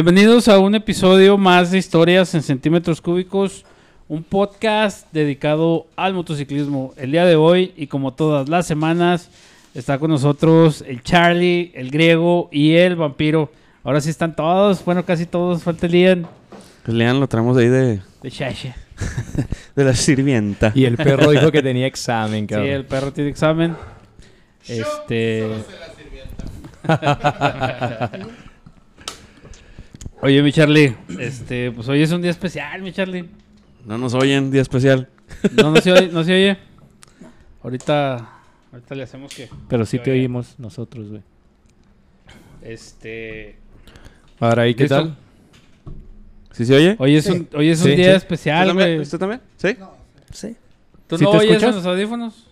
Bienvenidos a un episodio más de Historias en Centímetros Cúbicos, un podcast dedicado al motociclismo. El día de hoy, y como todas las semanas, está con nosotros el Charlie, el griego y el vampiro. Ahora sí están todos, bueno, casi todos, falta el Ian. Pues Lean lo traemos ahí de, De Shasha. de la sirvienta. Y el perro dijo que tenía examen, Sí, cabrón. el perro tiene examen. Este. Oye, mi Charlie, este, pues hoy es un día especial, mi Charlie. No nos oyen, día especial. No, no se oye, no se oye. Ahorita, ahorita le hacemos que, Pero sí te oye. oímos nosotros, güey. este, Ahora, ¿y qué ¿Listo? tal? ¿Sí se oye? hoy es un, hoy es un Sí, día sí. especial, ¿Usted también? güey. ¿Usted también? ¿Sí? Sí. ¿Tú ¿Sí no te oyes escuchas? en los audífonos?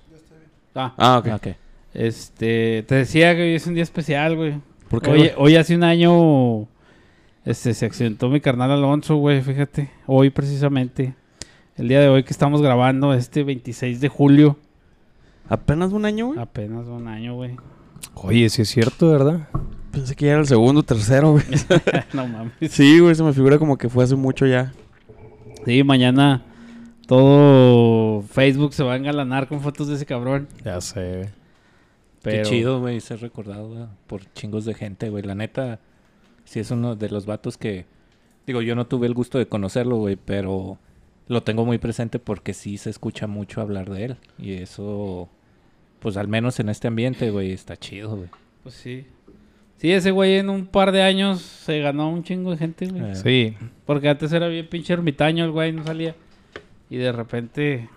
Ah, Ah, ok. Ok. este, te decía que hoy es un día especial, güey. ¿Por qué? Hoy, güey? hoy hace un año este, se accidentó mi carnal Alonso, güey, fíjate. Hoy precisamente. El día de hoy que estamos grabando, este 26 de julio. Apenas un año, güey. Apenas un año, güey. Oye, sí es cierto, ¿verdad? Pensé que ya era el segundo, tercero, güey. no mames. sí, güey, se me figura como que fue hace mucho ya. Sí, mañana todo Facebook se va a engalanar con fotos de ese cabrón. Ya sé. Pero... Qué chido, güey, ser recordado güey, por chingos de gente, güey. La neta, sí es uno de los vatos que... Digo, yo no tuve el gusto de conocerlo, güey, pero lo tengo muy presente porque sí se escucha mucho hablar de él. Y eso, pues al menos en este ambiente, güey, está chido, güey. Pues sí. Sí, ese güey en un par de años se ganó un chingo de gente, güey. Eh, Sí. Porque antes era bien pinche ermitaño el güey, no salía. Y de repente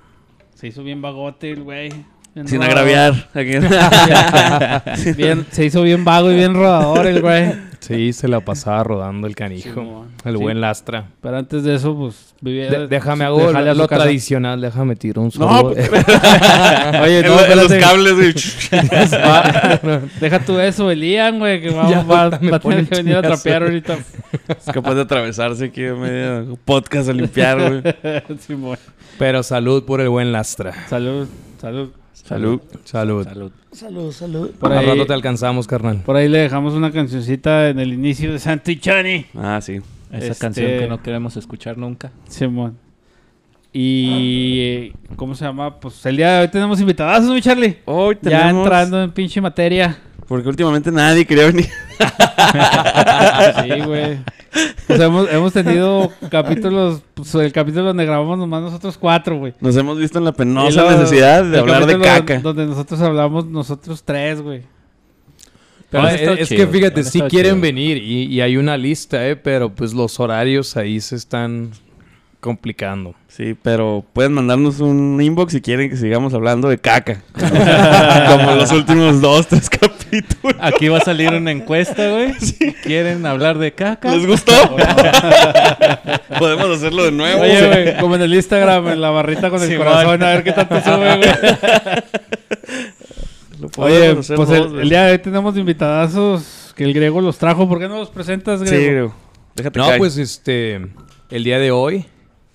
se hizo bien vagote el güey. Sin rodador. agraviar. Aquí. Bien- se hizo bien vago y bien rodador el güey. Sí, se la pasaba rodando el canijo. El Sí. buen lastra. Pero antes de eso, pues vivía. De- déjame hago lo, lo tradicional, déjame tirar un No, solo. pues- Oye, no, En los cables, güey. Va- Deja tú eso, el Ian, güey, que va, Ya, va- me va a tener que venir a trapear ahorita. es capaz de atravesarse aquí en medio podcast a limpiar, güey. Pero salud por el buen lastra. Salud, salud. Salud. Salud. Salud. Salud, salud. Por Al ahí, rato te alcanzamos, carnal. por ahí le dejamos una cancioncita en el inicio de Santichani. Ah, sí. Esa Este- canción que no queremos escuchar nunca. Simón. Y. ¿Cómo se llama? Pues el día de hoy tenemos invitadas, ¿no, mi Charlie? Hoy Ya tenemos... entrando en pinche materia. Porque últimamente nadie quería venir. Sí, güey. Pues hemos, hemos tenido capítulos, pues el capítulo donde grabamos nomás nosotros cuatro, güey. Nos hemos visto en la penosa necesidad de hablar de caca. Donde nosotros hablamos nosotros tres, güey. Pero No, es, es chido, que fíjate, eso sí quieren chido. venir y, y hay una lista, ¿eh? Pero pues los horarios ahí se están complicando. Sí, pero pueden mandarnos un inbox si quieren que sigamos hablando de caca. Como los últimos dos, tres capítulos. Aquí va a salir una encuesta, güey. ¿Quieren hablar de caca? ¿Les gustó? Podemos hacerlo de nuevo. Oye, güey, como en el Instagram, en la barrita con el corazón, a ver qué tanto sube, güey. Lo Oye, podemos hacer pues el, día de hoy tenemos invitadazos que el griego los trajo. ¿Por qué no los presentas, Sí, griego? Déjate No, caer. pues este, el día de hoy,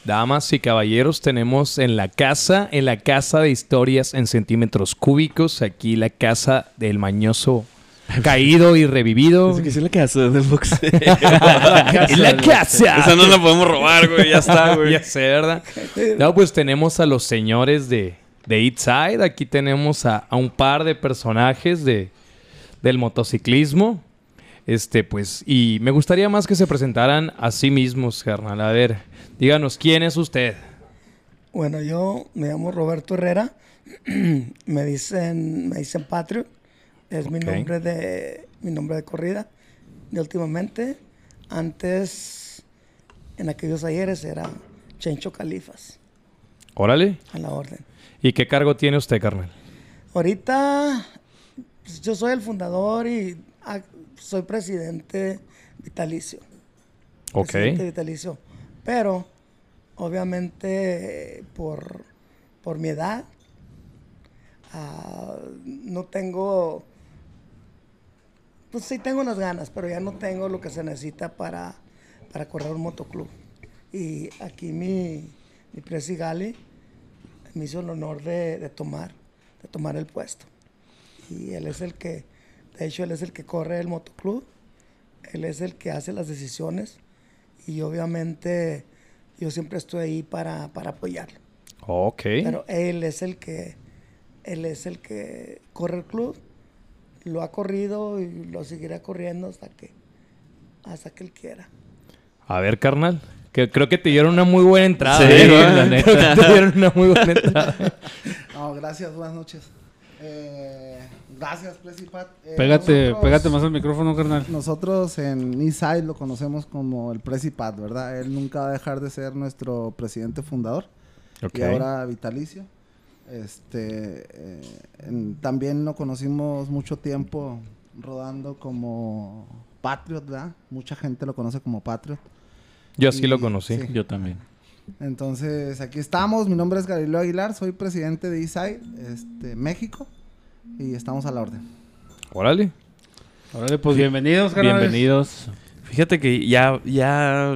damas y caballeros, tenemos en la casa, en la casa de historias en centímetros cúbicos, aquí la casa del mañoso caído y revivido. Que sí la casa del boxeo. En la casa. Esa no la podemos robar, güey. Ya está, güey. ya sé, ¿verdad? No, pues tenemos a los señores de, de Eat Side. Aquí tenemos a, a un par de personajes de, del motociclismo. Este, pues, y me gustaría más que se presentaran a sí mismos, carnal. A ver, díganos, ¿quién es usted? Bueno, yo me llamo Roberto Herrera. me dicen, me dicen Patriot. Es mi nombre de mi nombre de corrida. De últimamente, antes, en aquellos ayeres era Chencho Califas, Órale. a la orden. ¿Y qué cargo tiene usted, carnal? Ahorita, pues, yo soy el fundador y ah, soy presidente vitalicio. Ok. presidente vitalicio. Pero, obviamente, por, por mi edad, ah, no tengo, pues sí tengo unas ganas, pero ya no tengo lo que se necesita para, para correr un motoclub. Y aquí mi, mi presi Gali me hizo el honor de, de tomar, de tomar el puesto. Y él es el que, de hecho, él es el que corre el motoclub Él es el que hace las decisiones y obviamente yo siempre estoy ahí para, para apoyarlo. Ok. Pero él es el que él es el que corre el club, lo ha corrido y lo seguirá corriendo hasta que hasta que él quiera. A ver, carnal. Que creo que te dieron una muy buena entrada. Sí, ¿eh? la neta. Creo que te dieron una muy buena entrada. No, gracias, buenas noches. Eh, gracias, Presipat. Eh, Pégate, nosotros- pégate más al micrófono, carnal. Nosotros en Eastside lo conocemos como el Presipat, ¿verdad? Él nunca va a dejar de ser nuestro presidente fundador Ok. y ahora vitalicio. Este, eh, en- también lo conocimos mucho tiempo rodando como Patriot, ¿verdad? Mucha gente lo conoce como Patriot. Yo sí Y- lo conocí. sí. Yo también. Entonces, aquí estamos. Mi nombre es Galileo Aguilar, soy presidente de Eastside, este, México, y estamos a la orden. Órale. Órale, pues bienvenidos. Bienvenidos. Fíjate que ya, ya,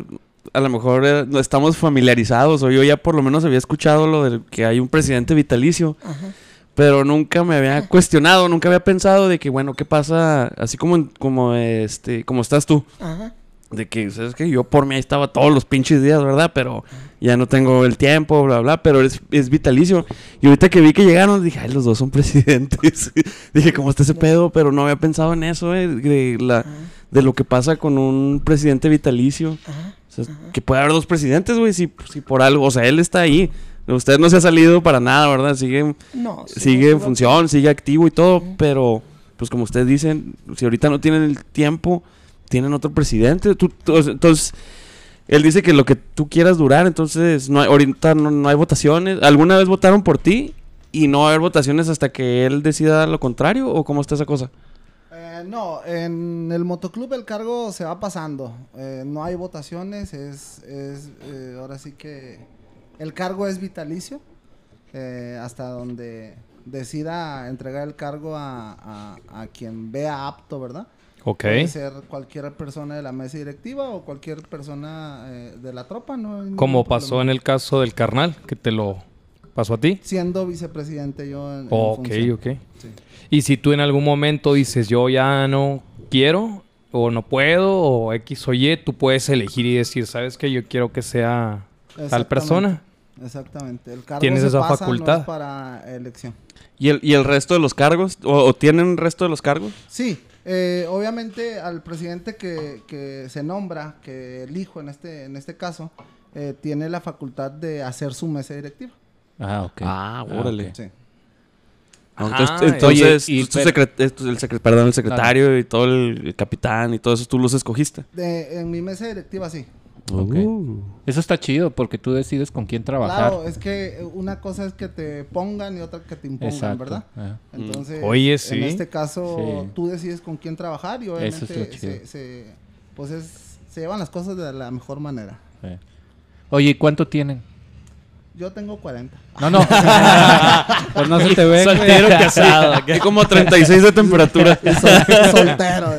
a lo mejor eh, no estamos familiarizados, o yo ya por lo menos había escuchado lo de que hay un presidente vitalicio, Ajá. pero nunca me había cuestionado, nunca había pensado de que, bueno, ¿qué pasa? Así como, como, este, como estás tú. Ajá. De que, ¿sabes que Yo por mí ahí estaba todos los pinches días, ¿verdad? Pero ya no tengo el tiempo, bla, bla, pero es, es vitalicio. Y ahorita que vi que llegaron, dije, ay, los dos son presidentes. dije, ¿cómo está ese pedo? Pero no había pensado en eso, ¿eh? De, la, de lo que pasa con un presidente vitalicio. O sea, que puede haber dos presidentes, güey, si, si por algo, o sea, él está ahí. Usted no se ha salido para nada, ¿verdad? Sigue, No. sí, sigue en función, sigue activo y todo, pero pues como ustedes dicen, si ahorita no tienen el tiempo, tienen otro presidente. Tú- entonces, él dice que lo que tú quieras durar, entonces no hay, ahorita no, hay votaciones. ¿Alguna vez votaron por ti y no va a haber votaciones hasta que él decida lo contrario? ¿O cómo está esa cosa? Eh, no, en el motoclub el cargo se va pasando. Eh, no hay votaciones, es, es eh, ahora sí que el cargo es vitalicio. hasta donde decida entregar el cargo a quien vea apto, ¿verdad? Puede ser cualquier persona de la mesa directiva o cualquier persona eh, de la tropa, ¿no? Como pasó en el caso del carnal, que te lo pasó a ti. Siendo vicepresidente yo en, en Ok, función. ok. Sí. Y si tú en algún momento dices, yo ya no quiero, o no puedo, o X o Y, tú puedes elegir y decir, ¿sabes qué? Yo quiero que sea tal persona. Exactamente. El cargo Tienes se esa pasa, no facultad. es para elección. ¿Y el, y el resto de los cargos? ¿O, o tienen resto de los cargos? Sí, eh, obviamente al presidente que, que se nombra, que elijo en este, en este caso, eh, tiene la facultad de hacer su mesa directiva. Ah, ok. Ah, órale. ok. Sí. Ah, Ajá, entonces, entonces, oye, y tú- tú pero- secre- tú- el secre- perdón, el secretario y todo el, el capitán y todo eso, tú los escogiste. De- en mi mesa directiva sí. Ok. Uh. Eso está chido porque tú decides con quién trabajar. Claro, es que eh, una cosa es que te pongan y otra que te impongan, Exacto. ¿verdad? Ajá. Entonces, Oye, sí. en este caso, Sí. tú decides con quién trabajar y es obviamente se, se- pues es- se llevan las cosas de la mejor manera. Sí. Oye, ¿y cuánto tienen? Yo tengo 40. No, no. Pues no se te ve. Soltero casado. Hay como 36 de temperatura. Sol- soltero.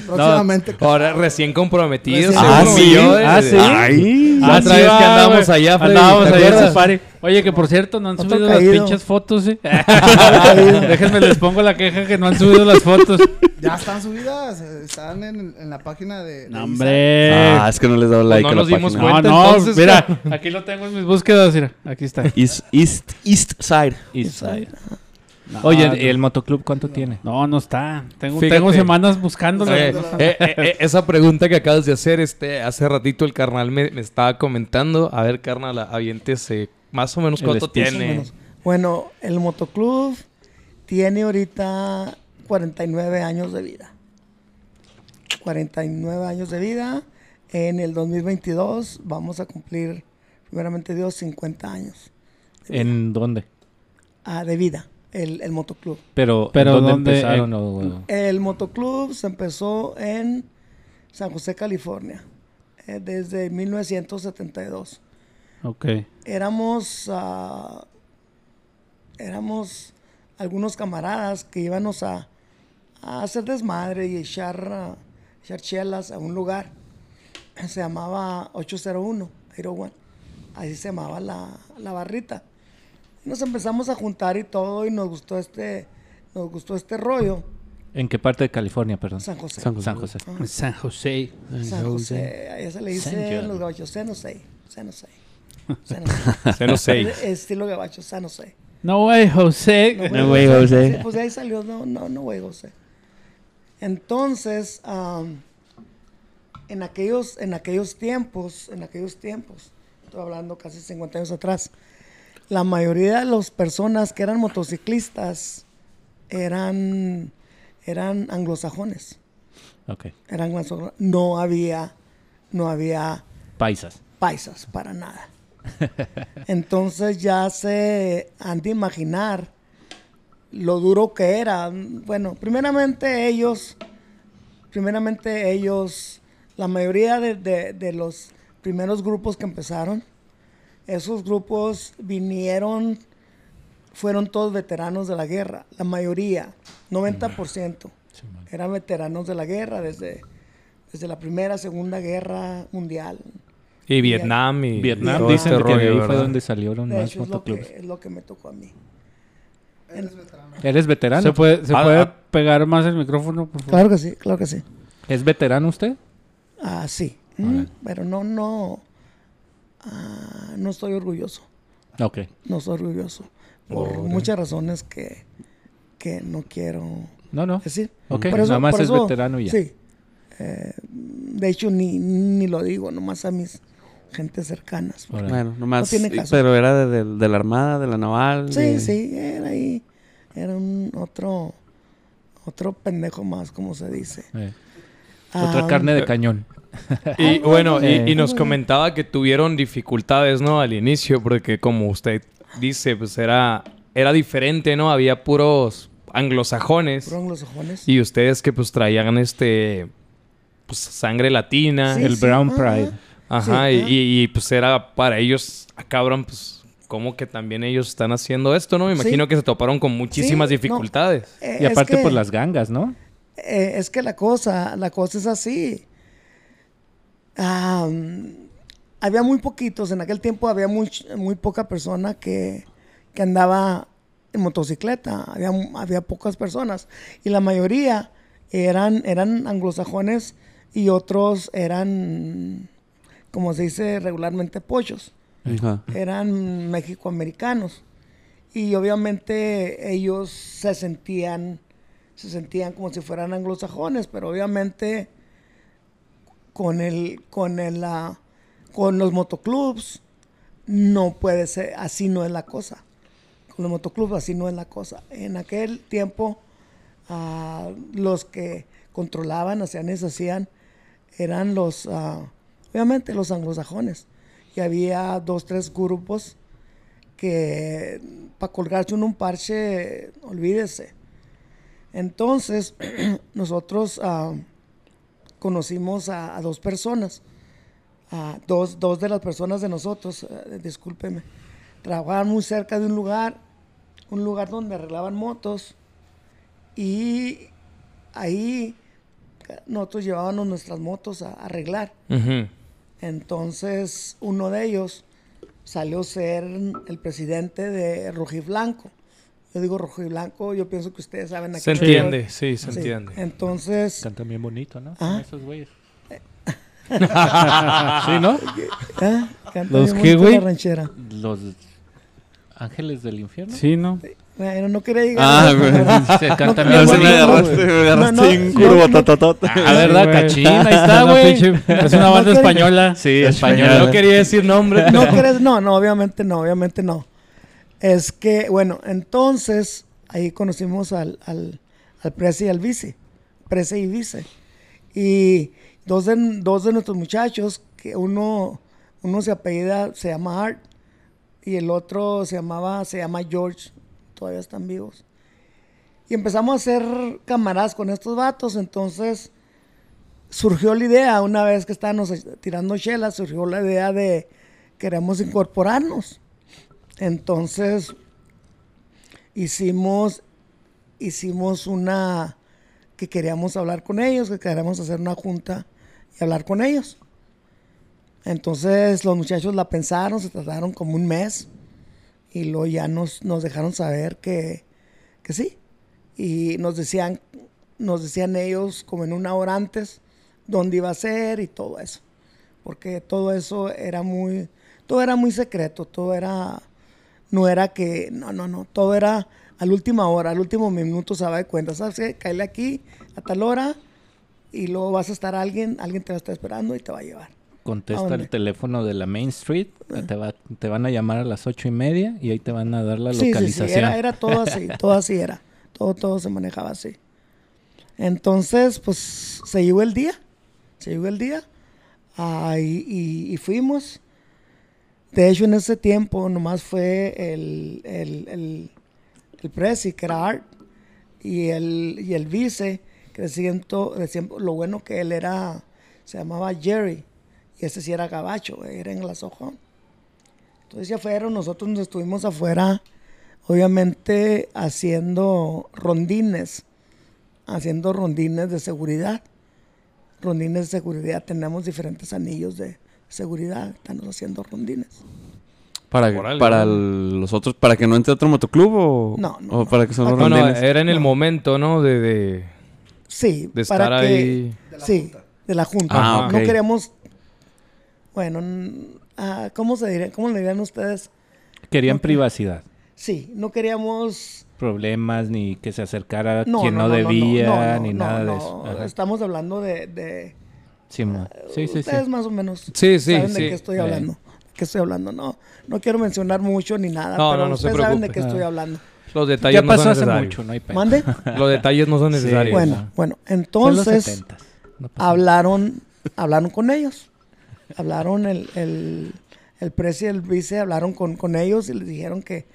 No, próximamente. Ahora recién comprometido. Recién según comprometido. yo, eh. Ah, sí. Ay. La otra vez que andábamos allá, Freddy, Andábamos ¿te allá en? Safari. Oye, que por cierto, no han Otro subido caído. las pinches fotos, ¿eh? Déjenme les pongo la queja que no han subido las fotos. Ya están subidas, están en, en la página de. de No, Isa. hombre. Ah, es que no les he dado like no a la nos dimos página. no, cuenta, no, entonces, mira, aquí lo tengo en mis búsquedas, mira, aquí está. East, East, East Side. Eastside. No, Oye, no. ¿el motoclub cuánto tiene? No, no está. Tengo, semanas buscándolo. Eh, No eh, eh, esa pregunta que acabas de hacer, este, hace ratito el carnal me, me estaba comentando. A ver, carnal, aviéntese más o menos cuánto tiene. Bueno, el motoclub tiene ahorita 49 años de vida. 49 años de vida. En el 2022 vamos a cumplir, primeramente Dios, 50 años ¿En dónde? ah, de vida, el, el motoclub. Pero, Pero ¿en ¿dónde, ¿dónde? empezaron? o- El motoclub se empezó en San José, California, eh, desde 1972. Ok. éramos ah, éramos algunos camaradas que íbamos a, a hacer desmadre y echar, echar chelas a un lugar. Se llamaba 801, 801. Así se llamaba la, la barrita. Nos empezamos a juntar y todo y nos gustó este, nos gustó este rollo. ¿En qué parte de California, perdón? San José. San José. San José. Ah, San José. San José. Allá se le dice los gabachos San José. San José. San José. No Estilo gabacho, San José. No way, José. No way, José. Sí, pues de ahí salió, no, no, no, güey, José. Entonces, am, en aquellos, en aquellos tiempos, en aquellos tiempos, estoy hablando casi 50 años atrás, la mayoría de las personas que eran motociclistas eran, eran anglosajones. Eran. No había, no había Paisas. paisas para nada. Entonces ya se han de imaginar lo duro que era. Bueno, primeramente ellos, primeramente ellos, la mayoría de, de- de los primeros grupos que empezaron, esos grupos vinieron, fueron todos veteranos de la guerra, la mayoría, 90%, eran veteranos de la guerra desde, desde la primera, segunda guerra mundial. Y Vietnam y Vietnam todo dicen este que de ahí fue donde salieron De más hecho, es lo, que, motoclubs. es lo que me tocó a mí. ¿Eres veterano? ¿Se puede, se Ah, puede ah. pegar más el micrófono, por favor? Claro que sí, claro que sí. ¿Es veterano usted? Ah, sí. Mm, Pero no, no. Ah, no estoy orgulloso. Ok. No estoy orgulloso. Por muchas razones que, que no quiero No, no. decir. Ok, Por eso- nada más por es eso- veterano ya. Sí. Eh, de hecho, ni, ni lo digo, nomás a mis gentes cercanas. Bueno, nomás. No tiene caso. Pero era de, de- de la Armada, de la Naval. Sí, de- sí, era ahí. Era un otro, otro pendejo más, como se dice. Eh, Otra Ah, carne de cañón. Y bueno, y- Eh. y, nos comentaba que tuvieron dificultades, ¿no? Al inicio, porque como usted dice, pues era, era diferente, ¿no? Había puros anglosajones. fueron los ojones. Y ustedes que pues traían este, pues sangre latina. Sí, el sí, Brown ajá. Pride. Ajá, Sí, y, ajá. y- y, pues era para ellos, ah, cabrón, pues como que también ellos están haciendo esto, ¿no? Me Sí. imagino que se toparon con muchísimas Sí, no. dificultades. Eh, Y es aparte que- por las gangas, ¿no? Eh, es que la cosa, la cosa es así. Había muy poquitos, en aquel tiempo había muy, muy poca persona que, que andaba en motocicleta, había, había pocas personas y la mayoría eran, eran anglosajones y otros eran, como se dice regularmente, Ajá. eran mexicoamericanos y obviamente ellos se sentían se sentían como si fueran anglosajones pero obviamente con el con el ah, con los motoclubs no puede ser así no es la cosa. Con los motoclubs así no es la cosa. En aquel tiempo ah, los que controlaban hacían y hacían eran los ah, obviamente los anglosajones. Y había dos, tres grupos que para colgarse uno un parche, olvídese. Entonces, nosotros ah, conocimos a, a dos personas, a dos, dos de las personas de nosotros, eh, discúlpeme, trabajaban muy cerca de un lugar, un lugar donde arreglaban motos y ahí nosotros llevábamos nuestras motos a arreglar. Entonces, uno de ellos salió a ser el presidente de Rojiblanco. Yo digo Rojiblanco, yo pienso que ustedes saben a Se qué me entiende, sí, se Sí. entiende. Entonces, Cantan bien bonito, ¿no? Ah. Esos güeyes. sí, ¿no? ¿eh? Canta ¿Los qué, güey? la ranchera. Los ángeles del infierno. Sí, ¿no? Bueno, no quería llegar Ah, a eso, güey. ¿verdad? Se cantan No, bien No, no, me bonito. no, agarraste, güey. me agarraste No, no, en no, curva, no. tototota. Ah, ¿verdad? Cachín, ahí está, No, güey. Es una banda No, española. Sí, No español. quería decir nombre. No no, no, obviamente no, obviamente no. Es que, bueno, entonces ahí conocimos al, al, al y al vice, presi y vice. Y dos de, dos de nuestros muchachos, que uno, uno se apellida, se llama Art, y el otro se llamaba, se llama George, todavía están vivos. Y empezamos a hacer camaradas con estos vatos, entonces surgió la idea, una vez que estábamos tirando chelas, surgió la idea de queremos incorporarnos. Entonces hicimos, hicimos una que queríamos hablar con ellos, que queríamos hacer una junta y hablar con ellos. Entonces los muchachos la pensaron, se tardaron como un mes y luego ya nos, nos dejaron saber que, que sí. Y nos decían, nos decían ellos como en una hora antes dónde iba a ser y todo eso. Porque todo eso era muy, todo era muy secreto, todo era, no era que, no, no, no, todo era a la última hora, al último minuto se daba de cuenta, ¿sabes qué? Cáele aquí a tal hora y luego vas a estar alguien, alguien te va a estar esperando y te va a llevar. Contesta el teléfono de la Main Street. Te, va- te van a llamar a las ocho y media y ahí te van a dar la Sí, sí, sí, localización. era, era todo así, todo así era. Todo, todo se manejaba así. Entonces, pues, se llegó el día. Se llegó el día. ah, y, y- y fuimos. De hecho, en ese tiempo nomás fue el, el, el, el presi, que era Art, y el, y el vice, que decían, to- decían lo bueno que él era, se llamaba Jerry, y ese sí era gabacho, era en la Sojón. Entonces ya fueron, nosotros nos estuvimos afuera, obviamente haciendo rondines, haciendo rondines de seguridad. Rondines de seguridad, tenemos diferentes anillos de seguridad, estamos haciendo rondines. Para, para el- los otros, para que no entre otro motoclub o, No, no, o no. para que son los No, no, rondines. era en el momento, ¿no? De, de, Sí, de para estar que- ahí. sí, de la junta. Ah, ok. No queríamos, bueno, ah, ¿cómo se diría? ¿Cómo le dirían ustedes? Querían privacidad. Sí, no queríamos Problemas, ni que se acercara no, quien no, no, no, no, debía, no, no, ni no, nada de no. eso. Ajá. Estamos hablando de, de. Sí, sí, sí. ustedes más o menos Sí, sí, saben sí. de qué estoy hablando. ¿De qué estoy hablando? No, no quiero mencionar mucho ni nada, No, pero no, no se ustedes saben de qué estoy Ah. hablando. Los detalles Ya no pasó son hace necesarios. mucho, no hay pedo. ¿Mande? Los detalles no son necesarios. bueno, bueno, en los entonces 70s. No pasa nada. hablaron, hablaron con ellos. Hablaron el, el, el presi y el vice, hablaron con, con ellos y les dijeron que,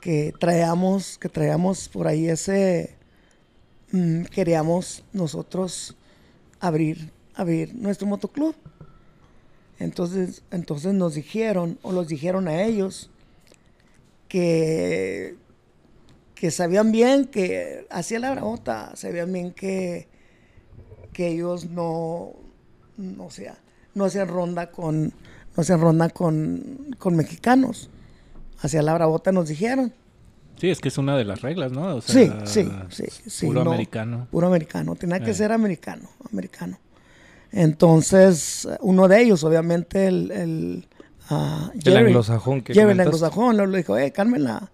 que traíamos, que traíamos por ahí ese, mm, queríamos nosotros abrir, abrir nuestro motoclub. Entonces, entonces nos dijeron, o los dijeron a ellos, que, que sabían bien que hacía la bravota, sabían bien que, que ellos no, no sea, no hacían ronda con, no hacían ronda con, con mexicanos. Hacia la bravota nos dijeron. Sí, es que es una de las reglas, ¿no? O Sí, sí, sí, sí, Puro no. americano. Puro americano, tenía que Eh. ser americano, americano. Entonces, uno de ellos, obviamente, el, el, El Jerry, anglosajón que Jerry el anglosajón, le dijo, eh, Carmela,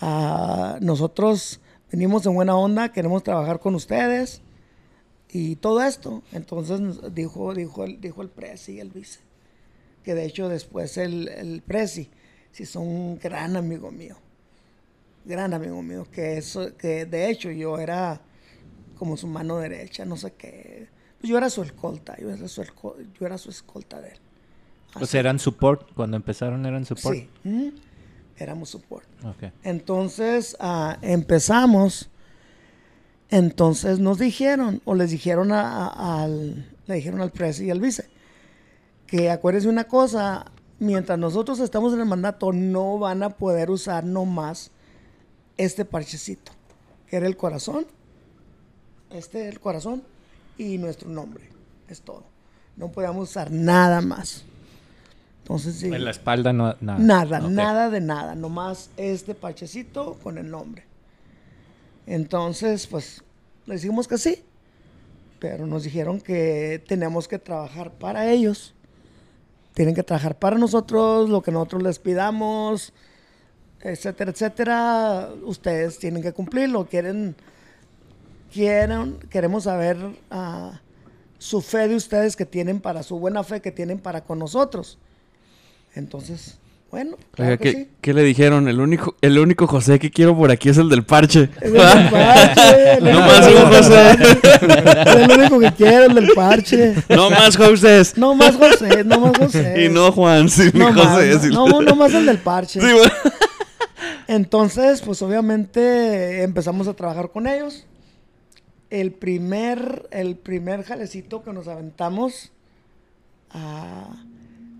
ah, nosotros venimos en buena onda, queremos trabajar con ustedes y todo esto. Entonces dijo, dijo, el, dijo el presi y el vice, que de hecho después el, el presi, sí son un gran amigo mío, gran amigo mío, que eso, que de hecho yo era como su mano derecha, no sé qué. Pues yo era su escolta, yo era su, esco- yo era su escolta de él. O sea, eran support. Cuando empezaron eran support. Sí, éramos support. Ok. Entonces ah, empezamos. Entonces nos dijeron, o les dijeron a- a- al, le dijeron al presi y al vice, que acuérdense una cosa, mientras nosotros estamos en el mandato, no van a poder usar nomás este parchecito, que era el corazón, este el corazón y nuestro nombre, es todo. No podíamos usar nada más. Entonces sí. En la espalda no, nada. Nada, nada de nada, nomás este parchecito con el nombre. Entonces, pues, le dijimos que sí, pero nos dijeron que tenemos que trabajar para ellos. Tienen que trabajar para nosotros, lo que nosotros les pidamos, etcétera, etcétera. Ustedes tienen que cumplirlo. Quieren, quieren, queremos saber ah, su fe de ustedes que tienen para, su buena fe que tienen para con nosotros. Entonces, bueno, claro Oiga, que ¿qué, sí. qué le dijeron? El único, el único José que quiero por aquí es el del parche. El del parche. No más un José. Es el único que quiero, el del parche. no más José. No más José, no más José. Y no Juan, sí, no José. no, no más el del parche. Sí, bueno. Entonces, pues obviamente empezamos a trabajar con ellos. El primer, el primer jalecito que nos aventamos, ah,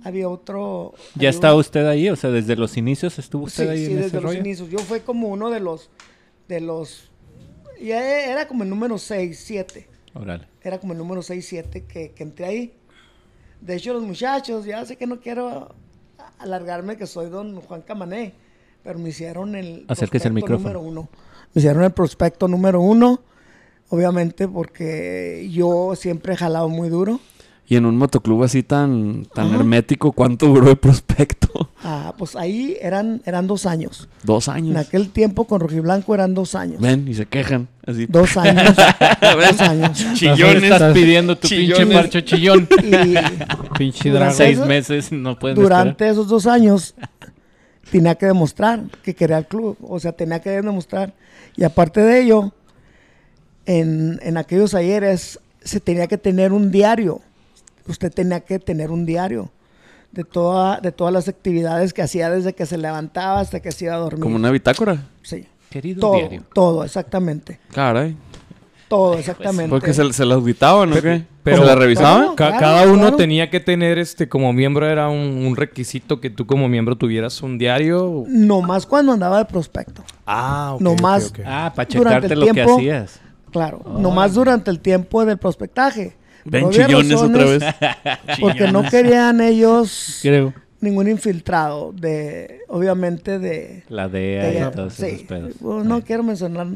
había otro... ¿Ya estaba usted ahí? O sea, desde los inicios estuvo usted Sí, ahí sí, en desde ese los rollo. inicios. Yo fue como uno de los, de los, ya era como el número 6, 7. Órale. Era como el número 6, 7 que, que entré ahí. De hecho, los muchachos, ya sé que no quiero alargarme que soy don Juan Camané, pero me hicieron el Acérquese prospecto micrófono. número uno. Me hicieron el prospecto número uno. Obviamente porque yo siempre he jalado muy duro. Y en un motoclub así tan, tan Ajá. hermético, ¿cuánto duró de prospecto? Ah, pues ahí eran, eran dos años. Dos En años. aquel tiempo con Rojiblanco eran dos años. Ven, y se quejan. Así. Dos años. dos años. Chillones. Estás pidiendo tu pinche Chillones. parcho chillón. Y Pinche Durante drago. Seis meses no pueden durante esos dos años tenía que demostrar que quería el club. O sea, tenía que demostrar. Y aparte de ello, en, en aquellos ayeres se tenía que tener un diario. Usted tenía que tener un diario de, toda, de todas las actividades que hacía desde que se levantaba hasta que se iba a dormir. Como una bitácora. Sí. Querido Todo, diario. todo, exactamente. Caray. Todo, exactamente. Porque se, se la auditaban, ¿o qué? pero- ¿Se la revisaban? Claro. Ca- cada uno claro. tenía que tener, este, como miembro, era un, un requisito que tú como miembro tuvieras un diario. Nomás cuando andaba de prospecto. Ah, ok. No más. ok. Ah, para checarte el lo que tiempo- hacías. Claro, nomás durante el tiempo del prospectaje. Ven chillones otra vez. Porque no querían ellos Creo. ningún infiltrado de, obviamente de... La de- DEA y todos sí. esos pedos. Pues no quiero mencionar,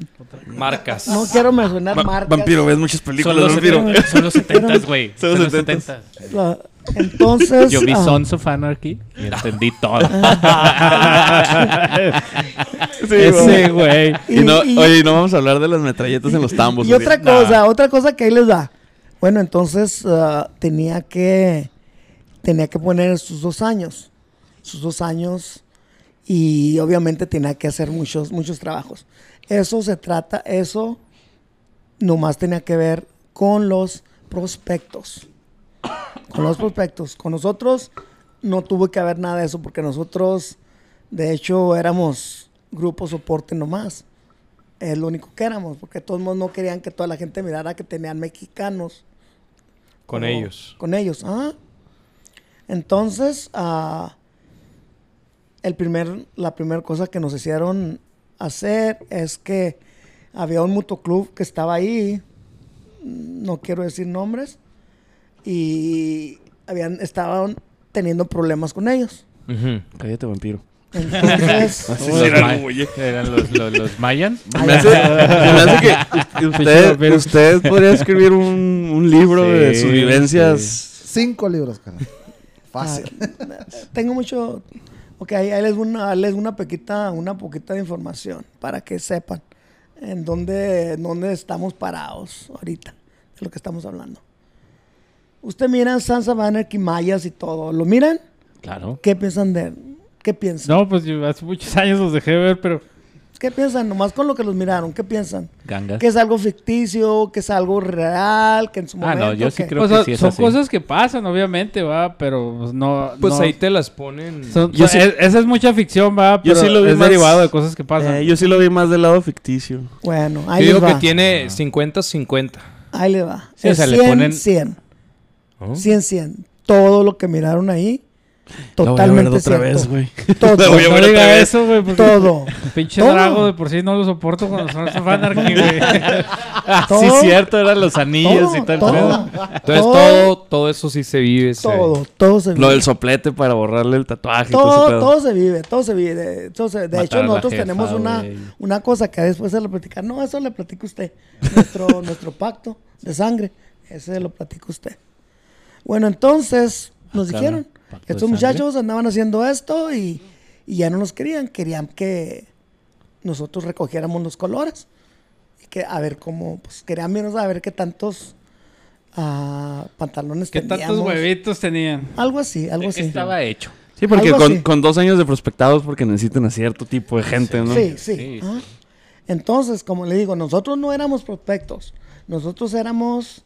Marcas. no quiero mencionar Va- marcas. vampiro, ves muchas Son películas los, de vampiro. son los 70, güey. Son los Son los 70s. 70. Entonces, Yo vi ah, Sons of Anarchy y entendí todo. Sí, Ese güey. Y, no, Y- oye, no vamos a hablar de las metralletas en los tambos. y otra cosa, otra cosa que ahí les da. Bueno, entonces ah, tenía que tenía que poner sus dos años, sus dos años y obviamente tenía que hacer muchos muchos trabajos. Eso se trata, eso nomás tenía que ver con los prospectos, con los prospectos. Con nosotros no tuvo que haber nada de eso porque nosotros, de hecho, éramos grupo soporte nomás es lo único que éramos, porque todos no querían que toda la gente mirara que tenían mexicanos. Con como- ellos. Con ellos, ah. Entonces, ah, el primer, la primera cosa que nos hicieron hacer es que había un motoclub que estaba ahí, no quiero decir nombres, y habían, estaban teniendo problemas con ellos. Ujú. Cállate, vampiro. Entonces. Eran los, los, los Mayans. Me hace, se me hace que usted, usted podría escribir un, un libro de sus vivencias. Cinco libros, cara. Fácil. Ah, tengo mucho. Ok, ahí, ahí les voy una, les una poquita, una poquita de información para que sepan en dónde, en dónde estamos parados ahorita, de lo que estamos hablando. Usted mira Sansa Banner, Mayas y todo. ¿Lo miran? Claro. ¿Qué piensan de ¿Qué piensan? No, pues yo hace muchos años los dejé de ver, pero ¿Qué piensan? Nomás con lo que los miraron. ¿Qué piensan? Gangas. ¿Que es algo ficticio? ¿Que es algo real? ¿Que en su Ah, momento? no, yo sí ¿qué? creo o sea, que sí es son así. cosas que pasan, obviamente, va, pero pues, no. Pues no- ahí te las ponen. son- Yo son- sí- es- esa es mucha ficción, va, Yo pero sí lo vi es más- derivado de cosas que pasan. Eh, yo sí lo vi más del lado ficticio. Bueno, Yo ahí digo les que va. tiene 50-50. Ahí le va. Sí, o sea, le 100, ponen- 100. ¿No? 100, 100. Todo lo que miraron ahí, La voy a ver totalmente otra cierto. vez, güey. Todo. La voy a no ver otra diga vez. eso, güey, todo. pinche Todo. drago de por sí no lo soporto con los Sons of Anarchy, güey. Ah, sí, cierto, eran los anillos y tal. todo. Entonces todo, todo eso sí se vive. se- todo, todo se vive. Lo del soplete para borrarle el tatuaje y todo todo, todo se vive, todo se vive. De, todo se- de Matar hecho, nosotros jefa, tenemos una, una cosa que después se lo platica. No, eso le platica usted. Nuestro, nuestro pacto de sangre, ese lo platica usted. Bueno, entonces nos Ah, cabrón, dijeron, ¿pacto de estos muchachos andaban haciendo esto y, y ya no nos querían. Querían que nosotros recogiéramos los colores. Y que a ver cómo, pues querían menos a ver qué tantos ah, pantalones ¿Qué teníamos. tantos huevitos tenían? Algo así, algo así. Estaba hecho. Sí, porque con, dos años de prospectados porque necesitan a cierto tipo de gente, ¿no? Sí, sí. Entonces, como le digo, nosotros no éramos prospectos. Nosotros éramos,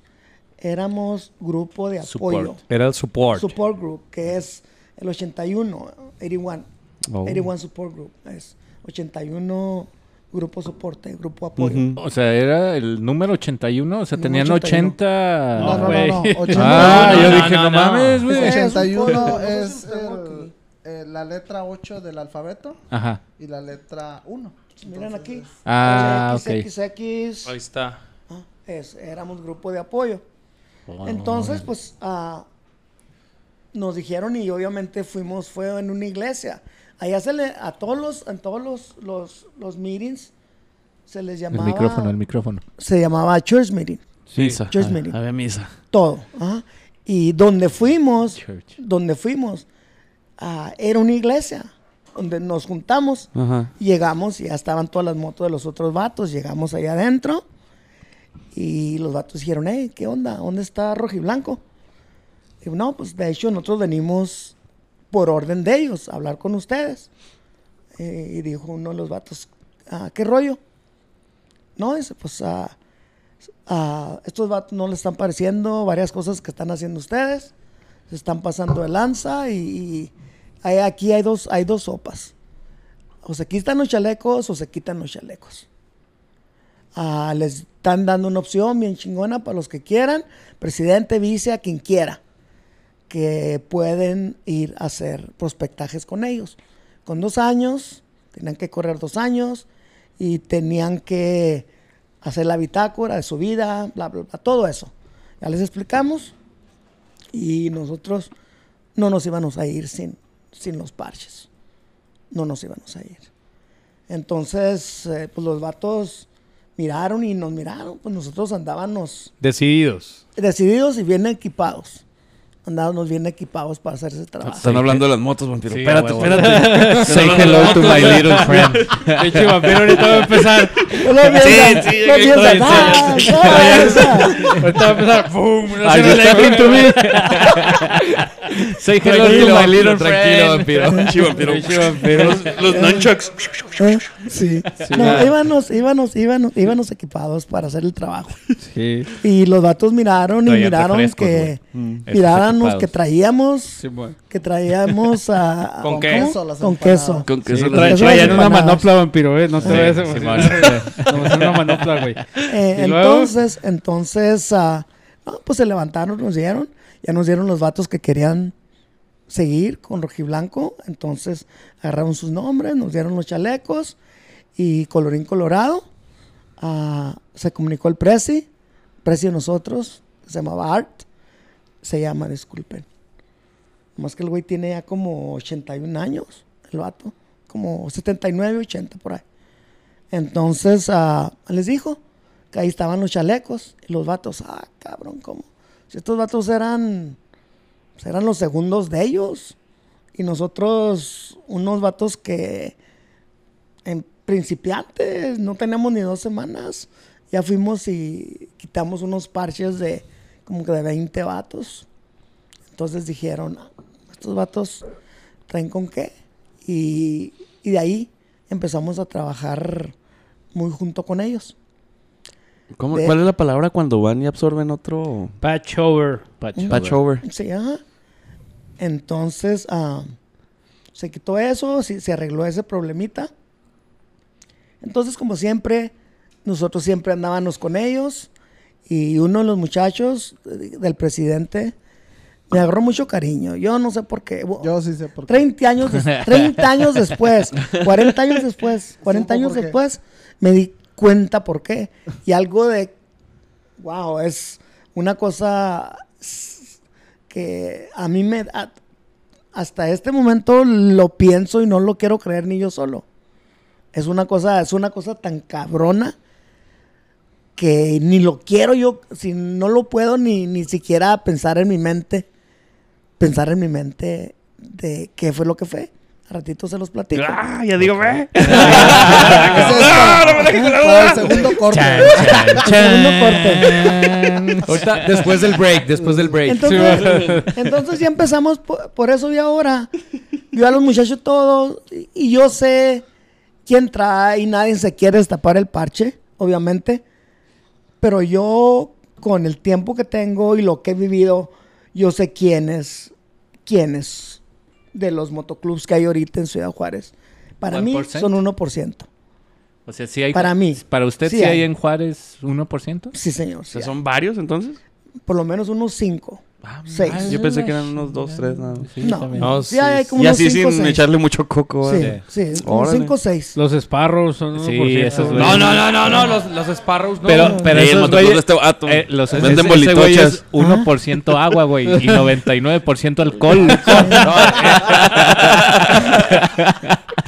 éramos grupo de Support. apoyo. Era el support. Support group, que es el 81, 81. Oh. 81 support group. Es 81 grupo soporte, grupo apoyo. Ujú. O sea, era el número 81. O sea, tenían 81. 80. No, no, no, no, 81. Ah, No, yo no, dije, no, no, no. mames, güey. Es- 81 No sé es el- eh, la letra 8 del alfabeto Ajá. y la letra 1. Miren aquí. Ah, ok. XXX. Ahí está. Ah, es, éramos grupo de apoyo. Entonces, pues, ah, nos dijeron y obviamente fuimos, fue en una iglesia. Allá se le, a todos los, en todos los, los, los meetings, se les El llamaba... micrófono, el micrófono. Se llamaba church meeting, Misa. Church meeting. Había misa. todo. ajá. Y donde fuimos, Church. donde fuimos, ah, era una iglesia, donde nos juntamos. Ajá. Llegamos y ya estaban todas las motos de los otros vatos. Llegamos allá adentro y los vatos dijeron, hey, ¿qué onda? ¿Dónde está Rojiblanco? Y yo, no, pues de hecho nosotros venimos por orden de ellos a hablar con ustedes. Eh, y dijo uno de los vatos, "Ah, ¿qué rollo? No, dice, pues a estos vatos no les están pareciendo varias cosas que están haciendo ustedes. Se están pasando de lanza y, aquí hay dos, hay dos sopas. O se quitan los chalecos o se quitan los chalecos. Ah, les están dando una opción bien chingona para los que quieran, presidente, vice, a quien quiera, que pueden ir a hacer prospectajes con ellos. Con dos años, tenían que correr dos años y tenían que hacer la bitácora de su vida, bla, bla, bla, todo eso. Ya les explicamos y nosotros no nos íbamos a ir sin, sin los parches. No nos íbamos a ir. Entonces, eh, pues los vatos miraron y nos miraron, pues nosotros andábamos Decididos. decididos y bien equipados. Andábamos bien equipados para hacer ese trabajo. Están hablando de las motos, vampiro. Sí, espérate, huevo. espérate. Say hello to my little friend. De hecho, vampiro ahorita va a empezar. No piensa, sí, no sí, piensa, sí, "Ah, no, esa". Ahorita va a empezar. ¡Pum! You escena talking to me? Say hello to my little tranquilo, friend. vampiro. Sí, vampiro. Pinche vampiro. Los, los nunchucks. ¿Eh? Sí. No, íbamos, íbamos, íbamos, íbamos equipados para hacer el trabajo. Sí. Y los vatos miraron y miraron que güey. Que traíamos Sí, bueno. que traíamos a, ¿Con. Queso, Con queso. Con Sí, Traían las una empanadas. manopla, vampiro, ¿eh? No te vayas a una manopla, güey. Eh, entonces, entonces, ah, no, pues se levantaron, nos dieron, ya nos dieron los vatos que querían seguir con rojiblanco, entonces agarraron sus nombres, nos dieron los chalecos y colorín colorado, ah, se comunicó el presi, presi de nosotros, se llamaba Art, se llama, disculpen, más que el güey tiene ya como 81 años, el vato, como 79, 80 por ahí. Entonces, ah, les dijo que ahí estaban los chalecos y los vatos, ah, cabrón, ¿cómo? Si estos vatos eran, pues, eran los segundos de ellos y nosotros unos vatos que en principiantes no tenemos ni dos semanas, ya fuimos y quitamos unos parches de como que de 20 vatos. Entonces dijeron, "Ah, estos vatos traen con qué. Y, y de ahí empezamos a trabajar muy junto con ellos. ¿Cómo- de- ¿Cuál es la palabra cuando van y absorben otro Patch over. Patch. patch over? Sí, ajá. Entonces, ah, se quitó eso, se arregló ese problemita. Entonces, como siempre, nosotros siempre andábamos con ellos. Y uno de los muchachos eh, del presidente me agarró mucho cariño. Yo no sé por qué. Yo sí sé por qué. 30 años, des- 30 años después, 40 años después, 40 Supo años después, me di cuenta por qué. Y algo de, wow, es una cosa que a mí me, a- hasta este momento lo pienso y no lo quiero creer ni yo solo. Es una cosa, es una cosa tan cabrona que ni lo quiero yo, si no lo puedo ni, ni siquiera pensar en mi mente, pensar en mi mente de qué fue lo que fue. A ratito se los platico. Ah, ya digo, ve. Es esto. Para el segundo corte. Segundo corte. Ahorita, después del break, después del break. Entonces, entonces ya empezamos, por, por eso y ahora. Yo a los muchachos todos, y, y yo sé quién trae, y nadie se quiere destapar el parche, obviamente. Pero yo, con el tiempo que tengo y lo que he vivido, yo sé quiénes, quiénes de los motoclubs que hay ahorita en Ciudad Juárez. Para mí 1%? son 1%. O sea, sí hay. Para mí. Para usted Sí sí, hay. hay en Juárez 1%. Sí, señor. O sí sea. ¿Son varios entonces? Por lo menos unos 5. Seis. Yo pensé que eran unos dos, tres, nada más. Sí, no. No, sí, sí, hay como Y así cinco, sin seis. echarle mucho coco. Sí, ¿vale? sí, como Órale. 5 o 6. Los Sparrows son 1%. Sí, esos. No, no, no, no, no, los, los Sparrows no. Pero, pero Sí, el esos güeyes- este vato. eh, los Venden ese- ese güey bolitochas. es 1% agua, güey, y 99% alcohol.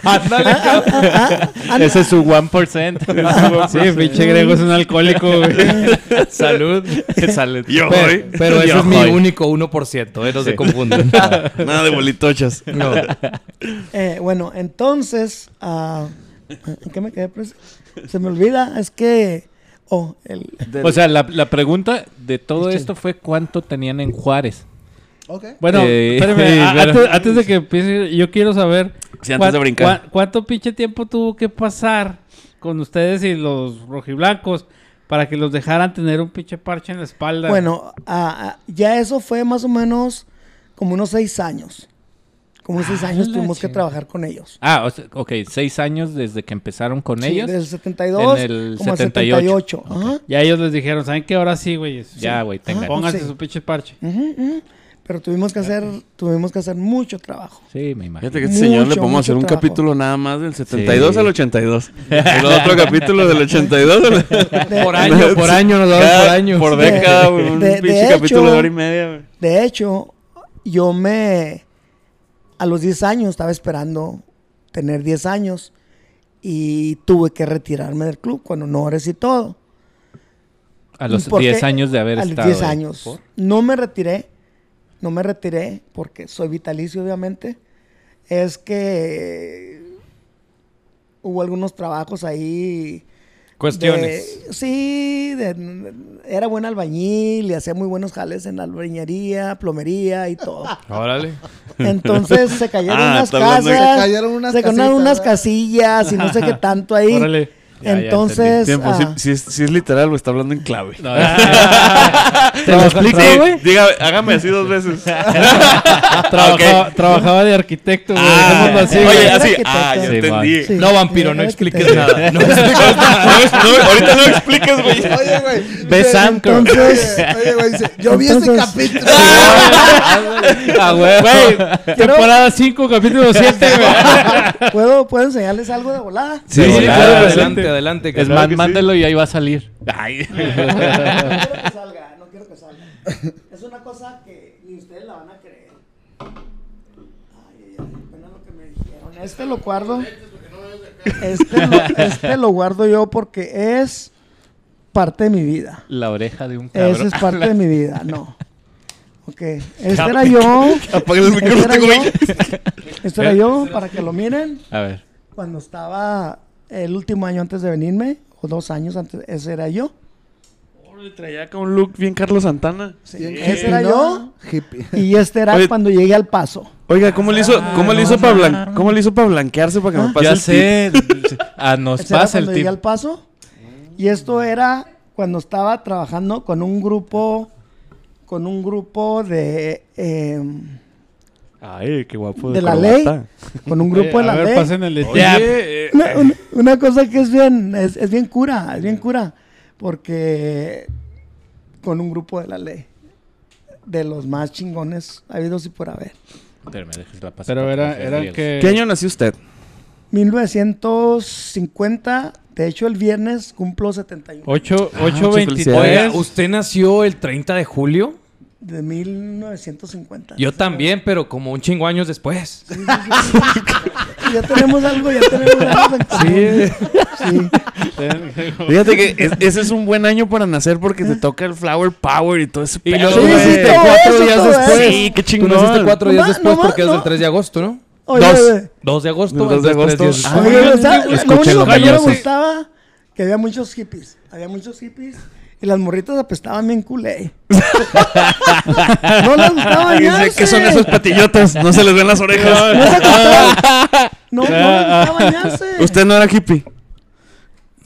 Ándale, cabrón. ese es su 1%. Sí, pinche Grego es un alcohólico, güey. Salud. Sale- Yo, Pero, pero ese Yo es mi. Único 1%, eh, no se confunden. Nada de bolitochas. No. Eh, bueno, entonces, ah, ¿en qué me quedé? pres- Se me olvida, es que... Oh, el, O sea, la, la pregunta de todo Sí. esto fue cuánto tenían en Juárez. Ok. Bueno, Eh, espérame, a- pero- antes, antes de que empiece, yo quiero saber Sí, antes de brincar. cuán- cuánto pinche tiempo tuvo que pasar con ustedes y los rojiblancos para que los dejaran tener un pinche parche en la espalda. bueno, ah, ah, ya eso fue más o menos como unos seis años. Como unos seis Ah, años tuvimos que trabajar con ellos. Ah, o sea, ok, seis años desde que empezaron con Sí, ellos. Desde el 72 En el como al 78. 78. Ajá. Ya ellos les dijeron, ¿saben qué? Ahora sí, güey. Ya, güey, tengan. Pónganse Sí. su pinche parche. Ujú, ujú. Pero tuvimos que hacer, tuvimos que hacer mucho trabajo. Sí, me imagino. Fíjate que este señor le Mucho, podemos hacer mucho un trabajo. capítulo nada más del 72 Sí. al 82. El otro capítulo del 82 al... Por año, por año, nos damos por año. Por De- década, güey. Un de- de pinche hecho- capítulo de hora y media, güey. De hecho, yo me... A los 10 años estaba esperando tener 10 años y tuve que retirarme del club con honores y todo. A los ¿Por 10 qué? años de haber a los estado. 10 ahí. años. ¿Por? No me retiré. No me retiré porque soy vitalicio, obviamente. Es que hubo algunos trabajos ahí. Cuestiones. de- sí, de- era buen albañil y hacía muy buenos jales en albañería, plomería y todo. Órale. Entonces se cayeron Ah, unas casas, Se cayeron unas se casitas, unas casillas y no sé qué tanto ahí. Órale. Ya, ya Entonces, Tiempo, ah, si, si es, si es literal, güey, está hablando en clave. ¿Te lo explico, güey? dígame, hágame así dos veces. Trabajaba, trabajaba de arquitecto, güey. Ah, así, oye, así. Ah, ya Sí, entendí. Sí. No, vampiro, no expliques nada. No No, no, ahorita no expliques, güey. Oye, güey. Anchor. Entonces- Oye, güey, dice, yo vi ese capítulo. Ah, güey. Güey, temporada 5, capítulo 7, güey. ¿Puedo, ¿Puedo enseñarles algo de volada? Sí, Sí, claro, claro, adelante. Adelante, adelante. Es claro más, que sí. mándalo y ahí va a salir. Ay. No quiero que salga, no quiero que salga. Es una cosa que ni ustedes la van a creer. Ay, ay, ay, apenas lo que me dijeron. Este lo guardo. Este lo, este lo guardo yo porque es parte de mi vida. La oreja de un cabrón. Esa es parte de mi vida, no. Ok, este era yo. Apaga el Este micrófono, era yo. Este era yo, para que lo miren. A ver. Cuando estaba el último año antes de venirme, o dos años antes, ese era yo. Traía acá un look bien Carlos Santana. Ese era yo. Hippie. Y este era Oye, cuando llegué al paso. Oiga, ¿cómo le hizo, cómo le hizo para blan- cómo le hizo para blanquearse para que me pase Ya el sé. Ah, nos Ese era pasa el cuando llegué tip. al paso. Y esto era cuando estaba trabajando con un grupo, con un grupo de, eh, Ay, qué guapo de la ley, con un grupo de a la ver, ley. pasen el Oye, eh, Una, una- una cosa que es bien, es, es bien cura, es bien cura, porque con un grupo de la ley, de los más chingones habidos y por haber. Pero me dejes la pasar Pero era, era que... ¿Qué año nació usted? 1950, de hecho el viernes cumplo 71. 8, Ah, 8, muchas 23. Oiga, ¿usted nació el 30 de julio? De 1950. Yo también, pero como un chingo años después. Ya tenemos algo, ya tenemos algo. en común. Sí. Fíjate que es- ese es un buen año para nacer porque te toca el Flower Power y todo ese Y luego Sí, tú sí, naciste cuatro eso, días después. eso. Sí, qué Tú chingón. naciste cuatro días No, después no, porque es no. del 3 de agosto, ¿no? Oye, Dos. oye, 2 de agosto. 2 de agosto. Ah, después. oye, o sea, lo único que no me gustaba que había muchos hippies. Había muchos hippies y las morritas apestaban bien culé. no les gustaba bañarse. ¿Qué son esos patillotas? No se les ven las orejas. No se acostaban. No, no les gustaba bañarse. Usted no era hippie.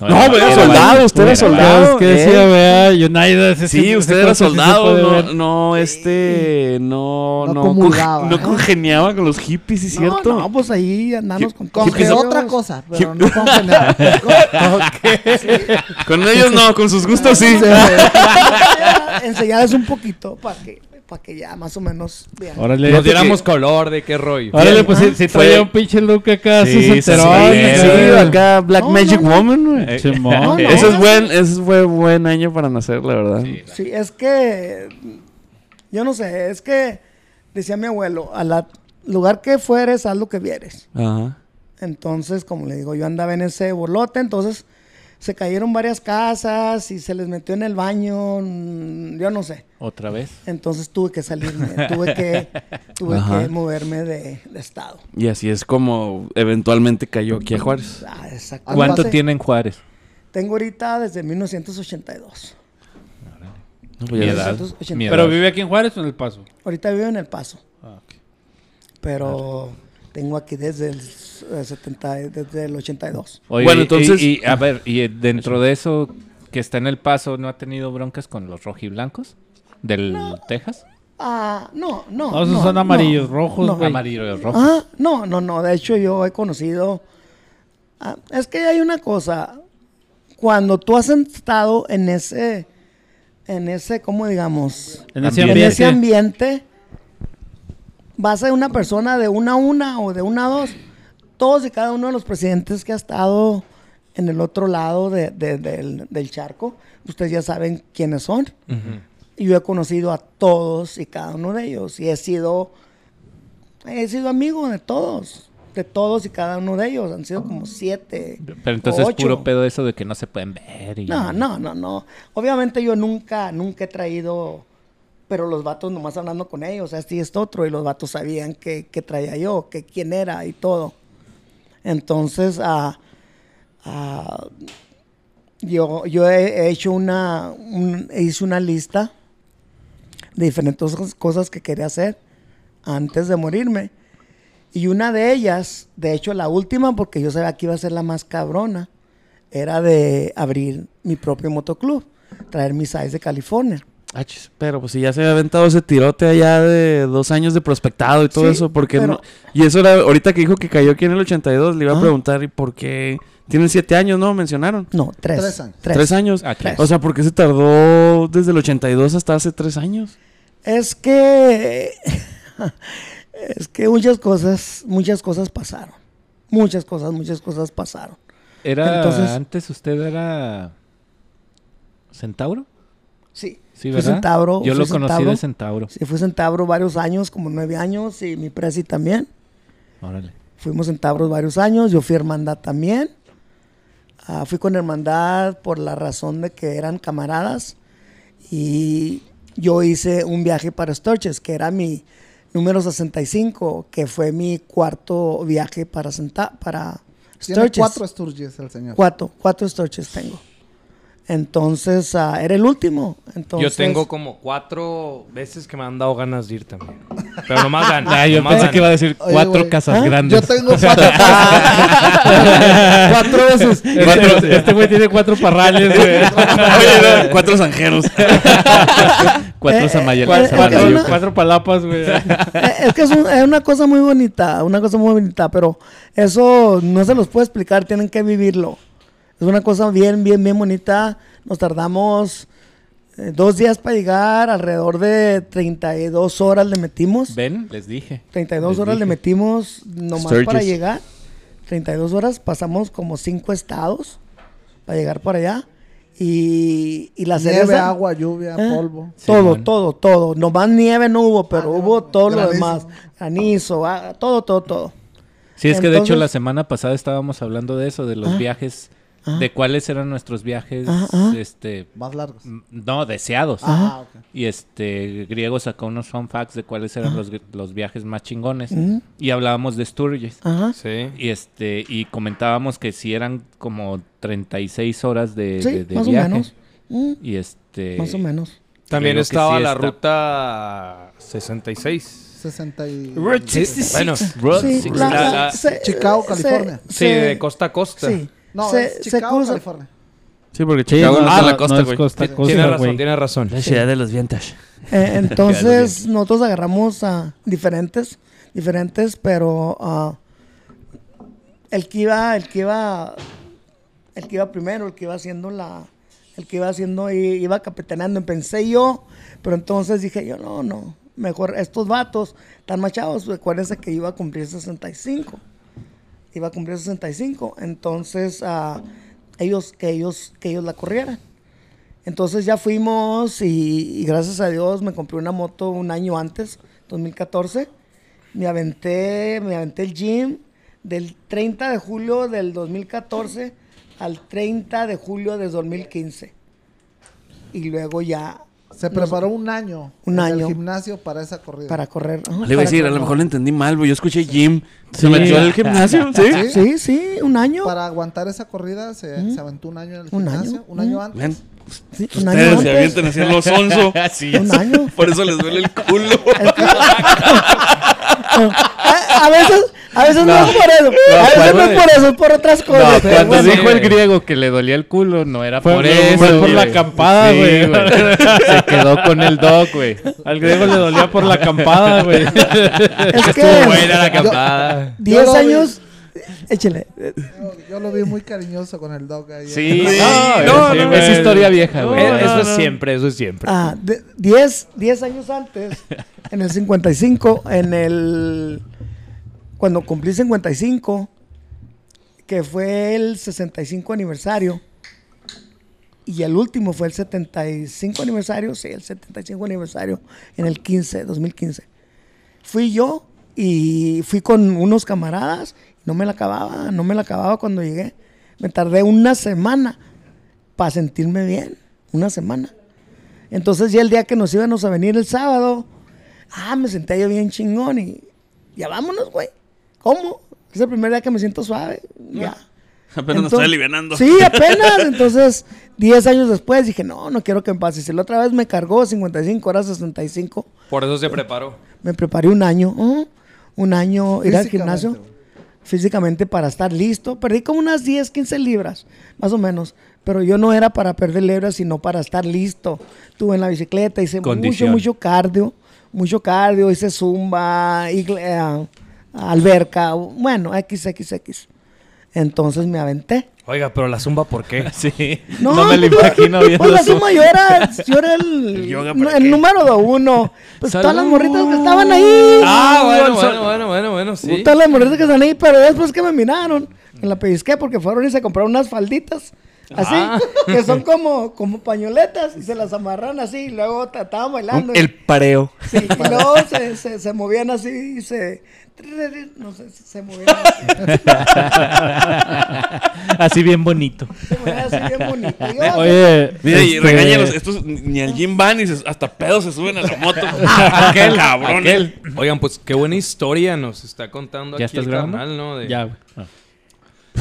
No, era- güey, era soldado, usted era soldado. Es que ¿eh? decía, vea, United. ese Sí, usted era sí soldado, no, no, este, no, No no, no ¿no? congeniaba con los hippies, ¿sí es No, cierto? no, pues ahí andamos con Con otra cosa, pero no con general. Con ellos no, con sus gustos sí. Enseñarles un poquito para que, para que ya más o menos vean. Órale, Nos diéramos color de qué rollo. Órale, pues si, Ah, si fue- traía un pinche look acá, Sí, sí, acá Black No, Magic no, no. Woman, güey. Eh, Simón. no, no. Ese es buen, ese fue buen año para nacer, la verdad. Sí, es que. Yo no sé, es que. Decía mi abuelo, al lugar que fueres, haz lo que vieres. Ajá. Entonces, como le digo, yo andaba en ese bolote, entonces se cayeron varias casas y se les metió en el baño, mm, yo no sé. Otra vez. Entonces tuve que salirme, tuve que, tuve que moverme de, de estado. Y así es como eventualmente cayó aquí a Juárez. Ah, exacto. ¿Cuánto Hace- tiene en Juárez? Tengo ahorita desde 1982. No, pues Mi edad. 1982. Mi edad. Pero vive aquí en Juárez o en El Paso. Ahorita vivo en El Paso, Ah, ok. pero tengo aquí desde el, eh, 70, desde el 82. Oye, Bueno, y- entonces- Y, y, a ver, y dentro de eso que está en el paso, ¿no ha tenido broncas con los rojiblancos del Texas? Ah, no, no. No, esos son amarillos, rojos, no. güey. Amarillo y rojo. Ah, no, no, no. De hecho, yo he conocido. Ah, es que hay una cosa. Cuando tú has estado en ese. En ese, ¿cómo digamos? En ese Ambiente. En ese ambiente. Vas a ser una persona de una a una o de una a dos. Todos y cada uno de los presidentes que ha estado en el otro lado de- de- del, del charco, ustedes ya saben quiénes son. Y yo he conocido a todos y cada uno de ellos. Y he sido, he sido amigo de todos. De todos y cada uno de ellos. Han sido como siete. Pero entonces o es puro ocho. pedo eso de que no se pueden ver. Y... No, no, no, no. Obviamente yo nunca, nunca he traído, pero los vatos nomás hablando con ellos, este y esto otro, y los vatos sabían que, que traía yo, que quién era y todo. Entonces, ah, ah, yo, yo he he hecho una, un- hice una lista de diferentes cos- cosas que quería hacer antes de morirme. Y una de ellas, de hecho la última, porque yo sabía que iba a ser la más cabrona, era de abrir mi propio motoclub, traer mis eyes de California. Ah, pero pues si ya se había aventado ese tirote allá de dos años de prospectado y todo Sí, eso, porque pero- no? Y eso era, ahorita que dijo que cayó aquí en el 82, le iba a Ah. preguntar, ¿y por qué? Tienen siete años, ¿no? Mencionaron. No, tres. Tres años. Tres, años. Aquí. Tres. O sea, ¿por qué se tardó desde el 82 hasta hace tres años? Es que es que muchas cosas, muchas cosas pasaron. Muchas cosas, muchas cosas pasaron. Era, Entonces- antes usted era Centauro. Sí. Sí, fui ¿verdad? Centauro. Yo fui lo conocí Centauro. de Centauro. Sí, fui Centauro varios años, como nueve años, y mi presi también. Órale. Fuimos centavros varios años, yo fui hermandad también. Ah, fui con hermandad por la razón de que eran camaradas. Y yo hice un viaje para Sturges, que era mi número 65, que fue mi cuarto viaje para, Senta- para Tiene Sturges. cuatro Sturges el señor. Cuatro, cuatro Sturges tengo. Entonces, ah, era el último. Entonces, Yo tengo como cuatro veces que me han dado ganas de ir también. Pero nomás ganas. Ah, yo nomás pensé ganas. que iba a decir cuatro casas ¿Ah? grandes. Yo tengo cuatro. cuatro veces. Este este güey tiene cuatro parrales, güey. Oye, no, cuatro zanjeros. cuatro Eh, eh, Cuatro, cuatro- una- cuatro palapas, güey. Es que es, un- es una cosa muy bonita, una cosa muy bonita, pero eso no se los puede explicar, tienen que vivirlo. Es una cosa bien, bien, bien bonita. Nos tardamos eh, dos días para llegar, alrededor de 32 horas le metimos. Ven, les dije. 32 Les horas le dije. metimos nomás Sturgis. para llegar. 32 horas, pasamos como cinco estados para llegar para allá. Y, y la Nieve, cereza... agua, lluvia, ¿Eh? polvo. Todo, Simón. todo, todo. Nomás nieve no hubo, pero Ah, hubo no, todo lo granizo. demás. Granizo, ah, todo, todo, todo. Sí, es que de hecho Entonces- la semana pasada estábamos hablando de eso, de los Ah. viajes, Ah. de cuáles eran nuestros viajes, Ah, ah. este, Más largos. no, deseados. Y este, Griego sacó unos fun facts de cuáles eran los, los viajes más chingones. Mm, Y hablábamos de Sturgis. Ajá. Sí. Y este, y comentábamos que si eran como 36 horas de, Sí, de- de más o viaje. menos. Mm, Y este. Más o menos. También estaba sí la está- ruta 66. 60 y... Bueno, Road Sí, 66. la- La- la- la- se- Chicago, se- California. sí, de costa a costa. Sí. No, se, es se Chicago, cruza- California. Sí, porque Sí, Chicago no, no no, la costa, no es güey. costa, Tiene costa, razón, güey. tiene razón. La ciudad de los vintage. Eh, entonces, nosotros agarramos a diferentes, diferentes, pero ah, el que iba, el que iba, el que iba primero, el que iba haciendo la, el que iba haciendo, iba capitaneando, pensé yo, pero entonces dije yo, no, no, mejor estos vatos tan machados, acuérdense que iba a cumplir 65, iba a cumplir 65, entonces ah, ellos, que ellos, que ellos la corrieran. Entonces ya fuimos y, gracias a Dios me compré una moto un año antes, 2014. Me aventé, me aventé el gym del 30 de julio del 2014 al 30 de julio del 2015. Y luego ya Se preparó un año. Un en el año. gimnasio para esa corrida. para correr. ajá, Le iba a decir, a lo mejor lo entendí mal, güey. Yo escuché Jim. Sí. ¿Se metió al gimnasio? ¿Sí? Sí, sí, un año. Para aguantar esa corrida se, se aventó un año en el Un gimnasio. año. Un año Mm. antes. Ven, Sí, un año ustedes se antes. avientan así en los onzo. Un año. Por eso les duele el culo. a, a veces, a veces no, es por eso. a veces no es por eso, es por otras cosas. pero Cuando bueno. dijo el griego que le dolía el culo, no era Fue- por fue eso. por güey. la acampada, Sí, güey. Se quedó con el dog, güey. Al griego le dolía por la acampada, güey. Es que Buena la acampada. 10 Yo lo vi. años. Échale. Yo, yo lo vi muy cariñoso con el dog ahí. Sí, Sí, no, no, es, no, es historia vieja, No, güey. Eh, no, eso no. es siempre, eso es siempre. Ah, de- 10, 10 años antes, en el 55, en el. Cuando cumplí 55, que fue el 65 aniversario, y el último fue el 75 aniversario, sí, el 75 aniversario, en el 15, 2015. Fui yo y fui con unos camaradas, no me la acababa, no me la acababa cuando llegué. Me tardé una semana para sentirme bien, una semana. Entonces ya el día que nos íbamos a venir el sábado, ah, me senté yo bien chingón y ya vámonos, güey. ¿Cómo? Es el primer día que me siento suave. Ya. Apenas nos estoy alivianando. Sí, apenas. Entonces, 10 años después dije, no, no quiero que me pase. Si la otra vez me cargó 55 horas 65, Por eso se preparó. me preparé un año, ¿eh? un año ir al gimnasio físicamente para estar listo. Perdí como unas 10, 15 libras, más o menos. Pero yo no era para perder libras, sino para estar listo. Tuve en la bicicleta, hice mucho, Condición. mucho cardio. Mucho cardio, hice zumba, eh, alberca, bueno, XXX. Entonces me aventé. Oiga, pero la zumba, ¿por qué? Sí. No, me lo pues, imagino viendo Pues la suma yo era, yo era el, ¿El yoga no, para el qué? número de uno. Pues todas las morritas que estaban ahí. Ah, bueno, bueno, bueno, bueno, bueno, sí. Todas las morritas que están ahí, pero después que me miraron, me la pellizqué porque fueron y se compraron unas falditas. Así, Ah. que son como, como pañoletas y se las amarran así y luego estaban bailando. El pareo. Sí, y luego se, se, se movían así y se... No sé, se movían así. Así bien bonito. Se movían así bien bonito. Y yo, Oye, Mira, y este, regáñalos. Estos ni al gym van y se- hasta pedos se suben a la moto. Aquel cabrón. Oigan, pues qué buena historia nos está contando ¿Ya aquí estás el grabando? carnal, ¿no? De, Ya, güey. Ah.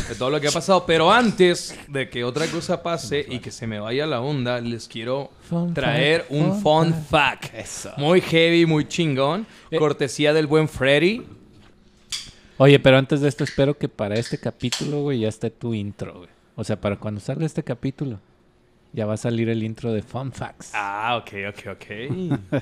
De todo lo que ha pasado. Pero antes de que otra cosa pase y que se me vaya la onda, les quiero Fun traer fact, un fun fun fact. Muy heavy, muy chingón. Eh. Cortesía del buen Freddy. Oye, pero antes de esto, espero que para este capítulo, güey, ya esté tu intro, güey. O sea, para cuando salga este capítulo, ya va a salir el intro de Fun Facts. Ah, ok, ok, ok.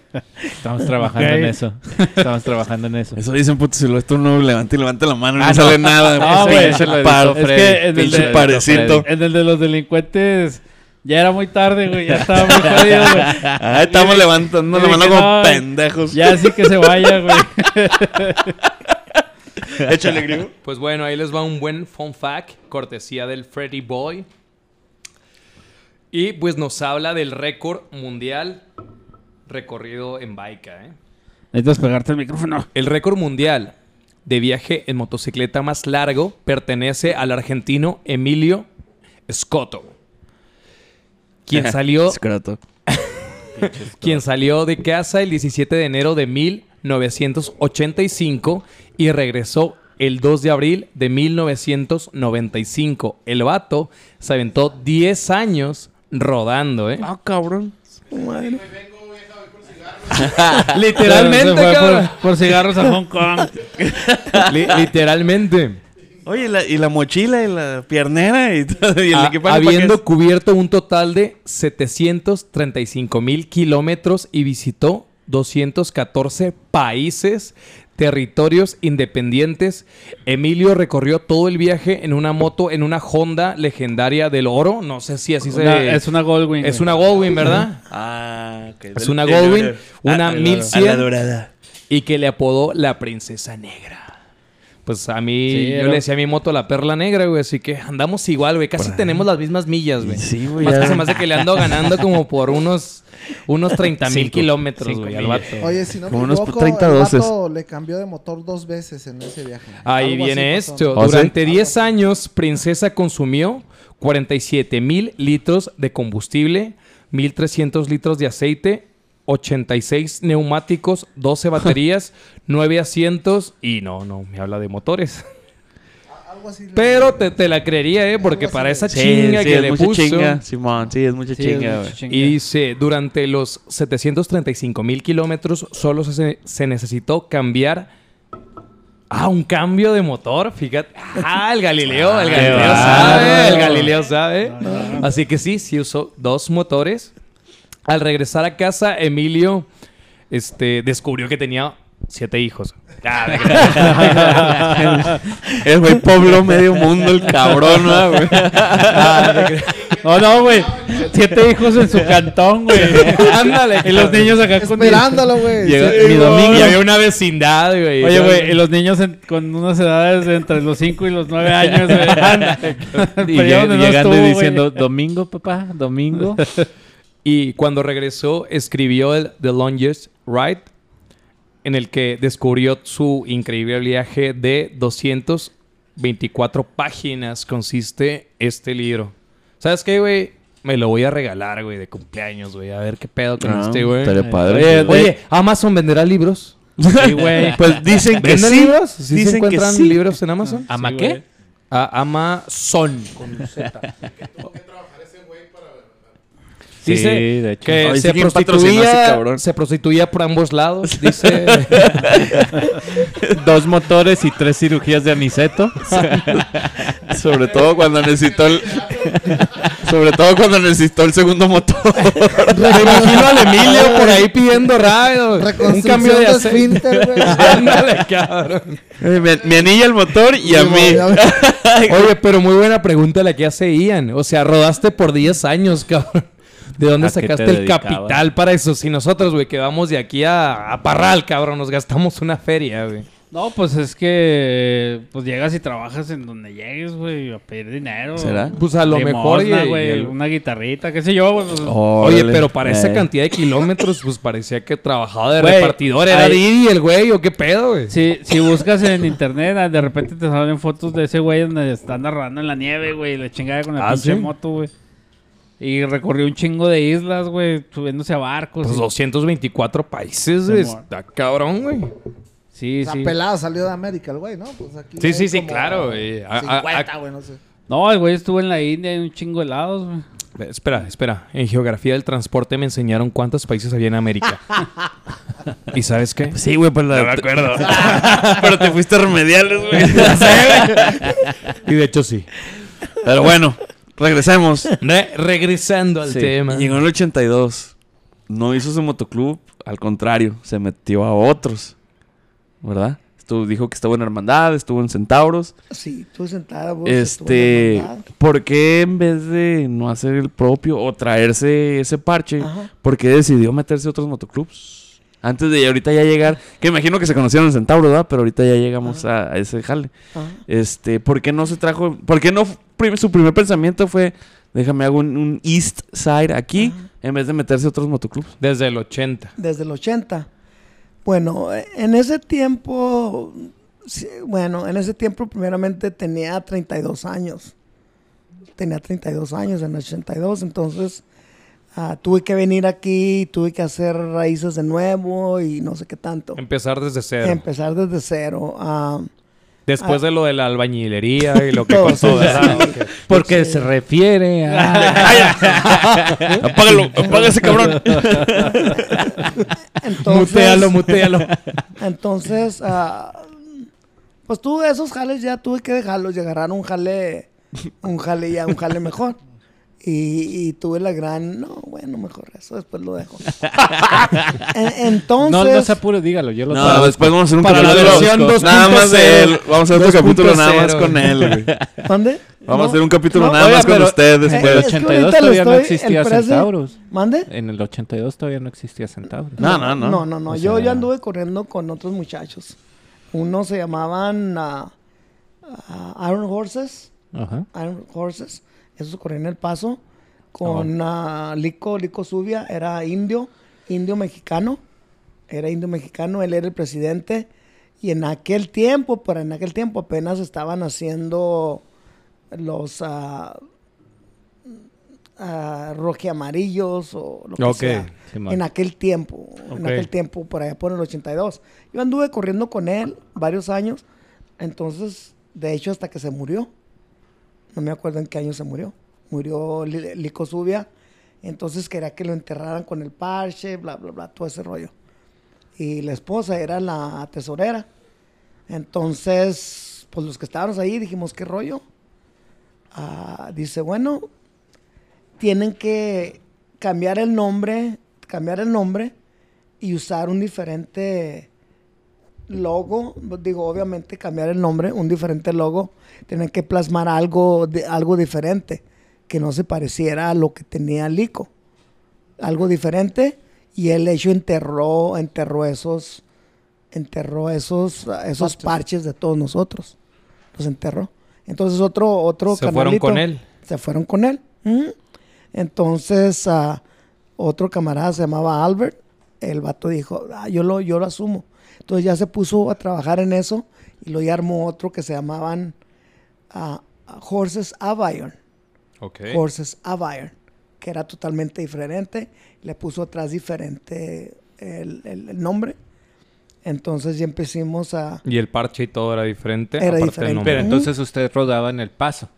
Estamos trabajando en eso. Estamos trabajando en eso. Eso dicen, puto, si lo esto uno levanta y levanta la mano y Ah, no, no. sale nada. No, Pinche güey. Es que en el, de, parecito. en el de los delincuentes ya era muy tarde, güey. Ya estaba muy jodido, güey. Ah, estamos levantando la mano como no, pendejos. Ya así que se vaya, güey. Échale, griego. Pues bueno, ahí les va un buen fun fact, cortesía del Freddy Boy. Y pues nos habla del récord mundial recorrido en bike, ¿eh? Necesitas pegarte el micrófono. El récord mundial de viaje en motocicleta más largo pertenece al argentino Emilio Scotto, quien salió, Escroto. quien salió de casa el 17 de enero de 1985 y regresó el 2 de abril de 1995. El vato se aventó 10 años rodando, ¿eh? Ah, cabrón. Bueno, Literalmente, Se fue cabrón. por, por cigarros a Hong Kong. Li- literalmente. Oye, ¿y la, y la mochila y la piernera y todo. Y el Ha- equipaje. ¿para habiendo cubierto un total de 735 mil kilómetros y visitó 214 países, territorios independientes. Emilio recorrió todo el viaje en una moto, en una Honda legendaria del oro. No sé si así Una- se... es una Goldwing. es una Goldwing, ¿verdad? Ah, ok. Es una Goldwing, una 1100. dorada. y que le apodó la princesa negra. Pues a mí, Sí, yo era- le decía a mi moto la perla negra, güey, así que andamos igual, güey, casi tenemos las mismas millas, güey. Sí, güey. Más que se me hace que le ando ganando como por unos, unos 30 mil kilómetros, güey, al vato. Oye, si no me Como unos equivoco, 30 el vato le cambió de motor dos veces en ese viaje. Ahí Algo viene esto. ¿Oh, sí? Durante 10 años, Princesa consumió 47 mil litros de combustible, 1.300 litros de aceite, 86 neumáticos, 12 baterías, 9 asientos y no, no, me habla de motores. Algo así Pero te, te la creería, ¿eh? Porque para esa Sí, chinga sí, que es le mucha puso... chinga, Simón. Sí, es mucha Sí, es chinga, mucha güey. chinga. Y dice, durante los 735 mil kilómetros solo se, se necesitó cambiar... Ah, un cambio de motor, fíjate. Ah, el Galileo, el qué Galileo sabe, el Galileo sabe. Así que sí, sí usó dos motores. Al regresar a casa, Emilio este, descubrió que tenía siete hijos. Ah, El güey pobló medio mundo, el cabrón, ¿no, güey? ah, No, no, güey. Siete hijos en su cantón, güey. Ándale. Y los niños acá con... Esperándolo, güey. Sí, mi domingo. Y había una vecindad, güey. Oye, güey, y los niños en- con unas edades de entre los 5 y los 9 años, güey. Y lleg- no llegando estuvo, y diciendo, domingo, papá, domingo. Y cuando regresó, escribió el The Longest Ride, en el que descubrió su increíble viaje de 224 páginas. Consiste este libro. ¿Sabes qué, güey? Me lo voy a regalar, güey, de cumpleaños, güey. A ver qué pedo con Ah, este, güey. estaría padre. Oye, Oye, ¿Amazon venderá libros? Sí, güey. Pues dicen que ¿Venden sí. libros? ¿Sí se que encuentran sí. libros en Amazon? ¿Ama Sí, qué? A Amazon. Con Z. Dice Sí, de hecho. que Ay, se, sí, ¿quién patrocinó a ese prostituía, se prostituía por ambos lados. Dice... Dos motores y tres cirugías de aniceto. Sobre todo cuando necesitó el... Sobre todo cuando necesitó el segundo motor. Me imagino al Emilio por ahí pidiendo rápido. Un cambio de de aceite. esfínter, güey. Ándale, cabrón. Eh, me, me anilla el motor y a Sí, mí. Oye, pero muy buena pregunta la que hace Ian. O sea, rodaste por 10 años, cabrón. ¿De dónde ¿A qué te sacaste el capital para eso? Si nosotros, güey, que vamos de aquí a, a Parral, cabrón, nos gastamos una feria, güey. No, pues es que pues llegas y trabajas en donde llegues, güey, a pedir dinero. ¿Será? Pues a lo mejor, Limosna, y- y güey, el- una guitarrita, qué sé yo, güey. pues, Oye, Órale. pero para esa Eh. cantidad de kilómetros, pues parecía que trabajaba de Güey, repartidor. Era ahí- Didi el güey, ¿o qué pedo, güey? Si, si buscas en internet, de repente te salen fotos de ese güey donde está narrando en la nieve, güey, y la chingada con la Ah, pinche ¿sí? moto, güey. Y recorrió un chingo de islas, güey, subiéndose a barcos. Pues y- 224 países, güey. Está cabrón, güey. Sí, O sea, sí. pelado salió de América el güey, ¿no? Pues aquí Sí, sí, sí, claro, güey. A- a- 50, a- güey, no sé. No, el güey estuvo en la India en un chingo de lados, güey. Espera, espera. En geografía del transporte me enseñaron cuántos países había en América. ¿Y sabes qué? Sí, güey, pues la... me acuerdo. pero te fuiste a remediales, güey. y de hecho sí. Pero bueno, regresemos. Re- regresando al Sí, tema. Llegó en el 82. No hizo su motoclub, al contrario, se metió a otros. ¿Verdad? Estuvo, dijo que estuvo en Hermandad, estuvo en Centauros. Sí, tú sentada, vos. este, estuvo en ¿por qué en vez de no hacer el propio o traerse ese parche, Ajá. por qué decidió meterse a otros motoclubs? Antes de ahorita ya llegar, que imagino que se conocieron en Centauros, ¿verdad? Pero ahorita ya llegamos a, a ese jale. Ajá. Este, ¿por qué no se trajo? ¿Por qué no? Su primer pensamiento fue, déjame hago un, un East Side aquí, en vez de meterse a otros motoclubs. Desde el 80. desde el 80. Bueno, en ese tiempo, bueno, en ese tiempo primeramente tenía 32 años. Tenía 32 años en el 82, entonces ah, tuve que venir aquí, tuve que hacer raíces de nuevo y no sé qué tanto. Empezar desde cero. Empezar desde cero. ah, Después de lo de la albañilería y lo que contó, sí, ¿verdad? sí. Porque se refiere a... Apágalo, apaga ese cabrón. entonces, mutealo, mutealo. Entonces, ah, pues tuve esos jales ya tuve que dejarlos y agarrar un jale, un jale ya, un jale mejor. Y, y tuve la gran... No, bueno, mejor eso, después lo dejo. En- Entonces... No, no se apure, dígalo. Yo lo No, traigo. después vamos a hacer un Para la nada más de él. 2.0. Vamos a hacer otro capítulo nada más 2.0. con él, güey. ¿Mande? Vamos No, a hacer un capítulo no, nada oiga, más con pero- usted Eh, En el después. es que 82 ahorita lo todavía no estoy- existía el presi- Centauros. ¿Mande? En el 82 todavía no existía Centauros. No, no, no. No, no, no. O yo, sea- yo anduve corriendo con otros muchachos. Unos se llamaban ah, Iron Horses. Ajá. Iron Horses. Esos corrían en el paso. Con Lico, Lico Zubia. Era indio. Indio mexicano. Era indio mexicano. Él era el presidente. Y en aquel tiempo, pero en aquel tiempo apenas estaban haciendo los ah, ah, rojiamarillos o lo que sea. En aquel tiempo, en aquel tiempo, por allá por el 82. Yo anduve corriendo con él varios años, entonces, de hecho, hasta que se murió. No me acuerdo en qué año se murió. Murió Li- Lico Zubia, entonces quería que lo enterraran con el parche, bla, bla, bla, todo ese rollo. Y la esposa era la tesorera. Entonces, pues los que estábamos ahí dijimos, ¿qué rollo? Ah, dice, bueno, tienen que cambiar el nombre, cambiar el nombre y usar un diferente logo. Digo, obviamente cambiar el nombre, un diferente logo. Tienen que plasmar algo, de, algo diferente, que no se pareciera a lo que tenía Lico. Algo diferente. Y el hecho enterró, enterró esos, enterró esos, esos parches de todos nosotros. Los enterró. Entonces otro, otro Se fueron con él. se fueron con él. Ujú. Entonces, ah, otro camarada se llamaba Albert. El vato dijo, "Ah, yo, lo, yo lo asumo. Entonces ya se puso a trabajar en eso y lo ya armó otro que se llamaban ah, Horses of Iron. Ok. Horses of Iron, que era totalmente diferente. Le puso atrás diferente el, el- el nombre. Entonces ya empezamos a... Y el parche y todo era diferente. Era diferente. nombre. Pero entonces usted rodaba en el paso.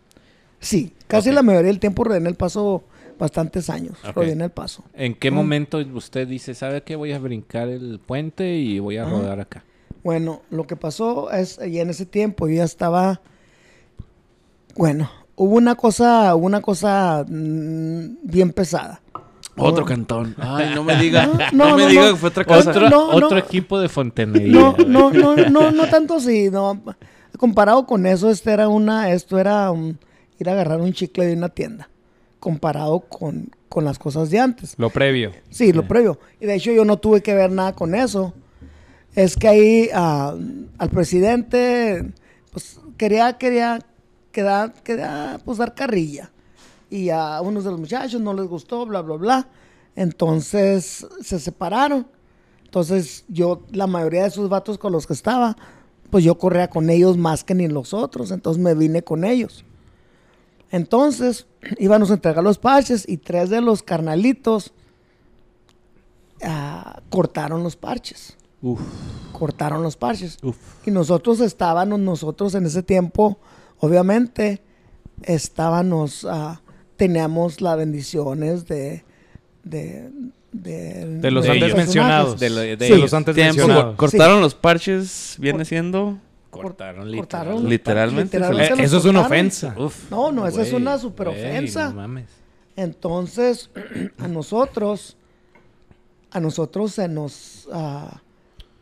Sí, casi la mayoría del tiempo rodé en el paso bastantes años. Ok. Rodé en el paso. ¿En qué Mm. momento usted dice, sabe qué? Voy a brincar el puente y voy a Ajá. rodar acá? Bueno, lo que pasó es, y en ese tiempo yo ya estaba, bueno, hubo una cosa, hubo una cosa mm, bien pesada. Otro cantón. Ay, no me diga. No, No, me no, diga no. que fue otra cosa. Otro, no, otro no. equipo de fontanería. No, no, no, no, no tanto así, no. Comparado con eso, este era una, esto era un- ir a agarrar un chicle de una tienda. Comparado con, con las cosas de antes. Lo previo. Sí, lo previo. Y de hecho yo no tuve que ver nada con eso. Es que ahí ah, al presidente, pues quería, quería, quedar, quería, pues dar carrilla. Y a unos de los muchachos no les gustó, bla, bla, bla. Entonces se separaron. Entonces yo, la mayoría de esos vatos con los que estaba, pues yo corría con ellos más que ni los otros. Entonces me vine con ellos. Entonces íbamos a entregar los parches y tres de los carnalitos ah, cortaron los parches. Uf, Cortaron los parches. uf. Y nosotros estábamos, nosotros en ese tiempo, obviamente, estábamos, ah, teníamos las bendiciones de... De, de, De los De antes ellos. mencionados. De lo- de De ellos. los antes Tiempo, mencionados. cortaron los parches, viene siendo. Cortaron, cortaron literalmente. literalmente Eh, eso es una ofensa. Uf, No, no, esa es una super ofensa. no mames. Entonces, a nosotros, a nosotros se nos ah,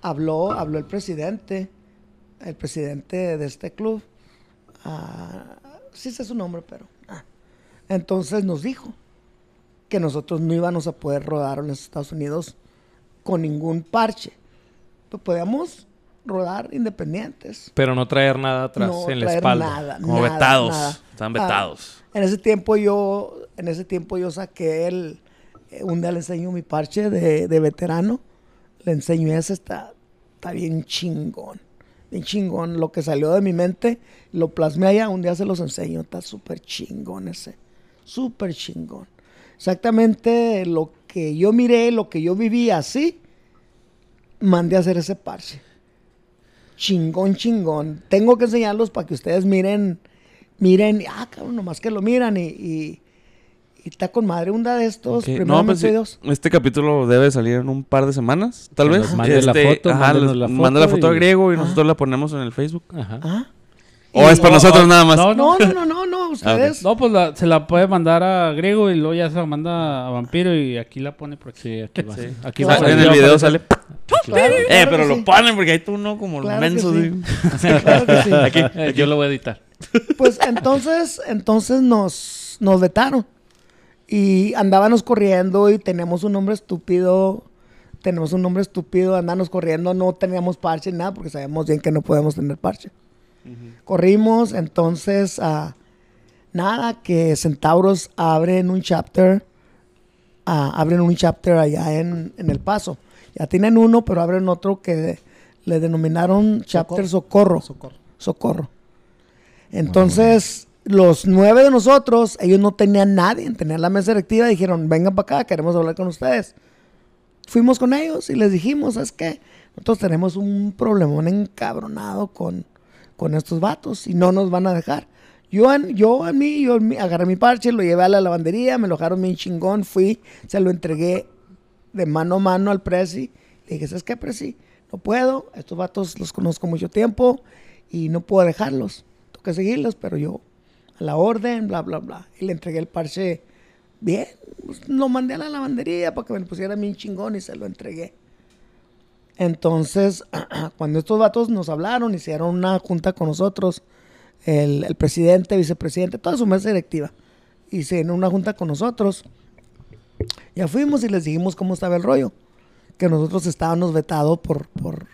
habló, habló el presidente, el presidente de este club. ah, sí sé su nombre, pero. ah. Entonces nos dijo que nosotros no íbamos a poder rodar en los Estados Unidos con ningún parche. Pues podíamos rodar independientes. Pero no traer nada atrás no en la traer espalda. Nada, Como nada, vetados. nada. Están Ah, vetados. en ese tiempo yo, en ese tiempo yo saqué el, eh, un día le enseño mi parche de, de veterano, le enseño ese, está, está bien chingón, bien chingón, lo que salió de mi mente, lo plasmé allá, un día se los enseño, está súper chingón ese, súper chingón. Exactamente lo que yo miré, lo que yo viví así, mandé a hacer ese parche. Chingón, chingón. Tengo que enseñarlos para que ustedes miren, miren, ah, cabrón, nomás que lo miran y, y, y está con madre una de estos, Ok, No, pues Dios. este capítulo debe salir en un par de semanas, tal Que vez. mande la Este, foto, ajá, la manda la foto foto a griego y Ajá. nosotros la ponemos en el Facebook. Ajá. Ah, ¿O es para nosotros nada más? No, no. No, no, no, no, no, ustedes. No, pues la- se la puede mandar a Griego y luego ya se la manda a Vampiro y aquí la pone por aquí. Sí, aquí va. Sí. Aquí Claro. va a en el video sale. Claro, Eh, pero lo sí. ponen porque ahí tú no, como Claro los mensos. que sí. Claro que sí. Aquí. Yo lo voy a editar. Pues entonces, entonces nos, nos vetaron. Y andábamos corriendo y teníamos un nombre estúpido. Tenemos un nombre estúpido, andábamos corriendo, no teníamos parche ni nada porque sabíamos bien que no podemos tener parche. Corrimos, entonces, ah, nada, que Centauros abren un chapter, ah, abren un chapter allá en, en El Paso. Ya tienen uno, pero abren otro que le denominaron Chapter Socorro. Socorro. Socorro. Entonces, los nueve de nosotros, ellos no tenían nadie, tenían la mesa directiva, dijeron, vengan para acá, queremos hablar con ustedes. Fuimos con ellos y les dijimos, ¿sabes qué? Nosotros tenemos un problemón encabronado con, con estos vatos y no nos van a dejar. Yo, yo a mí, yo agarré mi parche, lo llevé a la lavandería, me lo dejaron bien chingón, fui, se lo entregué de mano a mano al Prezi. Le dije, ¿sabes qué, Prezi? No puedo, estos vatos los conozco mucho tiempo y no puedo dejarlos. Tengo que seguirlos, pero yo a la orden, bla, bla, bla. Y le entregué el parche bien. pues, lo mandé a la lavandería para que me lo pusiera bien chingón y se lo entregué. Entonces, cuando estos vatos nos hablaron, hicieron una junta con nosotros, el, el presidente, vicepresidente, toda su mesa directiva, hicieron una junta con nosotros. Ya fuimos y les dijimos cómo estaba el rollo. Que nosotros estábamos vetados por, por,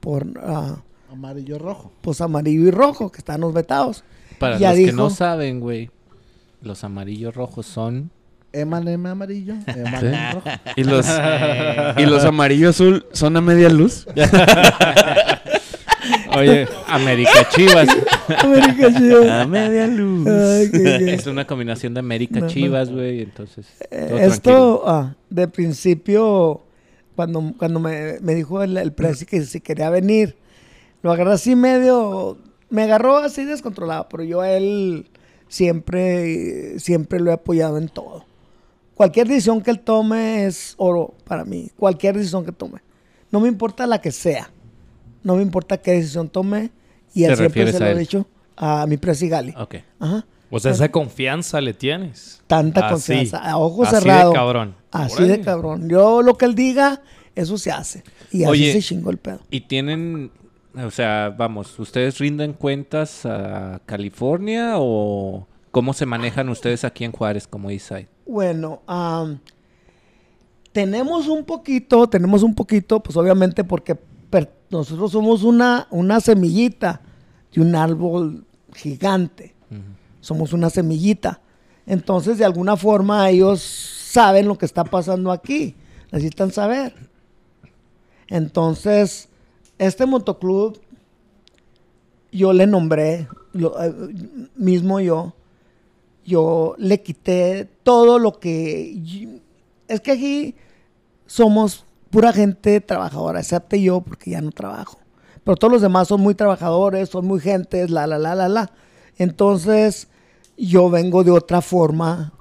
por ah, Amarillo rojo. pues amarillo y rojo, que estábamos vetados. Para Ya los que no saben, güey, los amarillos rojos son... M&M amarillo. Rojo. Y los, y los amarillo azul son a media luz. Oye, América Chivas. América Chivas. A media luz. Ay, qué- qué- es una combinación de América No. Chivas, güey, entonces... Eh, todo Esto, ah, de principio, cuando, cuando me, me dijo el, el presi que si quería venir, lo agarré así medio, me agarró así descontrolado, pero yo a él siempre, siempre lo he apoyado en todo. Cualquier decisión que él tome es oro para mí, cualquier decisión que tome. No me importa la que sea, no me importa qué decisión tome, y ¿Te él siempre se lo he dicho a mi presi Gali. Ok. Ajá. O sea, esa confianza le tienes. Tanta Así. confianza, a ojo Así de cerrado. cabrón. Así de cabrón. Yo lo que él diga, eso se hace. Y así Oye. se chingó el pedo. Y tienen, o sea, vamos, ¿ustedes rinden cuentas a California o cómo se manejan ustedes aquí en Juárez como Eastside? Bueno, tenemos un poquito, tenemos un poquito, pues obviamente porque nosotros somos una, una semillita de un árbol gigante. Somos una semillita. Entonces, de alguna forma, ellos saben lo que está pasando aquí. Necesitan saber. Entonces, este motoclub, yo le nombré, lo- eh, mismo yo, yo le quité todo lo que... Es que aquí somos pura gente trabajadora, excepto yo, porque ya no trabajo. Pero todos los demás son muy trabajadores, son muy gentes, la, la, la, la, la. Entonces, yo vengo de otra forma.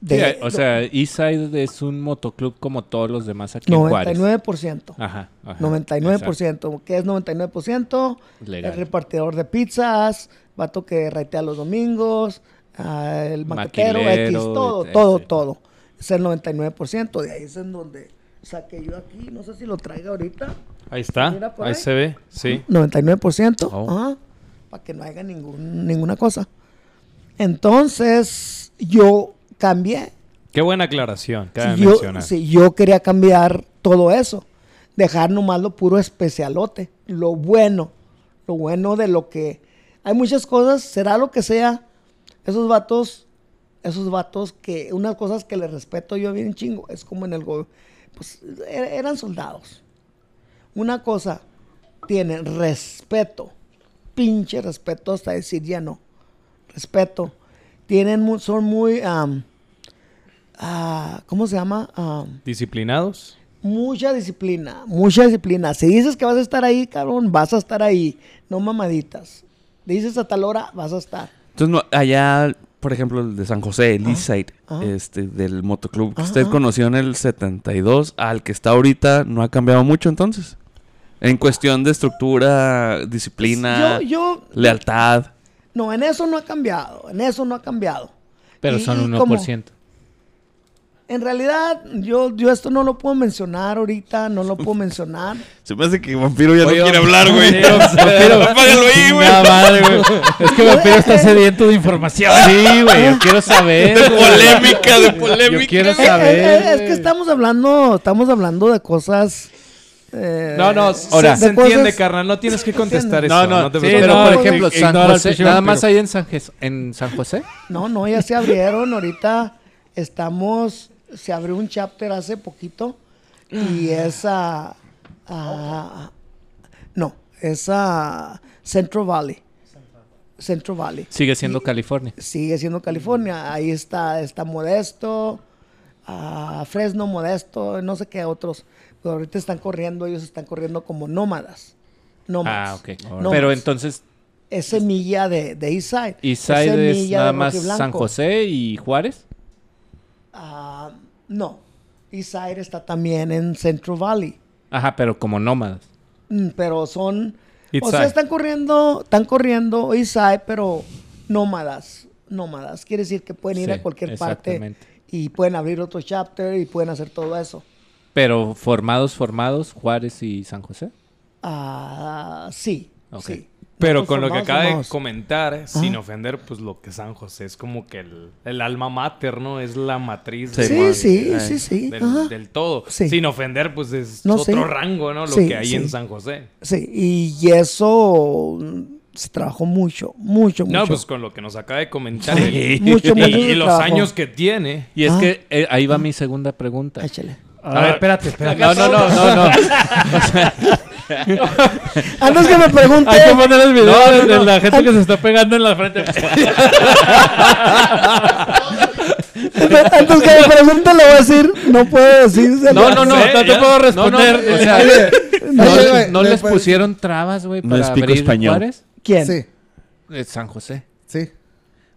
De, Sí, o sea, Eastside es un motoclub como todos los demás aquí en Juárez. 99%. Ajá, ajá, 99%. ¿Qué es 99%? Legal. El repartidor de pizzas, vato que raitea los domingos, ah, el maquetero, X, todo, etc. todo, todo. Es el 99%. De ahí es en donde saqué yo aquí. No sé si lo traiga ahorita. Ahí está. Mira por Ahí ahí. se ve. Sí. 99%. Oh. Ajá. Para que no haya ningún, ninguna cosa. Entonces, yo cambié. Qué buena aclaración. Cabe Si yo, mencionar. si yo quería cambiar todo eso. Dejar nomás lo puro especialote. Lo bueno. Lo bueno de lo que... Hay muchas cosas, será lo que sea. Esos vatos, esos vatos que... Unas cosas que les respeto yo bien chingo. Es como en el... go- Pues er- eran soldados. Una cosa, tienen respeto. Pinche respeto hasta decir ya no. Respeto. Tienen, son muy... am, ah, ¿Cómo se llama? Am, Disciplinados. mucha disciplina, mucha disciplina. Si dices que vas a estar ahí, cabrón, vas a estar ahí. No mamaditas. Dices a tal hora, vas a estar. Entonces, no, allá, por ejemplo, el de San José, el Eastside, ajá. este, del motoclub que Ajá, usted conoció en el 72, al que está ahorita, ¿no ha cambiado mucho entonces? En cuestión de estructura, disciplina, Yo, yo, lealtad. No, en eso no ha cambiado, en eso no ha cambiado. Pero Y- son y 1%. como- En realidad, yo, yo esto no lo puedo mencionar ahorita, no lo puedo mencionar. Se me hace que Vampiro ya Oye, no quiere hablar, güey. Vampiro. Apágalo ahí, güey. Chingada madre, güey. Es que Vampiro está sediento de información. Sí, güey, yo quiero saber. De polémica, de polémica. Yo quiero Eh, saber. eh, eh, es que estamos hablando, estamos hablando de cosas. eh, No, no, Ahora, se, se de cosas- entiende, carnal. No tienes que contestar eso. No, no, te sí, pero no, por no, ejemplo, San José, nada vampiro. más hay en San, en San José. No, no, ya se abrieron. Ahorita estamos. Se abrió un chapter hace poquito. Y es a. a- no, es a Central Valley. Central Valley. Sigue siendo Y- California. Sigue siendo California. Ahí está, está Modesto, a Fresno, Modesto, no sé qué otros. Pero ahorita están corriendo, ellos están corriendo como nómadas. Nómadas. Ah, ok. Nómadas. Pero entonces, Es semilla de, de Eastside. Eastside es semilla nada de más San. José y Juárez. Ah, no. Eastside está también en Central Valley. Ajá, pero como nómadas. Mm, Pero son. O sea, están corriendo, están corriendo Eastside, pero nómadas. Nómadas. Quiere decir que pueden ir Sí, a cualquier parte y pueden abrir otro chapter y pueden hacer todo eso. Pero formados, formados, Juárez y San José. Ah, sí. Ok. sí. Pero con lo que acaba de comentar, sin ofender, pues lo que San José es como que el, el alma mater, ¿no? Es la matriz Sí, de- Sí, sí, Ay, sí, sí. del, del todo. Sí. Sin ofender, pues es No, otro sí. rango, ¿no? Lo Sí, que hay en. San José. Sí, y eso mm, se trabajó mucho, mucho, mucho. No, pues con lo que nos acaba de comentar. Sí. y, mucho, mucho. y se los años que tiene. Y es Ah. que eh, ahí va mi segunda pregunta. Échale. A ver, espérate, espérate. No, no, no, no, no. Antes que me pregunte, Hay que poner el video No, no, de, no. la gente que se está pegando en la frente. antes que me pregunte, le voy a decir, no puedo decir. No, no, no, no te puedo responder. No, no, o sea, no, no le les pusieron trabas, güey, No para explico abrir español. Juárez. ¿Quién? Sí, Eh, San José. sí.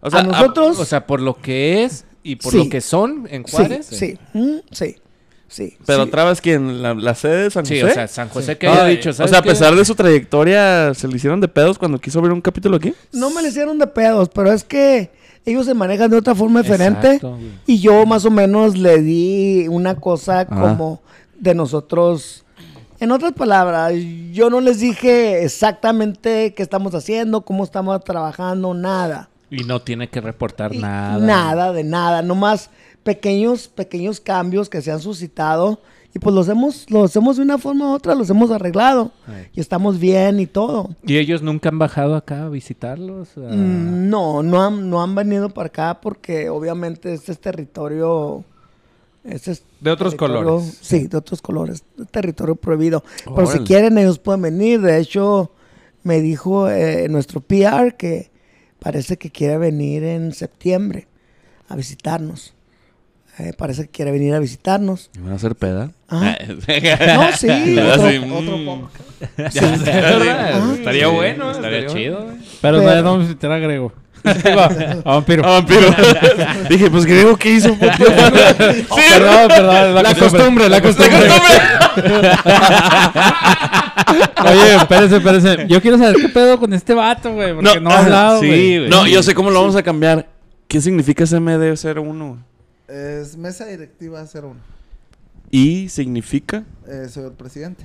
O sea, a nosotros. O sea, por lo que es y por Sí. lo que son en sí, Juárez. sí, mm, sí, sí. Pero sí. trabas quién, la, la sede de San Sí, José. o sea, San José que Ah, haya dicho, o ¿sabes sea, a qué? pesar de su trayectoria, ¿se le hicieron de pedos cuando quiso abrir un capítulo aquí? No me le hicieron de pedos, pero es que ellos se manejan de otra forma diferente. Exacto, y yo más o menos le di una cosa como de nosotros. En otras palabras, yo no les dije exactamente qué estamos haciendo, cómo estamos trabajando, nada. Y no tiene que reportar Y nada. Nada, de nada. Nomás pequeños, pequeños cambios que se han suscitado. Y pues los hemos, los hemos de una forma u otra, los hemos arreglado. Ay. Y estamos bien y todo. ¿Y ellos nunca han bajado acá a visitarlos? A- Mm, No, no han, no han venido para acá porque obviamente este es territorio... Este es De otros territorio- colores. Sí, de otros colores. Territorio prohibido. Pero si quieren, ellos pueden venir. De hecho, me dijo eh, nuestro PR que parece que quiere venir en septiembre a visitarnos. Eh, parece que quiere venir a visitarnos. ¿Me van a hacer peda? Ajá. No, sí. Así, otro- mm. Otro podcast. ¿Verdad? Estaría Sí, bueno. Estaría chido, güey. Pero Pero- no vamos a visitar a Grego. A Vampiro. Ah, vampiro. Dije, pues griego, ¿qué hizo? Oh, perdón, perdón. La, costumbre, la costumbre. Oye, espérese, espérese. Yo quiero saber qué pedo con este vato, güey. Porque no, ha hablado, sí, güey. güey. No, yo sé cómo lo vamos a cambiar. ¿Qué significa ese MD01? Es mesa directiva 01. Y significa, Eh, soy el presidente.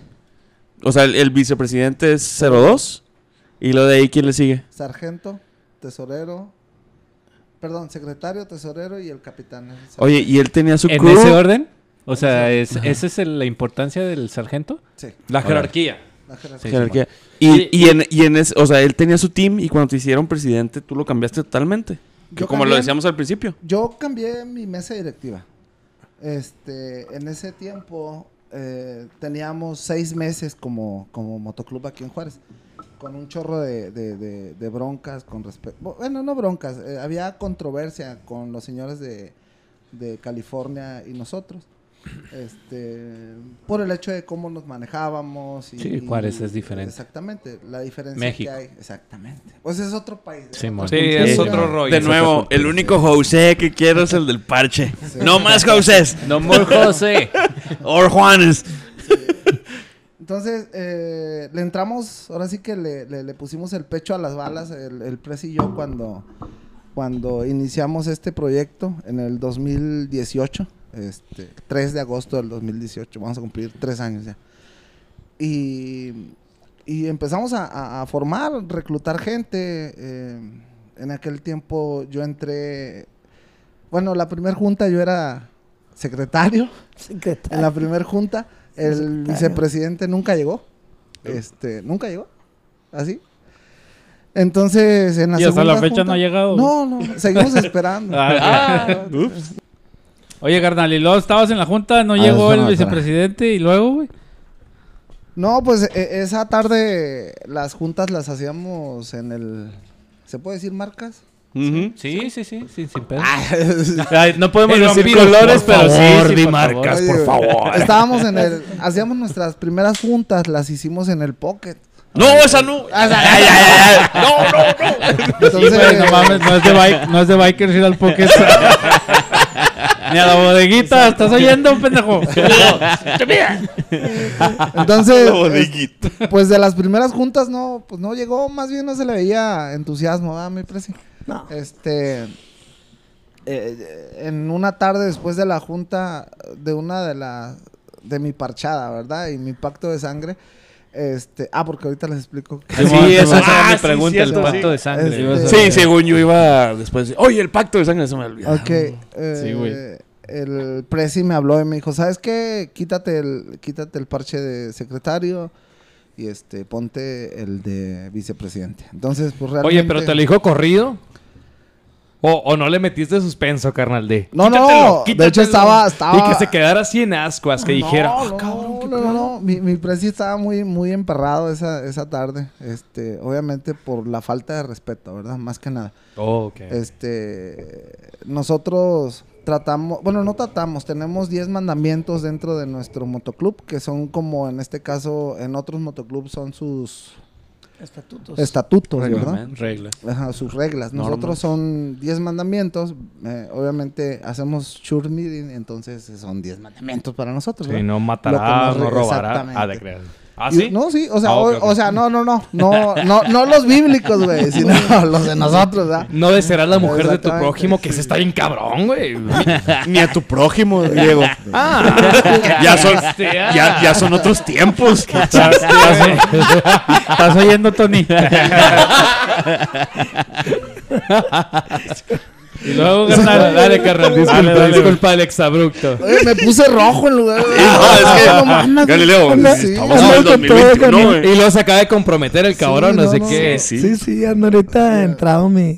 o sea, el, el vicepresidente es 02 y lo de ahí quién le sigue. Sargento, tesorero. Perdón, secretario, tesorero y el capitán. el Oye, y él tenía su ¿En crew. ese orden? O sea, es, ¿esa es el- la importancia del sargento? Sí, La jerarquía. la jerarquía. jerarquía. Y, y en, y en ese, o sea, él tenía su team y cuando te hicieron presidente tú lo cambiaste totalmente. Yo como lo decíamos al principio. Yo cambié mi mesa directiva. Este, en ese tiempo eh, teníamos seis meses como, como motoclub aquí en Juárez, con un chorro de, de- de- de broncas con respecto, bueno, no broncas, eh, había controversia con los señores de, de California y nosotros. Este, por el hecho de cómo nos manejábamos. Y, Sí, Juárez es diferente. Exactamente, la diferencia México. que hay. Exactamente. Pues es otro país. Sí, otra mon. Sí, es otro rollo. De nuevo, el único José que quiero es el del parche. No más José. No more José. Or Juanes. Entonces, eh, le entramos, ahora sí que le, le- le pusimos el pecho a las balas, el, el Pres y yo, cuando, cuando iniciamos este proyecto en el 2018, este, 3 de agosto del 2018, vamos a cumplir tres años ya. Y, y empezamos a, a- formar, reclutar gente. eh, en aquel tiempo yo entré, bueno, la primera junta yo era secretario. Secretario. En la primera junta, el Secretario. vicepresidente nunca llegó. Este, nunca llegó. Así. Entonces, en la Y hasta la segunda fecha no ha junta- llegado. No, no, seguimos esperando. Ah, Oye, carnal, y luego estabas en la junta, no Ah, llegó el vicepresidente y luego, güey. No, pues e- esa tarde las juntas las hacíamos en el. ¿Se puede decir marcas? Ujú. Sí, sí, sí, sí, sin pedo. Ay, no podemos decir colores, por pero sí, favor, sí, por marcas, por favor. Estábamos en el. Hacíamos nuestras primeras juntas, las hicimos en el Pocket. No, esa no. Ay, ay, ay, ay. No, no, no. Entonces, Sí, güey, no mames, no es de, bike, no es de bikers ir al pocket. Ni a la bodeguita, ¿estás oyendo, pendejo? entonces La bodeguita. Pues de las primeras juntas no, pues no llegó, más bien no se le veía entusiasmo, ¿verdad, mi presi? No. Este, eh, en una tarde después de la junta de una de las, de mi parchada, ¿verdad? Y mi pacto de sangre, este, ah, porque ahorita les explico. Sí, Simón, esa Simón. era Ah, mi sí, pregunta, cierto, el pacto sí. de sangre. Este, Sí, según yo iba después. de, Oye, el pacto de sangre se me olvidó. Ok, eh, Sí, güey. el presi me habló y me dijo, ¿sabes qué? Quítate el, quítate el parche de secretario y este, ponte el de vicepresidente. Entonces, pues realmente... Oye, pero te lo dijo corrido. O, o no le metiste suspenso, carnal, de. No, no, quítatelo, de hecho quítatelo. estaba- estaba- Y que se quedara así en ascuas, que dijera. No, "Ah, no, cabrón, no, no, pedo". no. Mi, mi presi estaba muy, muy emperrado esa, esa tarde. Este, obviamente por la falta de respeto, ¿verdad? Más que nada. Oh, ok. Este, nosotros tratamos, bueno, no tratamos, tenemos 10 mandamientos dentro de nuestro motoclub, que son como en este caso, en otros motoclubs son sus Estatutos. estatutos, ¿verdad? Reglas. Ajá, sus reglas. Normas. Nosotros son 10 mandamientos. eh, obviamente hacemos sure meeting, entonces son 10 mandamientos para nosotros. Sí, ¿verdad? no Lo matará, que nos no re- robará. exactamente. Ah, de creer. Ah, sí. No, sí, o sea, Ah, o, sea, no, no, no, no, no, no los bíblicos, güey, sino los de nosotros, ¿verdad? No desearás la mujer de tu prójimo, que se está bien cabrón, güey. Ni a tu prójimo, Diego. Ah, ya, son, ya, ya son otros tiempos. ¿Estás, estás oyendo, Tony? y luego, carnal, Dale, carnal, disculpa, Dale, dale, disculpa el exabrupto. Oye, me puse rojo en lugar de... No, es que- no mames, Galileo, anda- sí, sí, estamos en el con todo, 2021, con- güey. Y luego se acaba de comprometer el cabrón, Sí, no, no, sé no. qué. Sí. Sí, sí, anda ahorita entrado mi,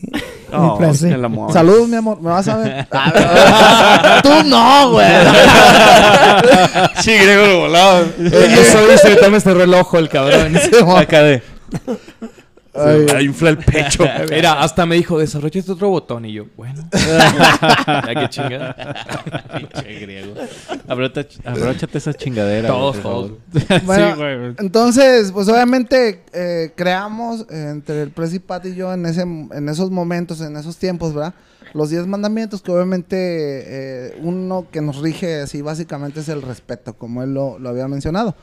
No, mi el. Saludos, mi amor, me vas a ver. Tú no, güey. Sí, griego lo volado. Yo soy, soy, toma este reloj, el cabrón. Acá de. Ay, Se me infla el pecho. Mira, hasta me dijo, desarrolla este otro botón. Y yo, bueno. ya que chingada. Pinche griego. Abróchate, esa chingadera. Todos, todos. Bueno, sí, güey. Entonces, pues obviamente eh, creamos eh, entre el Presi Pat y yo en, ese, en esos momentos, en esos tiempos, ¿verdad? Los 10 mandamientos que obviamente eh, uno que nos rige así básicamente es el respeto, como él lo, lo había mencionado.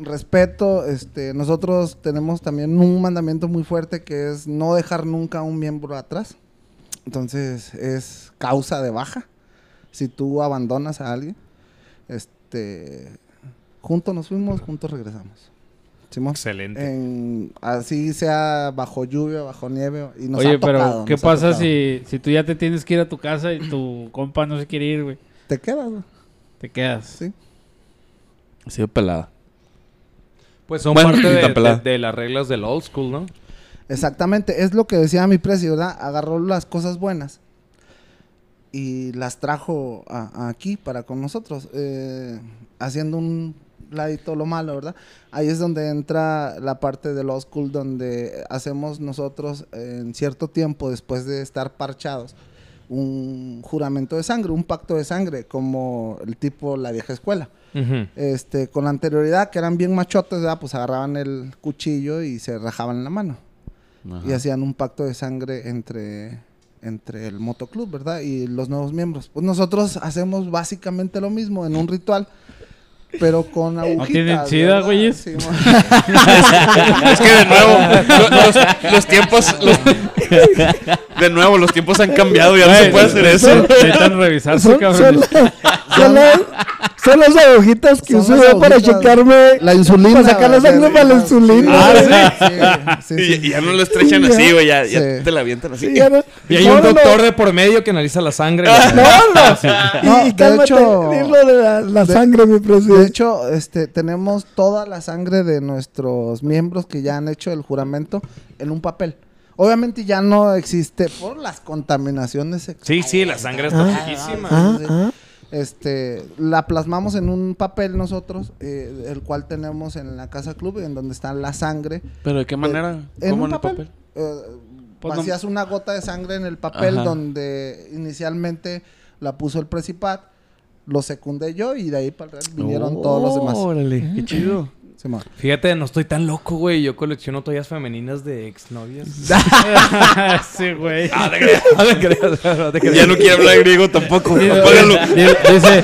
Respeto, este, nosotros tenemos también un mandamiento muy fuerte que es no dejar nunca a un miembro atrás. Entonces es causa de baja. Si tú abandonas a alguien, este, juntos nos fuimos, juntos regresamos. Simón. Excelente. En- así sea bajo lluvia, bajo nieve. Y nos Oye, ha tocado, pero ¿qué pasa si, si tú ya te tienes que ir a tu casa y tu compa no se quiere ir, güey? Te quedas, güey. Te quedas. Sí. Ha sido pelada. Pues son Bueno, parte de, las reglas del old school, ¿no? Exactamente, es lo que decía mi precio, ¿verdad? Agarró las cosas buenas y las trajo a- a aquí para con nosotros, eh, haciendo un ladito lo malo, ¿verdad? Ahí es donde entra la parte del old school, donde hacemos nosotros eh, en cierto tiempo, después de estar parchados, un juramento de sangre, un pacto de sangre, como el tipo la vieja escuela. Este, con anterioridad, que eran bien machotes, ¿verdad? Pues agarraban el cuchillo y se rajaban la mano y hacían un pacto de sangre entre, entre el motoclub, ¿verdad? Y los nuevos miembros. Pues nosotros hacemos básicamente lo mismo en un ritual. Pero con agujitas. tienen sida, ¿verdad? güeyes? Sí, Es que de nuevo, lo- los, los tiempos. los- de nuevo, los tiempos han cambiado. Ya no se puede hacer eso. Necesitan revisarse, Son, cabrón. son, la- son las, son las agujitas que uso para checarme. La insulina. Para sacar la sangre sí, para la sí, insulina. Ah, sí, sí, sí, Y, y ya no lo estrechan Sí, así, güey. Ya, ya Sí. te la avientan así. Sí, ya no- Y hay No, un no, no. doctor de por medio que analiza la sangre. No, no. No, y, de hecho- de la, la de- sangre, mi De hecho, este, tenemos toda la sangre de nuestros miembros que ya han hecho el juramento en un papel. Obviamente ya no existe por las contaminaciones Sí, sí, la sangre está Ah. Ah, sí. ah. Este, la plasmamos en un papel nosotros, eh, el cual tenemos en la casa club, en donde está la sangre. ¿Pero de qué manera? En ¿Cómo un en el papel. papel? Eh, Pues no- una gota de sangre en el papel Ajá. donde inicialmente la puso el Precipat, lo secundé yo y de ahí para el real vinieron todos los demás. Órale, qué chido. Fíjate, no estoy tan loco, güey. Yo colecciono toallas femeninas de exnovias. sí, güey. Ah, te. Ya no quiere hablar griego tampoco. Apágalo. Dice,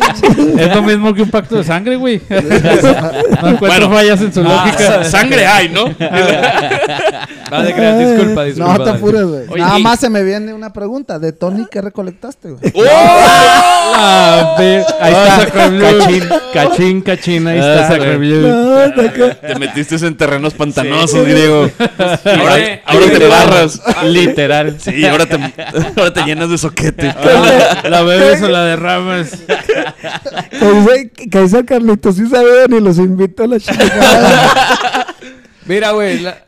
es lo mismo que un pacto de sangre, güey. No encuentro Bueno. fallas en su lógica. Ah, sangre hay, ¿no? Te creas, disculpa, disculpa. No te apures, güey. Nada y- más se me viene una pregunta. ¿De Tony qué recolectaste, güey? Ah, ve- Ahí Ah, está. Cachín, cachín, cachín. Ahí Ah, está. Te metiste en terrenos pantanosos, griego. Ahora, Oye, ahora te barras. Literal. Sí, ahora te, ahora te llenas de soquete. La bebes o la derramas. que dice, que dice Carlitos, sí sabían y los invito a la chingada. Mira, güey, la,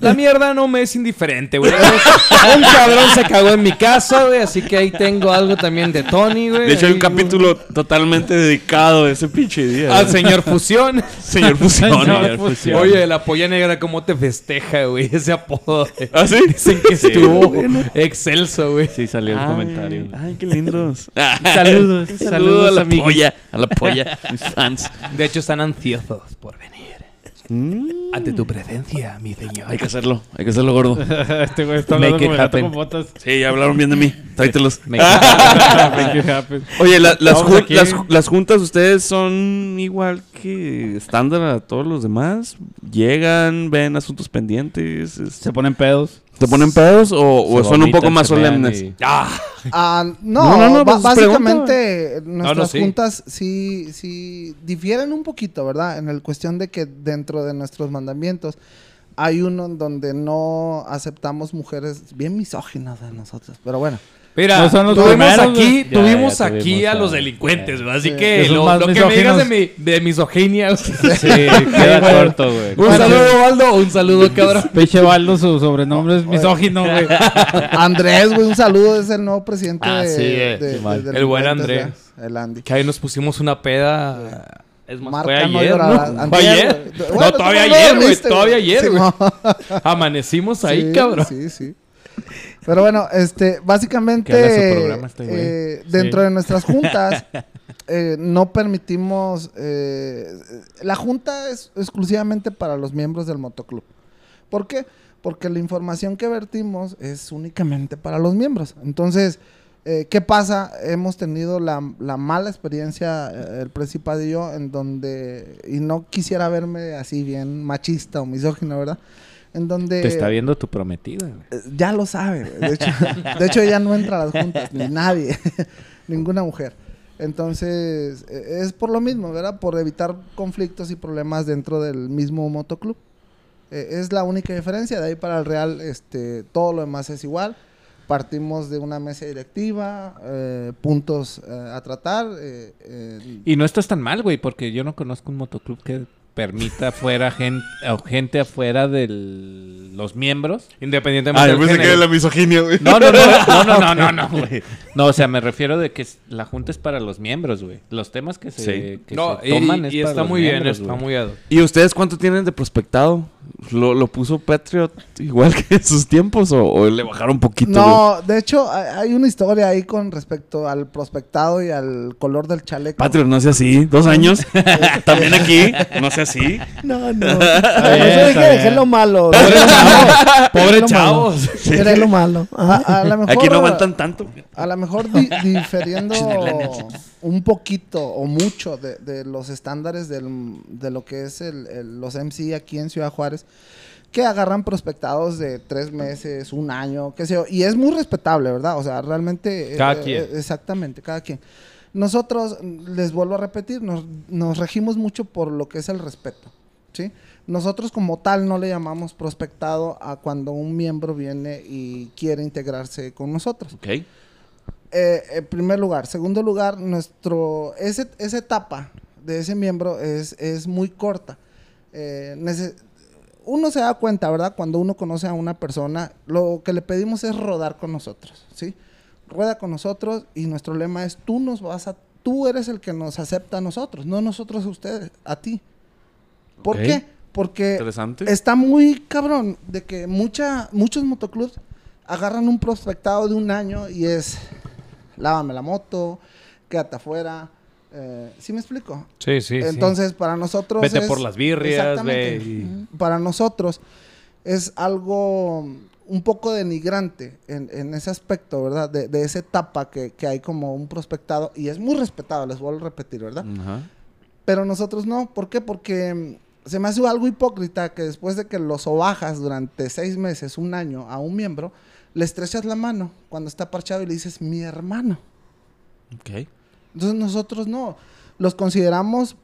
la mierda no me es indiferente, güey. Un cabrón se cagó en mi casa, güey, así que ahí tengo algo también de Tony, güey. De hecho, hay un capítulo totalmente dedicado a ese pinche día. Al señor Fusión. Señor Fusión. Señor Señor Fusión. Oye, la polla negra, ¿cómo te festeja, güey? Ese apodo. güey. ¿Ah, sí? Dicen que estuvo excelso, güey. Sí, salió el Ay, comentario. Ay, qué lindos. Saludos, Un saludos, saludo a la amigos. polla. A la polla. Mis fans. De hecho, están ansiosos por venir. Ante tu presencia, mi señor. Hay que hacerlo. Hay que hacerlo gordo. Este güey está hablando Make it como happen. con botas. Sí, ya hablaron bien de mí. Tráetelos. Make it happen. Oye, la- las, Vamos jun- aquí. las, las juntas, ¿ustedes son igual que estándar a todos los demás? ¿Llegan, ven asuntos pendientes? este, Se ponen pedos. ¿Te ponen pedos o, son un poco más solemnes? y- Ah, Ah, no, No, no, pues, básicamente nuestras no, sí. juntas sí, sí difieren un poquito, ¿verdad? En el cuestión de que dentro de nuestros mandamientos hay uno en donde no aceptamos mujeres bien misóginas de nosotros, pero bueno. Mira, No son los tuvimos primeros, aquí. Ya, tuvimos ya aquí tuvimos a a- los delincuentes, güey. Así Sí. que lo, que me digas de, mi, de misoginia. Sí, queda corto, güey. Un saludo, Waldo. Un saludo, cabrón. Pinche Baldo, su sobrenombre es misógino, güey. Andrés, güey, un saludo, es el nuevo presidente Ah, de, sí, eh, de- de El buen Andrés. El Andy. Que ahí nos pusimos una peda. Es más, Marca fue no ayer. ¿no? Antier, Fue ayer. No, todavía no ayer, güey. Todavía ayer, güey. no. Amanecimos ahí, Sí, cabrón. Sí, sí. Pero bueno, este, básicamente, programa este eh, dentro Sí. de nuestras juntas, eh, no permitimos, eh, la junta es exclusivamente para los miembros del motoclub. ¿Por qué? Porque la información que vertimos es únicamente para los miembros. Entonces, eh, ¿qué pasa? Hemos tenido la, la mala experiencia, eh, el Principado y yo, en donde, y no quisiera verme así bien machista o misógino, ¿verdad? En donde... Te está viendo tu prometida, güey. Eh, Ya lo sabe. De hecho, de hecho ella no entra a las juntas, ni nadie, ninguna mujer. Entonces, eh, es por lo mismo, ¿verdad? Por evitar conflictos y problemas dentro del mismo motoclub. Eh, es la única diferencia. De ahí para el Real, este, todo lo demás es igual. Partimos de una mesa directiva, eh, puntos eh, a tratar. Y no estás tan mal, güey, porque yo no conozco un motoclub que permita fuera gente, o gente afuera de los miembros. Independientemente Ah, yo del pensé que género. era la misoginia, güey. No, no, no, no, no, no, no, no, güey. No, o sea, me refiero de que la junta es para los miembros, güey. Los temas que se, Sí. que No, se y, toman y es para está los muy bien, está güey. muy hoc. ¿Y ustedes cuánto tienen de prospectado? ¿Lo, lo puso Patriot igual que en sus tiempos o, o le bajaron un poquito? güey? No, de hecho, hay una historia ahí con respecto al prospectado y al color del chaleco. Patriot, no sea así. Dos años. También aquí. No sea así. No, no. eso dejé lo malo. Pobre chavos, Dejé lo malo. Dejé lo malo. Ajá. A, a lo mejor, Aquí no aguantan tanto. A lo mejor di- diferiendo un poquito o mucho de, de los estándares del- de lo que es el- el- los MC aquí en Ciudad Juárez, que agarran prospectados de tres meses, un año, qué sé yo, y es muy respetable, ¿verdad? O sea, realmente... Cada eh, quien. eh, exactamente, cada quien. Nosotros, les vuelvo a repetir, nos, nos regimos mucho por lo que es el respeto, ¿sí? Nosotros como tal no le llamamos prospectado a cuando un miembro viene y quiere integrarse con nosotros. Ok. Eh, en primer lugar. Segundo lugar, nuestro, ese, esa etapa de ese miembro es, es muy corta. Eh, uno se da cuenta, ¿verdad? Cuando uno conoce a una persona, lo que le pedimos es rodar con nosotros, ¿sí? Rueda con nosotros y nuestro lema es tú nos vas a, tú eres el que nos acepta a nosotros, no nosotros a ustedes, a ti. ¿Por qué? Porque Interesante. está muy cabrón de que mucha, muchos motoclubs agarran un prospectado de un año y es lávame la moto, quédate afuera. Eh, ¿Sí me explico? Sí, sí, sí. Entonces, para nosotros. Vete es- por las birrias, Exactamente. ve y- Para nosotros es algo un poco denigrante en, en ese aspecto, ¿verdad? De, de esa etapa que, que hay como un prospectado y es muy respetado, les vuelvo a repetir, ¿verdad? Ajá. Pero nosotros no. ¿Por qué? Porque mm, se me hace algo hipócrita que después de que lo sobajas durante seis meses, un año a un miembro, le estrechas la mano cuando está parchado y le dices, mi hermano. Ok. Entonces nosotros no. Los consideramos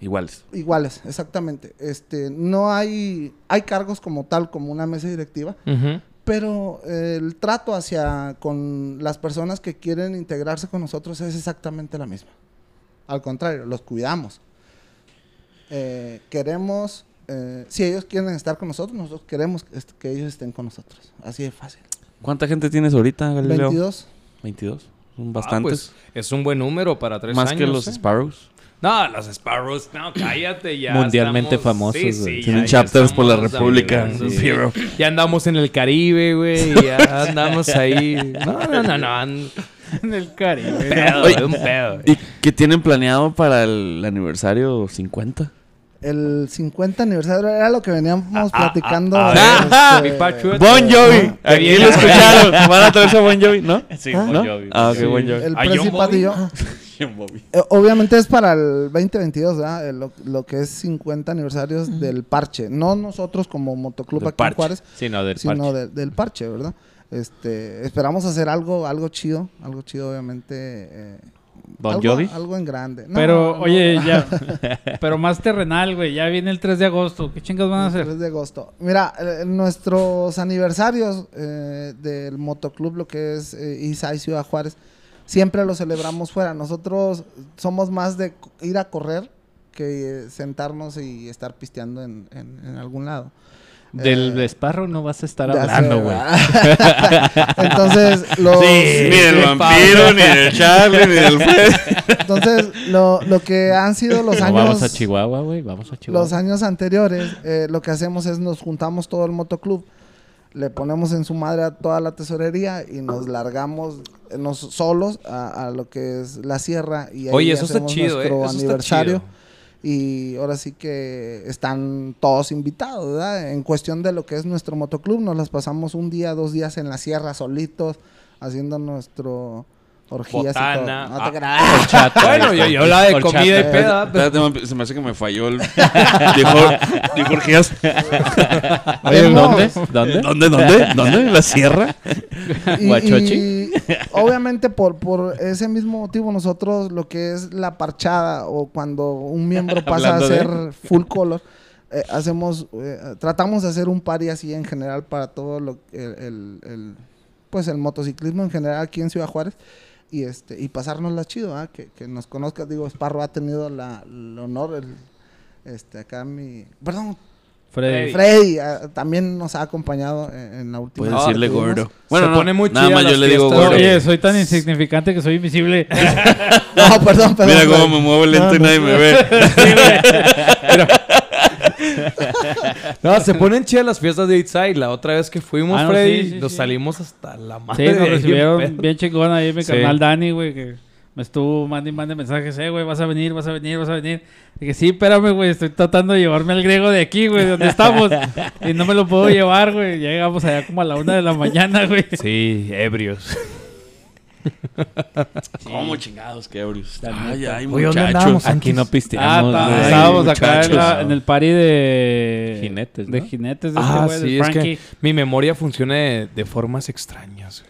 Iguales. iguales, exactamente. Este, no hay, hay cargos como tal, como una mesa directiva, pero eh, el trato hacia con las personas que quieren integrarse con nosotros es exactamente la misma. Al contrario, los cuidamos. Eh, queremos, eh, si ellos quieren estar con nosotros, nosotros queremos que, est- que ellos estén con nosotros. Así de fácil. ¿Cuánta gente tienes ahorita, Galileo? 22. 22. Ah, bastantes. pues, es un buen número para tres Más años. que los ¿eh? Sparrows. No, los Sparrows, no, cállate ya. Mundialmente estamos- famosos, Sí, güey. sí, Tienen ya- ya chapters por la República. Sí. Ya andamos en el Caribe, güey. Ya andamos ahí. No, no, no, no. En el Caribe. Pedo, Oye, un pedo. ¿Y qué tienen planeado para el aniversario 50? El 50 aniversario era lo que veníamos platicando. ah, este, mi Pachuet. Bon Jovi. Qué Aquí lo escucharon. Van a traerse a Bon Jovi, ¿no? Sí, ¿Ah? Bon ¿No? Jovi, Ah, ok, Jovi. Bon Jovi. El ¿A John Principado y yo. Eh, obviamente es para el 2022, ¿verdad? Eh, Lo, lo que es 50 aniversarios del parche. No nosotros como motoclub Del aquí parche. en Juárez, Sí, no, del sino parche. de- del parche, ¿verdad? Este, esperamos hacer algo, algo chido, algo chido, obviamente. eh, Bon algo, Jovi. Algo en grande. No, Pero, no, oye, no. ya. Pero más terrenal, güey. Ya viene el 3 de agosto. ¿Qué chingas van a El hacer? 3 de agosto. Mira, eh, nuestros aniversarios eh, del motoclub, lo que es eh, Isai Ciudad Juárez, siempre lo celebramos fuera. Nosotros somos más de ir a correr que eh, sentarnos y estar pisteando en, en- en algún lado. Del Eh, Esparro no vas a estar hablando, güey. ¿verdad? Entonces, los, ni del vampiro, ni del Charlie, ni del Fred. entonces lo, lo que han sido los No, años... vamos a Chihuahua, güey. Vamos a Chihuahua. Los años anteriores, eh, lo que hacemos es nos juntamos todo el motoclub, le ponemos en su madre a toda la tesorería y nos largamos eh, nos solos a, a lo que es la sierra y ahí Oye, eso está hacemos chido, ¿eh? nuestro Eso está aniversario. chido. Y ahora sí que están todos invitados, ¿verdad? En cuestión de lo que es nuestro motoclub, nos las pasamos un día, dos días en la sierra solitos, haciendo nuestro orgías Botana. y todo. No te Ah. Horchata, Bueno, yo, yo la de Horchata. comida y peda. pero- man, se me hace que me falló el... Dijo, dijo Orgías. Oye, ¿dónde? ¿Dónde? ¿Dónde, dónde? ¿Dónde? ¿En la sierra? Y, Guachochi. y obviamente por, por ese mismo motivo nosotros lo que es la parchada o cuando un miembro pasa a de- ser full color, eh, hacemos, eh, tratamos de hacer un party así en general para todo lo el, el- el, pues el motociclismo en general aquí en Ciudad Juárez y este y pasárnosla chido, ¿ah? que, que nos conozca, digo, Sparro ha tenido la, el honor, el, este acá mi, perdón, Freddy. Freddy ah, también nos ha acompañado en, en la última. Puedes decirle gordo. Bueno, no, pone muy nada más yo le digo gordo. Oye, soy tan insignificante que soy invisible. No, perdón, perdón. Mira cómo me muevo lento No, y no. nadie me ve. No, se ponen chidas las fiestas de Outside. La otra vez que fuimos, Ah, no, Freddy, sí, sí, nos sí. salimos hasta la madre. Sí, nos recibieron pedo. bien chingón ahí mi Sí. carnal Dani, güey, que me estuvo mande y mande mensajes, eh, güey, vas a venir, vas a venir, vas a venir. Dije, sí, espérame, güey, estoy tratando de llevarme al griego de aquí, güey, de donde estamos. y no me lo puedo llevar, güey. Llegamos allá como a la una de la mañana, güey. Sí, ebrios. ¿Cómo chingados, qué ebrios? La Ay, ay, Oye, ¿dónde muchachos. Aquí no Ah, pisteamos, güey. estábamos acá en, muchachos. la- en el party de... Jinetes, De jinetes de este Ah, sí, es que mi memoria funciona de, de formas extrañas.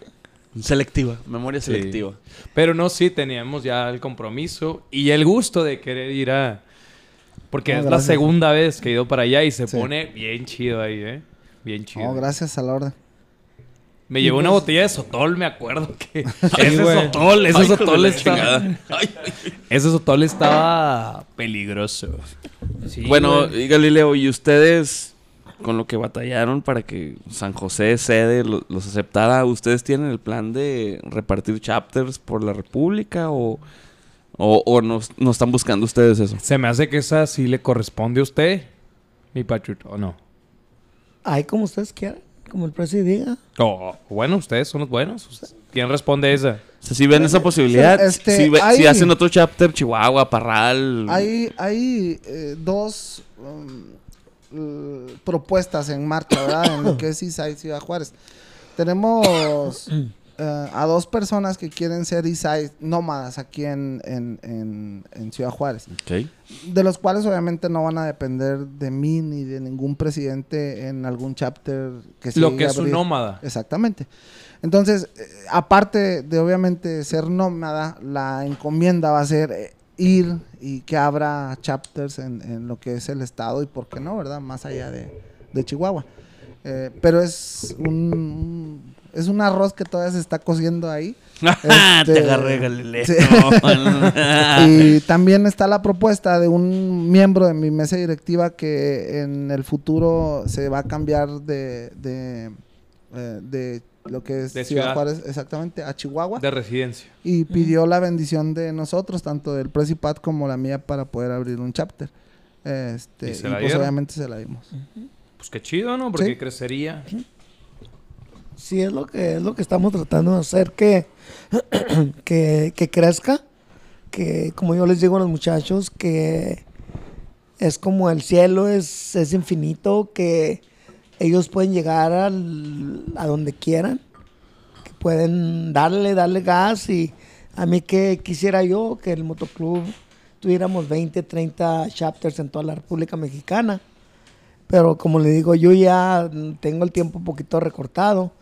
Selectiva, memoria Sí. selectiva. Pero no, sí, teníamos ya el compromiso y el gusto de querer ir a... Porque No, es la segunda vez que he ido para allá y se Sí. pone bien chido ahí, ¿eh? Bien chido. No, gracias a la orden. Me llevó una botella de Sotol, me acuerdo que... ese güey. Sotol, ese Ay, Sotol la estaba... chingada. Ay, Ese Sotol estaba peligroso. Sí, bueno, güey. y Galileo, ¿y ustedes con lo que batallaron para que San José sede lo- los aceptara, ustedes tienen el plan de repartir chapters por la República o, o, o no, no están buscando ustedes eso? Se me hace que esa sí le corresponde a usted, mi Patrick, ¿o no? Ahí como ustedes quieran, como el presidente diga. O bueno, ustedes son los buenos. ¿Quién responde esa? O sea, si ven esa posibilidad, Este, si, ve- si hay- hacen otro chapter, Chihuahua, Parral. Hay, hay eh, dos um, propuestas en marcha, ¿verdad? En lo que es Isai Ciudad Juárez. Tenemos eh, a dos personas que quieren ser Isai nómadas aquí en, en, en- en Ciudad Juárez. De los cuales obviamente no van a depender de mí ni de ningún presidente en algún chapter que se Lo que a es un nómada. Exactamente. Entonces, eh, aparte de obviamente ser nómada, la encomienda va a ser eh, ir y que abra chapters en, en lo que es el estado y por qué no, ¿verdad? Más allá de, de Chihuahua. Eh, pero es un, un- es un arroz que todavía se está cociendo ahí. Este, Te agarré, Galileo. sí. y también está la propuesta de un miembro de mi mesa directiva que en el futuro se va a cambiar de, de, eh, de lo que es De Ciudad ciudad. Juárez, exactamente, a Chihuahua. De residencia. y pidió la bendición de nosotros, tanto del Precipat como la mía, para poder abrir un chapter. Este, ¿Y y se la pues dieron? obviamente se la dimos. Pues qué chido, ¿no? Porque Sí. crecería. Sí, es lo que es lo que estamos tratando de hacer, que, que, que crezca, que como yo les digo a los muchachos, que es como el cielo, es, es infinito, que ellos pueden llegar al- a donde quieran, que pueden darle, darle gas y a mí que quisiera yo que el motoclub tuviéramos 20, 30 chapters en toda la República Mexicana. Pero como le digo, yo ya tengo el tiempo un poquito recortado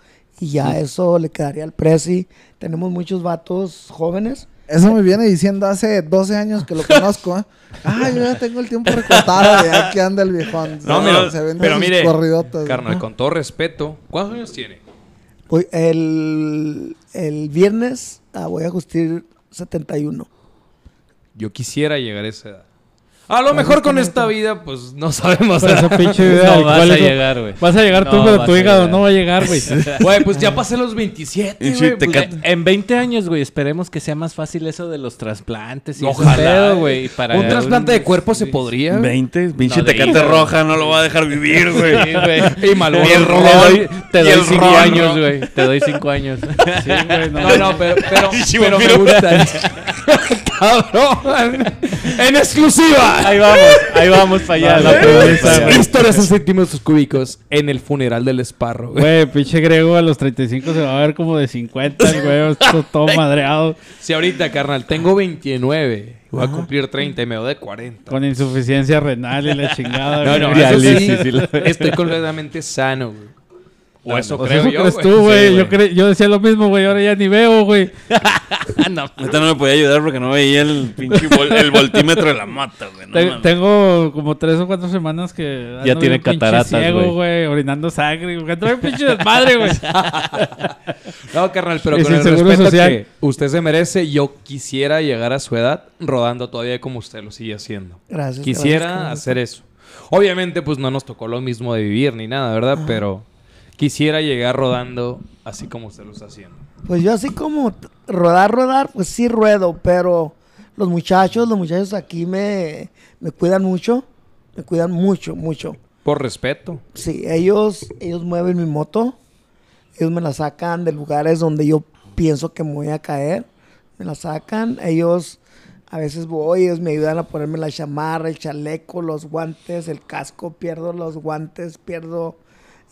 y ya eso le quedaría al Prezi. Tenemos muchos vatos jóvenes. Eso me viene diciendo hace 12 años que lo conozco. ¿eh? Ah, yo ya tengo el tiempo recortado. De aquí anda el viejón. No, Se- mira, se venden pero mire, corridotas. Carnal, con todo respeto, ¿cuántos años tiene? Hoy, el, el viernes ah, voy a cumplir 71. Yo quisiera llegar a esa edad. A lo mejor con esta vida, pues no sabemos. Esa pinche idea, No vas ¿cuál a es? llegar, güey. Vas a llegar tú, No pero tu hígado no va a llegar, güey. Güey, pues ya pasé los 27, Y güey. pues, En 20 años, güey, esperemos que sea más fácil eso de los trasplantes y Ojalá. güey. un trasplante de cuerpo se podría. güey. 20, pinche tecate roja, no lo va a dejar vivir, güey. Sí, güey. Y Malboro Y el ron. Te doy, te Y doy el cinco ron, años, ¿no? güey. Te doy cinco años. Sí, güey, no. No, pero, pero, Sí, pero me gusta. Cabrón. En exclusiva. ahí vamos, ahí vamos para allá. La promesa. Historias en centímetros cúbicos en el funeral del esparro. güey. Güey, pinche Grego a los 35 se va a ver como de 50, el güey, todo, todo madreado, Si ahorita, carnal, tengo 29, voy a cumplir 30 y me veo de 40. con insuficiencia renal y la chingada. No, no, eso sí, estoy completamente sano, güey. O eso Pues creo eso yo, crees güey. tú, güey. Sí, yo, cre- yo decía lo mismo, güey. Ahora ya ni veo, güey. Ahorita no me podía ayudar porque no veía el pinche vol- el voltímetro de la mata, güey. no Te- mames. tengo como tres o cuatro semanas que Ya tiene cataratas, ciego, güey. orinando sangre, bien pinche desmadre, güey. No, carnal, pero Es con el respeto social. que usted se merece, yo quisiera llegar a su edad rodando todavía como usted lo sigue haciendo. Gracias. Quisiera gracias, hacer eso. Obviamente, pues no nos tocó lo mismo de vivir ni nada, ¿verdad? Pero quisiera llegar rodando así como usted lo está haciendo. Pues yo así como rodar, rodar, pues sí ruedo, pero los muchachos, los muchachos aquí me, me cuidan mucho. Me cuidan mucho, mucho. Por respeto. Sí, ellos, ellos mueven mi moto. Ellos me la sacan de lugares donde yo pienso que me voy a caer. Me la sacan. Ellos, a veces voy, ellos me ayudan a ponerme la chamarra, el chaleco, los guantes, el casco. Pierdo los guantes, pierdo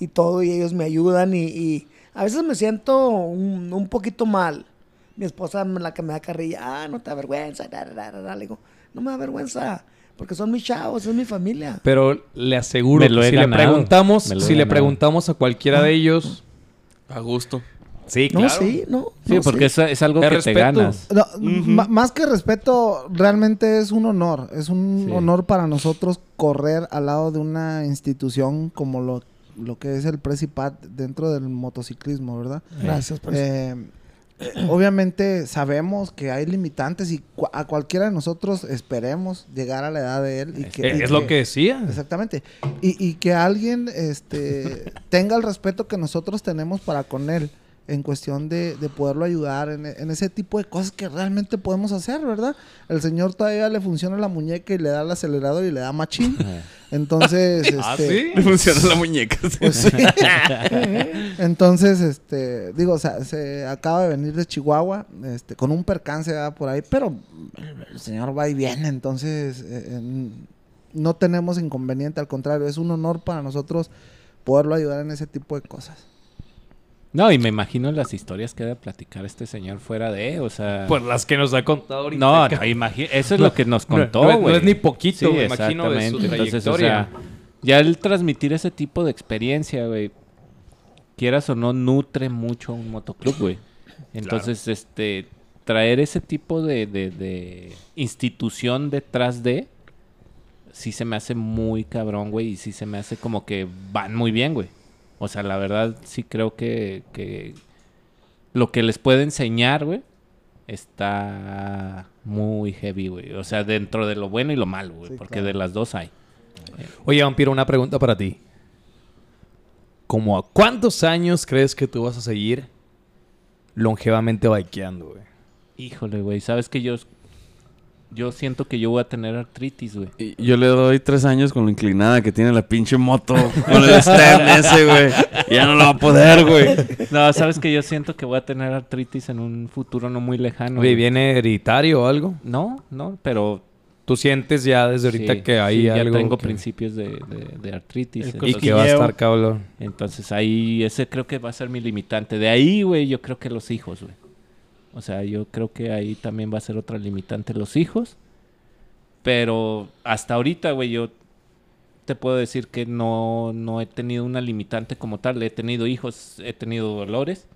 y todo. Y ellos me ayudan. Y, y a veces me siento un, un poquito mal. Mi esposa me la que me da carrilla. Ah, no te da vergüenza. da, da, da, da". Le digo, no me da vergüenza. Porque son mis chavos, es mi familia. Pero le aseguro que si ganado. le preguntamos, si le preguntamos a cualquiera de ellos. A gusto. Sí, No, claro. sí, no. Sí, no, porque sí. es, es algo Es que respeto. te ganas. No, más que respeto, realmente es un honor. Es un Sí. honor para nosotros correr al lado de una institución como lo, lo que es el Precipat dentro del motociclismo, ¿verdad? Gracias, por. Eh, eh, obviamente sabemos que hay limitantes y a cualquiera de nosotros esperemos llegar a la edad de él. Y que, Es, y es lo que decía. Exactamente. Y, y que alguien este, tenga el respeto que nosotros tenemos para con él en cuestión de, de poderlo ayudar en, en ese tipo de cosas que realmente podemos hacer, ¿verdad? El señor todavía le funciona la muñeca y le da el acelerador y le da machín. Entonces, ¿Ah, este, sí? Le funciona la muñeca. pues sí. Entonces, este, digo, o sea, se acaba de venir de Chihuahua, este, con un percance ¿verdad? por ahí, pero el, señor va y viene, entonces eh, no tenemos inconveniente, al contrario, es un honor para nosotros poderlo ayudar en ese tipo de cosas. No, y me imagino las historias que debe platicar este señor fuera de, o sea... Por las que nos ha contado ahorita. no, no, imagi- eso es lo que nos No, contó, no es- güey. no es ni poquito, Sí, me imagino, de su. Entonces, o sea, ya el transmitir ese tipo de experiencia, güey, quieras o no, nutre mucho a un motoclub, güey. Entonces, este, traer ese tipo de, de- de institución detrás de, sí se me hace muy cabrón, güey, y sí se me hace como que van muy bien, güey. O sea, la verdad, sí creo que, que lo que les puede enseñar, güey, está muy heavy, güey. O sea, dentro de lo bueno y lo malo, güey, Sí, porque claro. de las dos hay. Oye, Vampiro, una pregunta para ti. ¿Cómo a cuántos años crees que tú vas a seguir longevamente bikeando, güey? Híjole, güey, sabes que yo yo siento que yo voy a tener artritis, güey. Y Yo le doy tres años con lo inclinada que tiene la pinche moto. Con el stem ese, güey. Ya no lo va a poder, güey. No, sabes que yo siento que voy a tener artritis en un futuro no muy lejano. Oye. ¿viene hereditario o algo? No, no, pero ¿Tú sientes ya desde ahorita sí, que hay sí, ya algo tengo que- principios de, de- de artritis. El y que va a estar cabrón? Entonces ahí, ese creo que va a ser mi limitante. De ahí, güey, yo creo que los hijos, güey. O sea, yo creo que ahí también va a ser otra limitante los hijos. Pero hasta ahorita, güey, yo te puedo decir que no, no he tenido una limitante como tal. He tenido hijos, he tenido dolores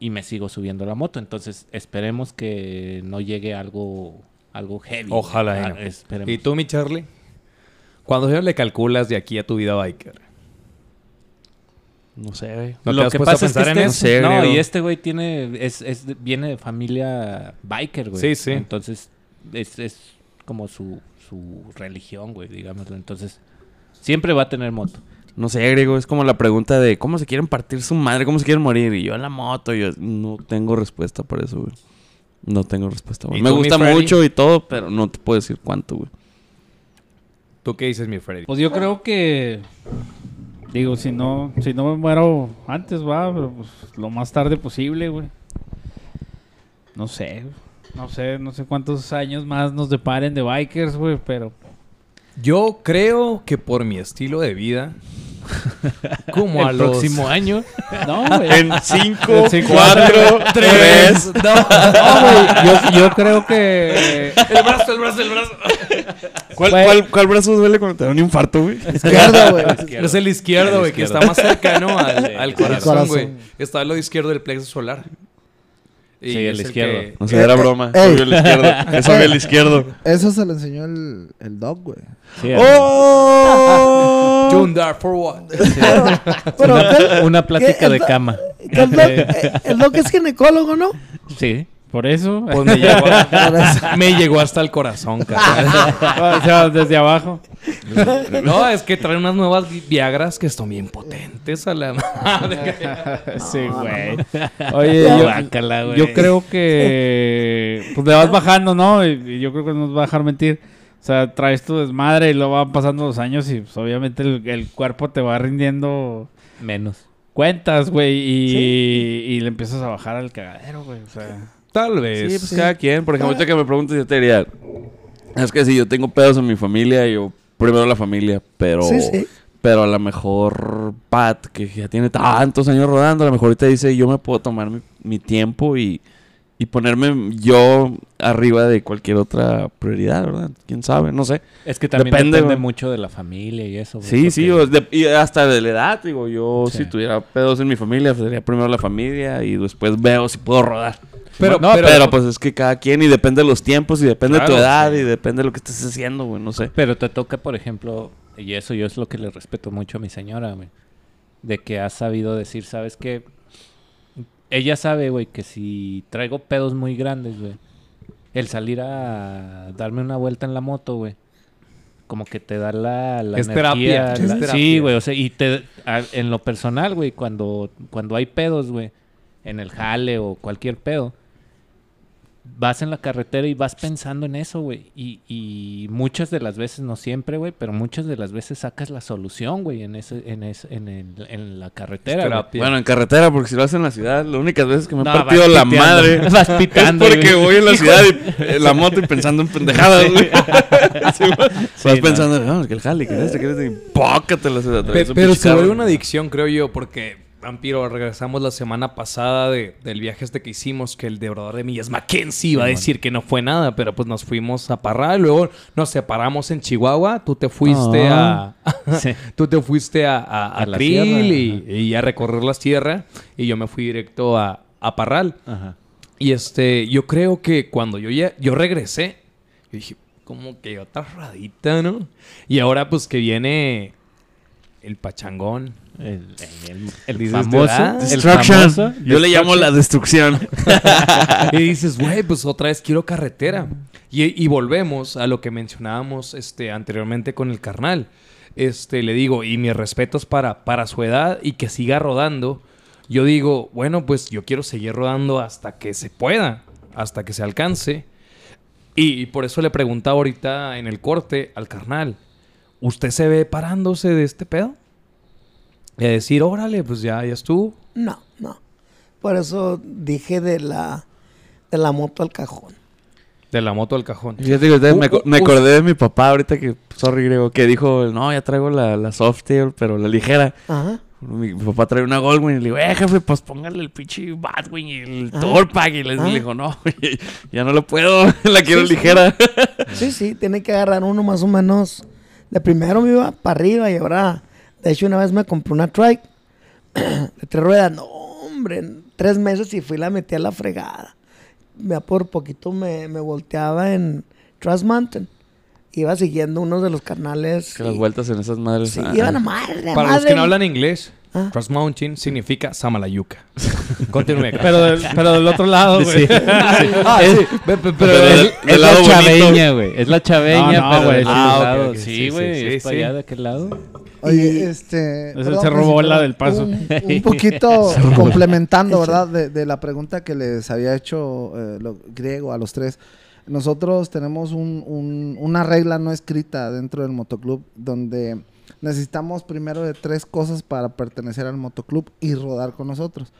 y me sigo subiendo la moto. Entonces esperemos que no llegue algo, algo heavy. Ojalá, Ah, esperemos. ¿Y tú, mi Charlie? ¿Cuántos años le calculas de aquí a tu vida biker? No sé, güey. ¿No te lo has que pasa es que pensar en este- eso? no, y este güey tiene es, es viene de familia biker, güey. Sí, sí. Entonces es, es como su, su religión, güey, digámoslo. Entonces siempre va a tener moto. No sé, griego. Es como la pregunta de cómo se quieren partir su madre, cómo se quieren morir. Y yo en la moto, yo no tengo respuesta para eso, güey. No tengo respuesta, güey. ¿Y Me gusta mucho y todo, pero no te puedo decir cuánto, güey. ¿Tú qué dices, mi Freddy? Pues yo creo que digo, si no si no me muero antes, va, pero pues lo más tarde posible, güey. No sé, no sé, no sé cuántos años más nos deparen de bikers, güey, pero Yo creo que por mi estilo de vida, como a El los... próximo año. no, güey. En 5, En cinco, 4, 3. No. No, güey, yo, yo creo que El brazo, el brazo, el brazo. ¿Cuál, Güey. cuál, cuál brazo duele cuando te da un infarto, güey? Izquierda, güey. Es el izquierdo, güey, que está más cercano al, al corazón, corazón. güey. Está lo izquierdo del plexo solar. Y Sí, el izquierdo. que- No sé, era broma. Ey. Obvio el izquierdo. Es obvio el izquierdo. Eso se lo enseñó el, el dog, güey. Sí, ¡Oh! Jundar for what? Bueno, una, ¿qué- una plática de cama. que el, doc, eh, el doc es ginecólogo, ¿no? Sí. por eso, Pues me llegó, me llegó hasta el corazón, o sea, desde abajo. No, es que trae unas nuevas vi- Viagras que están bien potentes a la madre. sí, güey. Oye, yo, yo creo que pues le vas bajando, ¿no? Y, y yo creo que no nos va a dejar mentir. O sea, traes tu desmadre y luego van pasando los años y pues, obviamente el, el cuerpo te va rindiendo Menos. cuentas, güey, y, y le empiezas a bajar al cagadero, güey. O sea, Tal vez. Sí, pues cada quien. Por ejemplo, ahorita que me preguntas, yo te diría... Es que si yo tengo pedos en mi familia, yo primero la familia, pero... Sí, sí. Pero a lo mejor Pat, que ya tiene tantos años rodando, a lo mejor ahorita dice, yo me puedo tomar mi, mi tiempo y, y ponerme yo arriba de cualquier otra prioridad, ¿verdad? ¿Quién sabe? No sé. Es que también Depende, mucho de la familia y eso. güey, Sí, sí, o de- y hasta de la edad, digo, yo Sí. si tuviera pedos en mi familia, pues, sería primero la familia y después veo si puedo rodar. Pero, no, pero, pero, pues es que cada quien y depende de los tiempos y depende de tu edad sí. y depende de lo que estés haciendo, güey, no sé. Pero te toca, por ejemplo, y eso yo es lo que le respeto mucho a mi señora, güey. De que has sabido decir, ¿sabes qué? Ella sabe, güey, que si traigo pedos muy grandes, güey, el salir a darme una vuelta en la moto, güey, como que te da la, la Es energía, terapia, es la- terapia. Sí, güey, o sea, y te, a- en lo personal, güey, cuando, cuando hay pedos, güey, en el jale o cualquier pedo, vas en la carretera y vas pensando en eso, güey. Y, y muchas de las veces, no siempre, güey, pero muchas de las veces sacas la solución, güey, en ese, en ese, en, el- en la carretera. Bueno, en carretera, porque si lo haces en la ciudad, las únicas veces que me he No, partido vas la piteando. madre Vas es pitando, porque güey. voy en la ciudad y en la moto y pensando en pendejadas, güey. Sí, vas no. pensando, no, es que el jale, que este, que este, y Pe- un pero se vuelve una adicción, creo yo, porque, Vampiro, regresamos la semana pasada de- del viaje este que hicimos, que el devorador de millas Mackenzie iba a decir que no fue nada, pero pues nos fuimos a Parral, luego nos separamos en Chihuahua, tú te fuiste Ah. a... Sí. Tú te fuiste a, a, y a recorrer las tierras y yo me fui directo a, a Parral. Ajá. Y este, yo creo que cuando yo ya, yo regresé, yo dije, como que otra radita, ¿no? Y ahora pues que viene el pachangón. El, el- famoso. Destruction. famoso. Yo le llamo la destrucción. y dices, güey, pues otra vez quiero carretera. Y, y volvemos a lo que mencionábamos este, anteriormente con el carnal. Este, le digo, y mis respetos para, para su edad y que siga rodando. Yo digo, bueno, pues yo quiero seguir rodando hasta que se pueda, hasta que se alcance. Y, por eso le preguntaba ahorita en el corte al carnal, ¿usted se ve parándose de este pedo? Y a decir, órale, pues ya, ya estuvo. No, no. Por eso dije de la, de la moto al cajón. De la moto al cajón. Que ahorita Uh, me, aco- uh, me uh. acordé de mi papá ahorita que, sorry, griego, que dijo, no, ya traigo la, la Softail, pero la ligera. Ajá. Mi, mi papá trae una Goldwing y le digo, eh, jefe, pues póngale el pinche Batwing y el. Torpack. Y le, dijo, no, ya no lo puedo, la quiero Sí, sí. ligera. Sí, sí, tiene que agarrar uno más o menos. De primero me iba para arriba y ahora, de hecho, una vez me compré una trike de tres ruedas. No, hombre, en tres meses y fui y la metí a la fregada. Ya por poquito me, me volteaba en Trust Mountain. Iba siguiendo unos de los carnales. Que las vueltas en esas madres. Sí, ah, iban a madre, Para los que no hablan inglés, Ah. Cross Mountain significa Samalayuca. Continúe. pero, del, pero del otro lado, güey. Ah, Es- sí. Pero es, es la bonito. chaveña, güey. Es la chaveña, No, no, pero del otro Ah, ok, lado. ok. Sí, Sí, güey. sí, es sí, para allá de aquel lado. Oye, este... Perdón, se robó la del paso. Un, un poquito complementando, ¿verdad? De, de la pregunta que les había hecho eh, lo griego a los tres. Nosotros tenemos un- un- una regla no escrita dentro del motoclub donde necesitamos primero de tres cosas para pertenecer al motoclub y rodar con nosotros.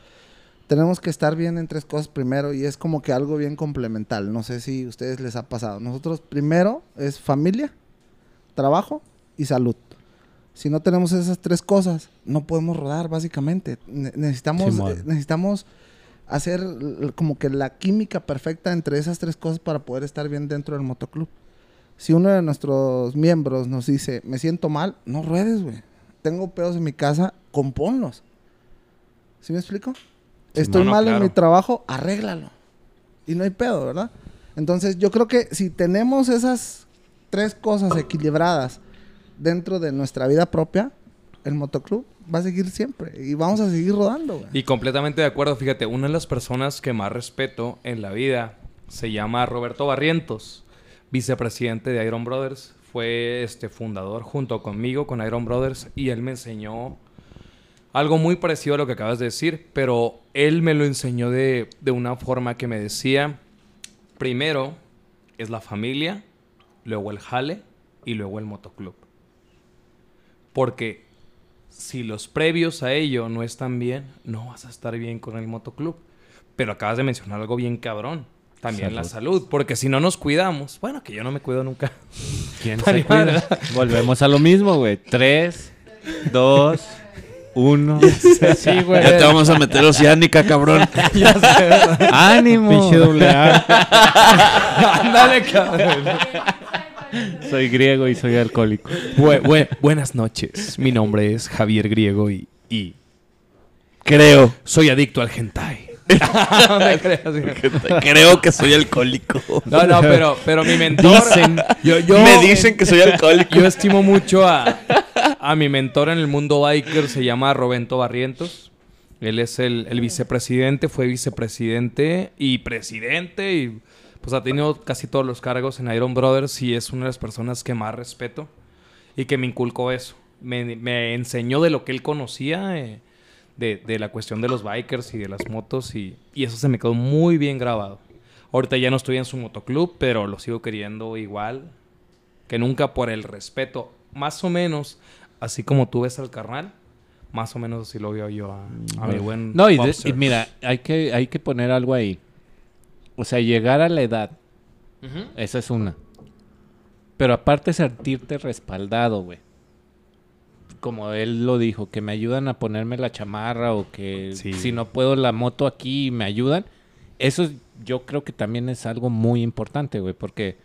Tenemos que estar bien en tres cosas primero y es como que algo bien complemental. No sé si a ustedes les ha pasado. Nosotros primero es familia, trabajo y salud. Si no tenemos esas tres cosas, no podemos rodar, básicamente. Ne- necesitamos, eh, necesitamos hacer como que la química perfecta entre esas tres cosas para poder estar bien dentro del motoclub. Si uno de nuestros miembros nos dice, me siento mal, no ruedes, güey. Tengo pedos en mi casa, componlos. ¿Sí me explico? Estoy mal en mi trabajo, arréglalo. Y no hay pedo, ¿verdad? Entonces yo creo que si tenemos esas tres cosas equilibradas dentro de nuestra vida propia, el motoclub va a seguir siempre y vamos a seguir rodando, güey. Y completamente de acuerdo, fíjate, una de las personas que más respeto en la vida se llama Roberto Barrientos, vicepresidente de Iron Brothers. Fue este fundador junto conmigo con Iron Brothers y él me enseñó algo muy parecido a lo que acabas de decir, pero él me lo enseñó de, de una forma que me decía, primero es la familia, luego el jale y luego el motoclub. Porque si los previos a ello no están bien, no vas a estar bien con el motoclub. Pero acabas de mencionar algo bien cabrón. También la salud. Porque si no nos cuidamos, bueno, que yo no me cuido nunca. ¿Quién se cuida? Volvemos a lo mismo, güey. Tres, dos, uno. Sí, güey. Ya te vamos a meter oceánica, cabrón. ¡Ánimo! Pinche doble A. Ándale, cabrón. Soy griego y soy alcohólico. Bue- bue- buenas noches. Mi nombre es Javier Griego y, y Creo. soy adicto al hentai. No me creas, Creo que soy alcohólico. No, no, pero, pero mi mentor. yo, yo- Me dicen que soy alcohólico. Yo estimo mucho a, a mi mentor en el mundo biker, se llama Roberto Barrientos. Él es el, el vicepresidente, fue vicepresidente y presidente y pues ha tenido casi todos los cargos en Iron Brothers y es una de las personas que más respeto y que me inculcó eso. Me, me enseñó de lo que él conocía, eh, de, de la cuestión de los bikers y de las motos y, y eso se me quedó muy bien grabado. Ahorita ya no estoy en su motoclub, pero lo sigo queriendo igual que nunca por el respeto. Más o menos, así como tú ves al carnal, más o menos así lo veo yo a, a mi buen No, y, de- Bobster. y mira, hay que, hay que poner algo ahí. O sea, llegar a la edad, esa es una. Pero aparte sentirte respaldado, güey. Como él lo dijo, que me ayudan a ponerme la chamarra o que Sí. si no puedo la moto aquí me ayudan. Eso es- yo creo que también es algo muy importante, güey, porque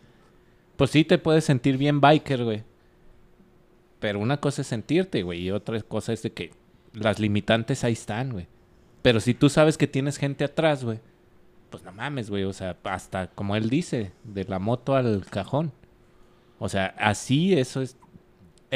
pues sí te puedes sentir bien biker, güey. Pero una cosa es sentirte, güey, y otra cosa es de que las limitantes ahí están, güey. Pero si tú sabes que tienes gente atrás, güey, pues no mames, güey. O sea, hasta como él dice, de la moto al cajón. O sea, así eso es.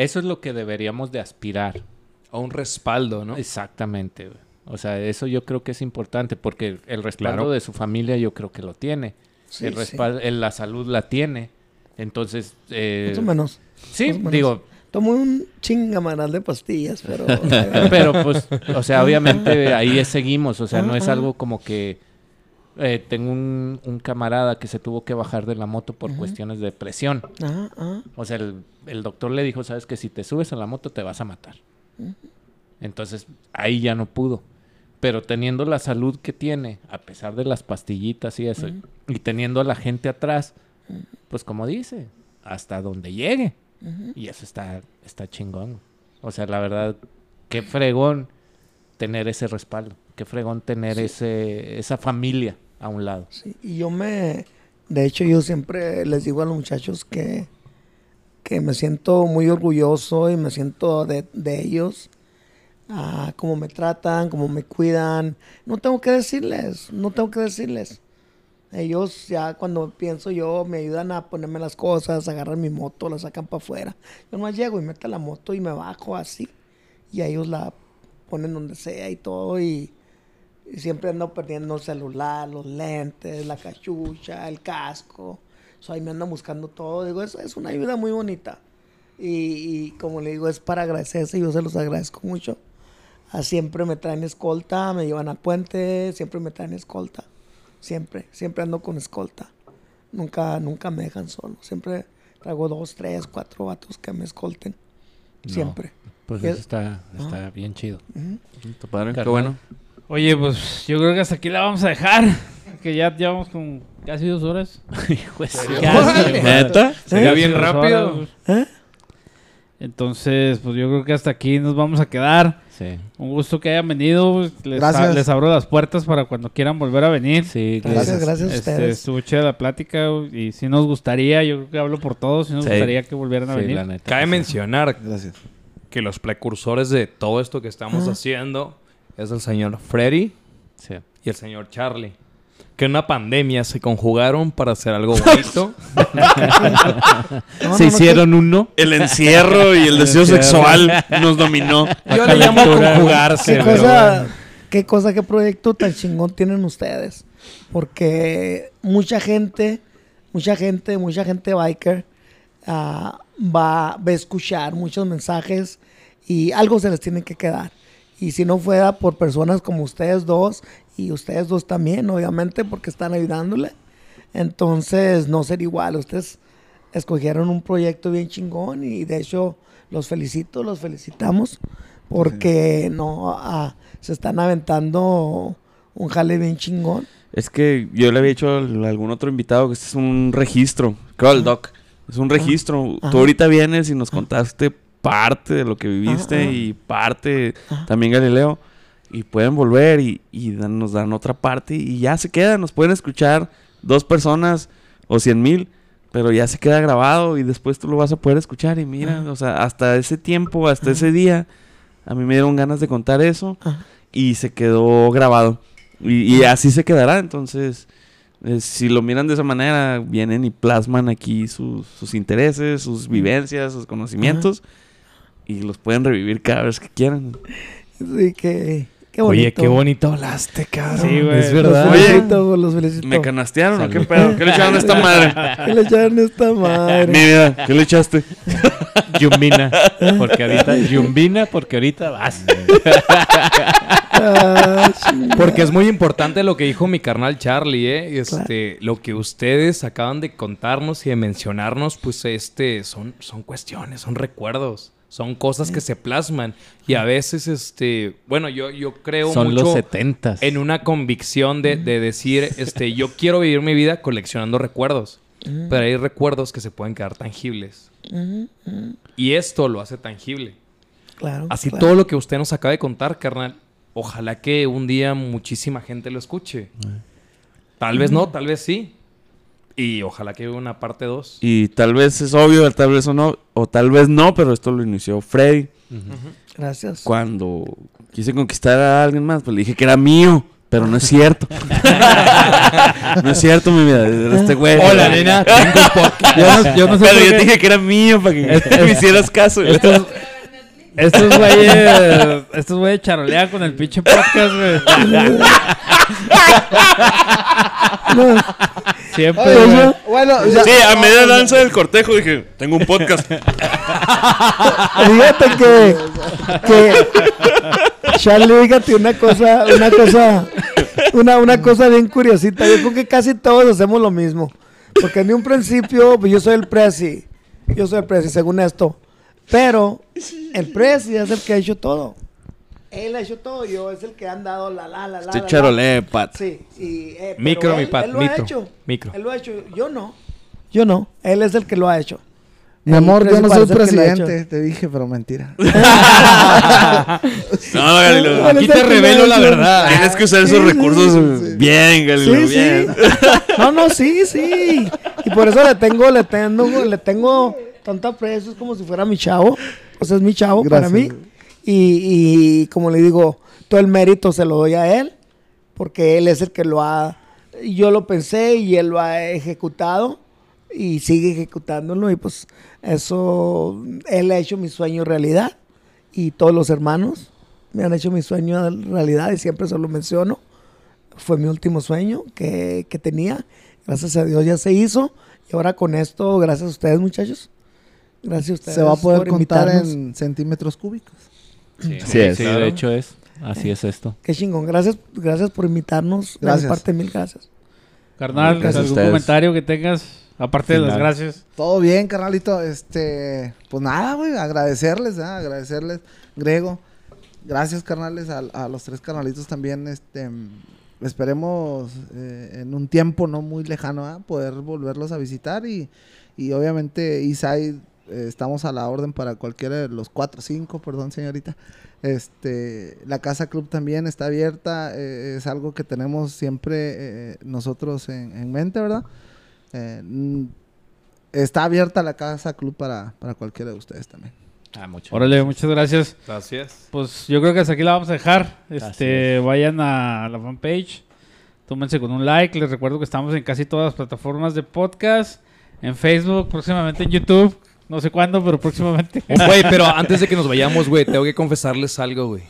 Eso es lo que deberíamos de aspirar. A un respaldo, ¿no? Exactamente, güey. O sea, eso yo creo que es importante porque el respaldo Claro. de su familia yo creo que lo tiene. Sí, el sí. respaldo, el- la salud la tiene. Entonces, eh, Más o menos. sí, más o menos. digo, Tomo un chingamaral de pastillas, pero... pero pues, o sea, obviamente ahí seguimos, o sea, no es algo como que eh, tengo un, un camarada que se tuvo que bajar de la moto por cuestiones de presión. Ajá. O sea, el, el doctor le dijo, sabes que si te subes a la moto te vas a matar. Entonces, ahí ya no pudo. Pero teniendo la salud que tiene, a pesar de las pastillitas y eso, y teniendo a la gente atrás, pues como dice, hasta donde llegue. Y eso está, está chingón. O sea, la verdad, qué fregón tener ese respaldo. Qué fregón tener ese, esa familia a un lado. Sí, y yo me, de hecho yo siempre les digo a los muchachos que, que me siento muy orgulloso y me siento de, de ellos, ah, cómo me tratan, cómo me cuidan. No tengo que decirles, no tengo que decirles. Ellos ya cuando pienso yo me ayudan a ponerme las cosas, agarran mi moto, la sacan para afuera. Yo nomás llego y meto la moto y me bajo así. Y ellos la ponen donde sea y todo y... Y siempre ando perdiendo el celular, los lentes, la cachucha, el casco. So, ahí me ando buscando todo. Digo, es, es una ayuda muy bonita. Y, y como le digo, es para agradecerse. Yo se los agradezco mucho. Ah, siempre me traen escolta, me llevan al puente, siempre me traen escolta. Siempre, siempre ando con escolta. Nunca, nunca me dejan solo. Siempre traigo dos, tres, cuatro vatos que me escolten. No. Siempre. Pues Es- eso está, está bien chido. Padre, qué bueno. Oye, pues yo creo que hasta aquí la vamos a dejar. Que ya llevamos con casi dos horas. Güey. ¿Neta? Sería ¿Eh? bien rápido. horas, ¿Eh? Entonces, pues yo creo que hasta aquí nos vamos a quedar. Sí. Un gusto que hayan venido. pues, Les, Gracias. les abro las puertas para cuando quieran volver a venir. Sí, Gracias, gracias. gracias a Este, ustedes. estuvo chida la plática y si nos gustaría, yo creo que hablo por todos, si nos Sí. gustaría que volvieran a Sí, venir. la neta. Cabe mencionar Gracias. que los precursores de todo esto que estamos haciendo es el señor Freddy Sí. y el señor Charlie. Que en una pandemia se conjugaron para hacer algo bonito. No, Se no, no, hicieron uno. El encierro y el deseo sexual nos dominó. Yo le llamo conjugarse. ¿Qué pero cosa, bueno. qué cosa, qué proyecto tan chingón tienen ustedes. Porque mucha gente, mucha gente, mucha gente biker ah, va, va a escuchar muchos mensajes y algo se les tiene que quedar. Y si no fuera por personas como ustedes dos y ustedes dos también, obviamente, porque están ayudándole, entonces no sería igual. Ustedes escogieron un proyecto bien chingón y de hecho los felicito, los felicitamos porque no ah, se están aventando un jale bien chingón. Es que yo le había dicho a algún otro invitado que este es un registro. El doc. Es un registro. Ajá. Tú ahorita vienes y nos contaste parte de lo que viviste Ajá. y parte Ajá. también Galileo. Y pueden volver y, y dan- nos dan otra parte y ya se queda. Nos pueden escuchar dos personas o cien mil. Pero ya se queda grabado y después tú lo vas a poder escuchar. Y mira, o sea, hasta ese tiempo, hasta ese día, a mí me dieron ganas de contar eso y se quedó grabado. Y, y así se quedará. Entonces, eh, si lo miran de esa manera, vienen y plasman aquí sus, sus intereses, sus vivencias, sus conocimientos y los pueden revivir cada vez que quieran. Sí, que, qué bonito. Oye, qué bonito hablaste, cabrón. Sí, güey. Es verdad. Los Oye. los felicito. ¿Me canastearon o qué Salud. pedo? ¿Qué le echaron a esta madre? ¿Qué le echaron a esta Mi madre? vida, ¿qué le echaste? Yumbina. Porque ahorita. Yumbina, porque ahorita vas. Ah. Porque es muy importante lo que dijo mi carnal Charlie, ¿eh? Este, lo que ustedes acaban de contarnos y de mencionarnos, pues este, son, son cuestiones, son recuerdos, son cosas que se plasman. Y a veces, este, bueno, yo, yo creo Son mucho los setentas. en una convicción de, de decir, este, yo quiero vivir mi vida coleccionando recuerdos. Pero hay recuerdos que se pueden quedar tangibles. Y esto lo hace tangible. Claro. Así claro. todo lo que usted nos acaba de contar, carnal. Ojalá que un día muchísima gente lo escuche. Tal vez no, tal vez sí. Y ojalá que hubiera una parte 2. Y tal vez es obvio, tal vez o no, o tal vez no, pero esto lo inició Freddy. Gracias. Cuando quise conquistar a alguien más, pues le dije que era mío. Pero no es cierto. no es cierto, mi vida. Este güey. Hola, nena. Tengo podcast. Yo no, yo no sé Pero yo te dije que era mío para que me hicieras caso. Estos, estos güeyes, estos güeyes charolean con el pinche podcast, güey. Siempre, Oye, güey. yo- bueno, ya- Sí, a media danza del cortejo dije, tengo un podcast. Fíjate que, que Charlie, fíjate una cosa, una cosa, una, una cosa bien curiosita. Yo creo que casi todos hacemos lo mismo. Porque en un principio, pues yo soy el presi. Yo soy el presi, según esto. Pero el presi es el que ha hecho todo. Él ha hecho todo, yo es el que han dado la la la la. Este la, la. charolé, Pat. Sí, y, eh, pero Micro, él- mi Pat, él lo micro, ha hecho. micro. Él lo ha hecho. Yo no. Yo no. Él es el que lo ha hecho. Mi El amor, yo no soy presidente, te dije, pero mentira. No, es Aquí te revelo la verdad. Tienes que usar esos Sí, recursos sí, sí. bien, Galileo, Sí, bien. sí. No, no, sí, sí. Y por eso le tengo, le tengo, le tengo tanto aprecio, es como si fuera mi chavo. O sea, es mi chavo para mí. Y, y como le digo, todo el mérito se lo doy a él, porque él es el que lo ha, yo lo pensé y él lo ha ejecutado y sigue ejecutándolo y pues eso, él ha hecho mi sueño realidad y todos los hermanos me han hecho mi sueño realidad y siempre se lo menciono fue mi último sueño que, que tenía. Gracias a Dios ya se hizo. Y ahora con esto, gracias a ustedes, muchachos. Gracias a ustedes. Se va a poder por contar invitarnos. en centímetros cúbicos. Sí, Así es. sí, Claro. de hecho es. Así es esto. Qué chingón. Gracias, gracias por invitarnos. De Gracias. parte, mil gracias. Carnal, Gracias algún comentario que tengas, aparte de las gracias. Todo bien, carnalito. Este, pues nada, güey, agradecerles, ¿eh? agradecerles. Grego, gracias, carnales, a, a los tres carnalitos también. Este, esperemos eh, en un tiempo no muy lejano, ¿eh? poder volverlos a visitar y, y obviamente Isai eh, estamos a la orden para cualquiera de los cuatro, cinco, perdón, señorita. Este, la casa club también está abierta, eh, es algo que tenemos siempre eh, nosotros en, en mente, ¿verdad? Está abierta la casa club para, para cualquiera de ustedes también. Ah, muchas Órale, muchas gracias. Gracias. Pues yo creo que hasta aquí la vamos a dejar. Este, vayan a la fanpage, tómense con un like. Les recuerdo que estamos en casi todas las plataformas de podcast, en Facebook, próximamente en YouTube. No sé cuándo, pero próximamente. Güey, pero antes de que nos vayamos, güey, tengo que confesarles algo, güey.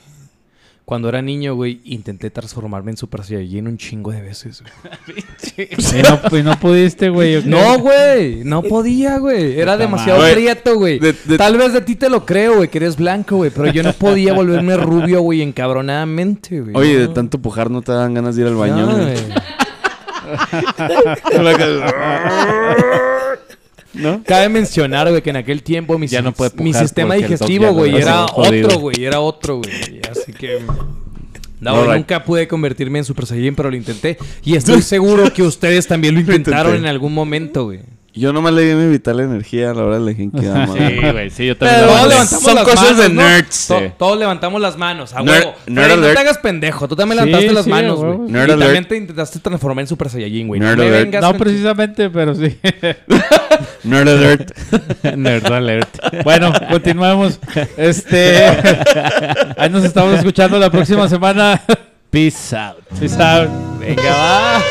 Cuando era niño, güey, intenté transformarme en Super Saiyajin un chingo de veces, güey. y, no, y no pudiste, güey. No, güey, no podía, güey. Era Puta demasiado madre. prieto, güey. De- de- Tal vez de ti te lo creo, güey, que eres blanco, güey, pero yo no podía volverme rubio, güey, encabronadamente, güey. Oye, No. de tanto pujar no te dan ganas de ir al baño. No, güey. güey. ¿No? Cabe mencionar, güey, que en aquel tiempo mi, Ya no puede mi pujar sistema digestivo, güey, era otro, güey, era otro, güey. Así que... No, Alright. nunca pude convertirme en Super Saiyajin, pero lo intenté. Y estoy seguro que ustedes también lo intentaron en algún momento, güey. Yo nomás le di mi vital energía a la hora de la Genkidama. Sí, güey, sí, yo también. Pero todos levantamos Son las cosas manos, de ¿no? nerds. To- Sí. Todos levantamos las manos, a huevo. nerd no alert. te hagas pendejo. Tú también Sí, levantaste las sí, manos, güey. Y Nerd también alert. te intentaste transformar en Super Saiyajin, güey. No Nerd me alert. vengas No precisamente, pero sí. Nerd alert. Nerd alert. bueno, continuamos. Este. Ahí nos estamos escuchando la próxima semana. Peace out. Peace out. Venga, va.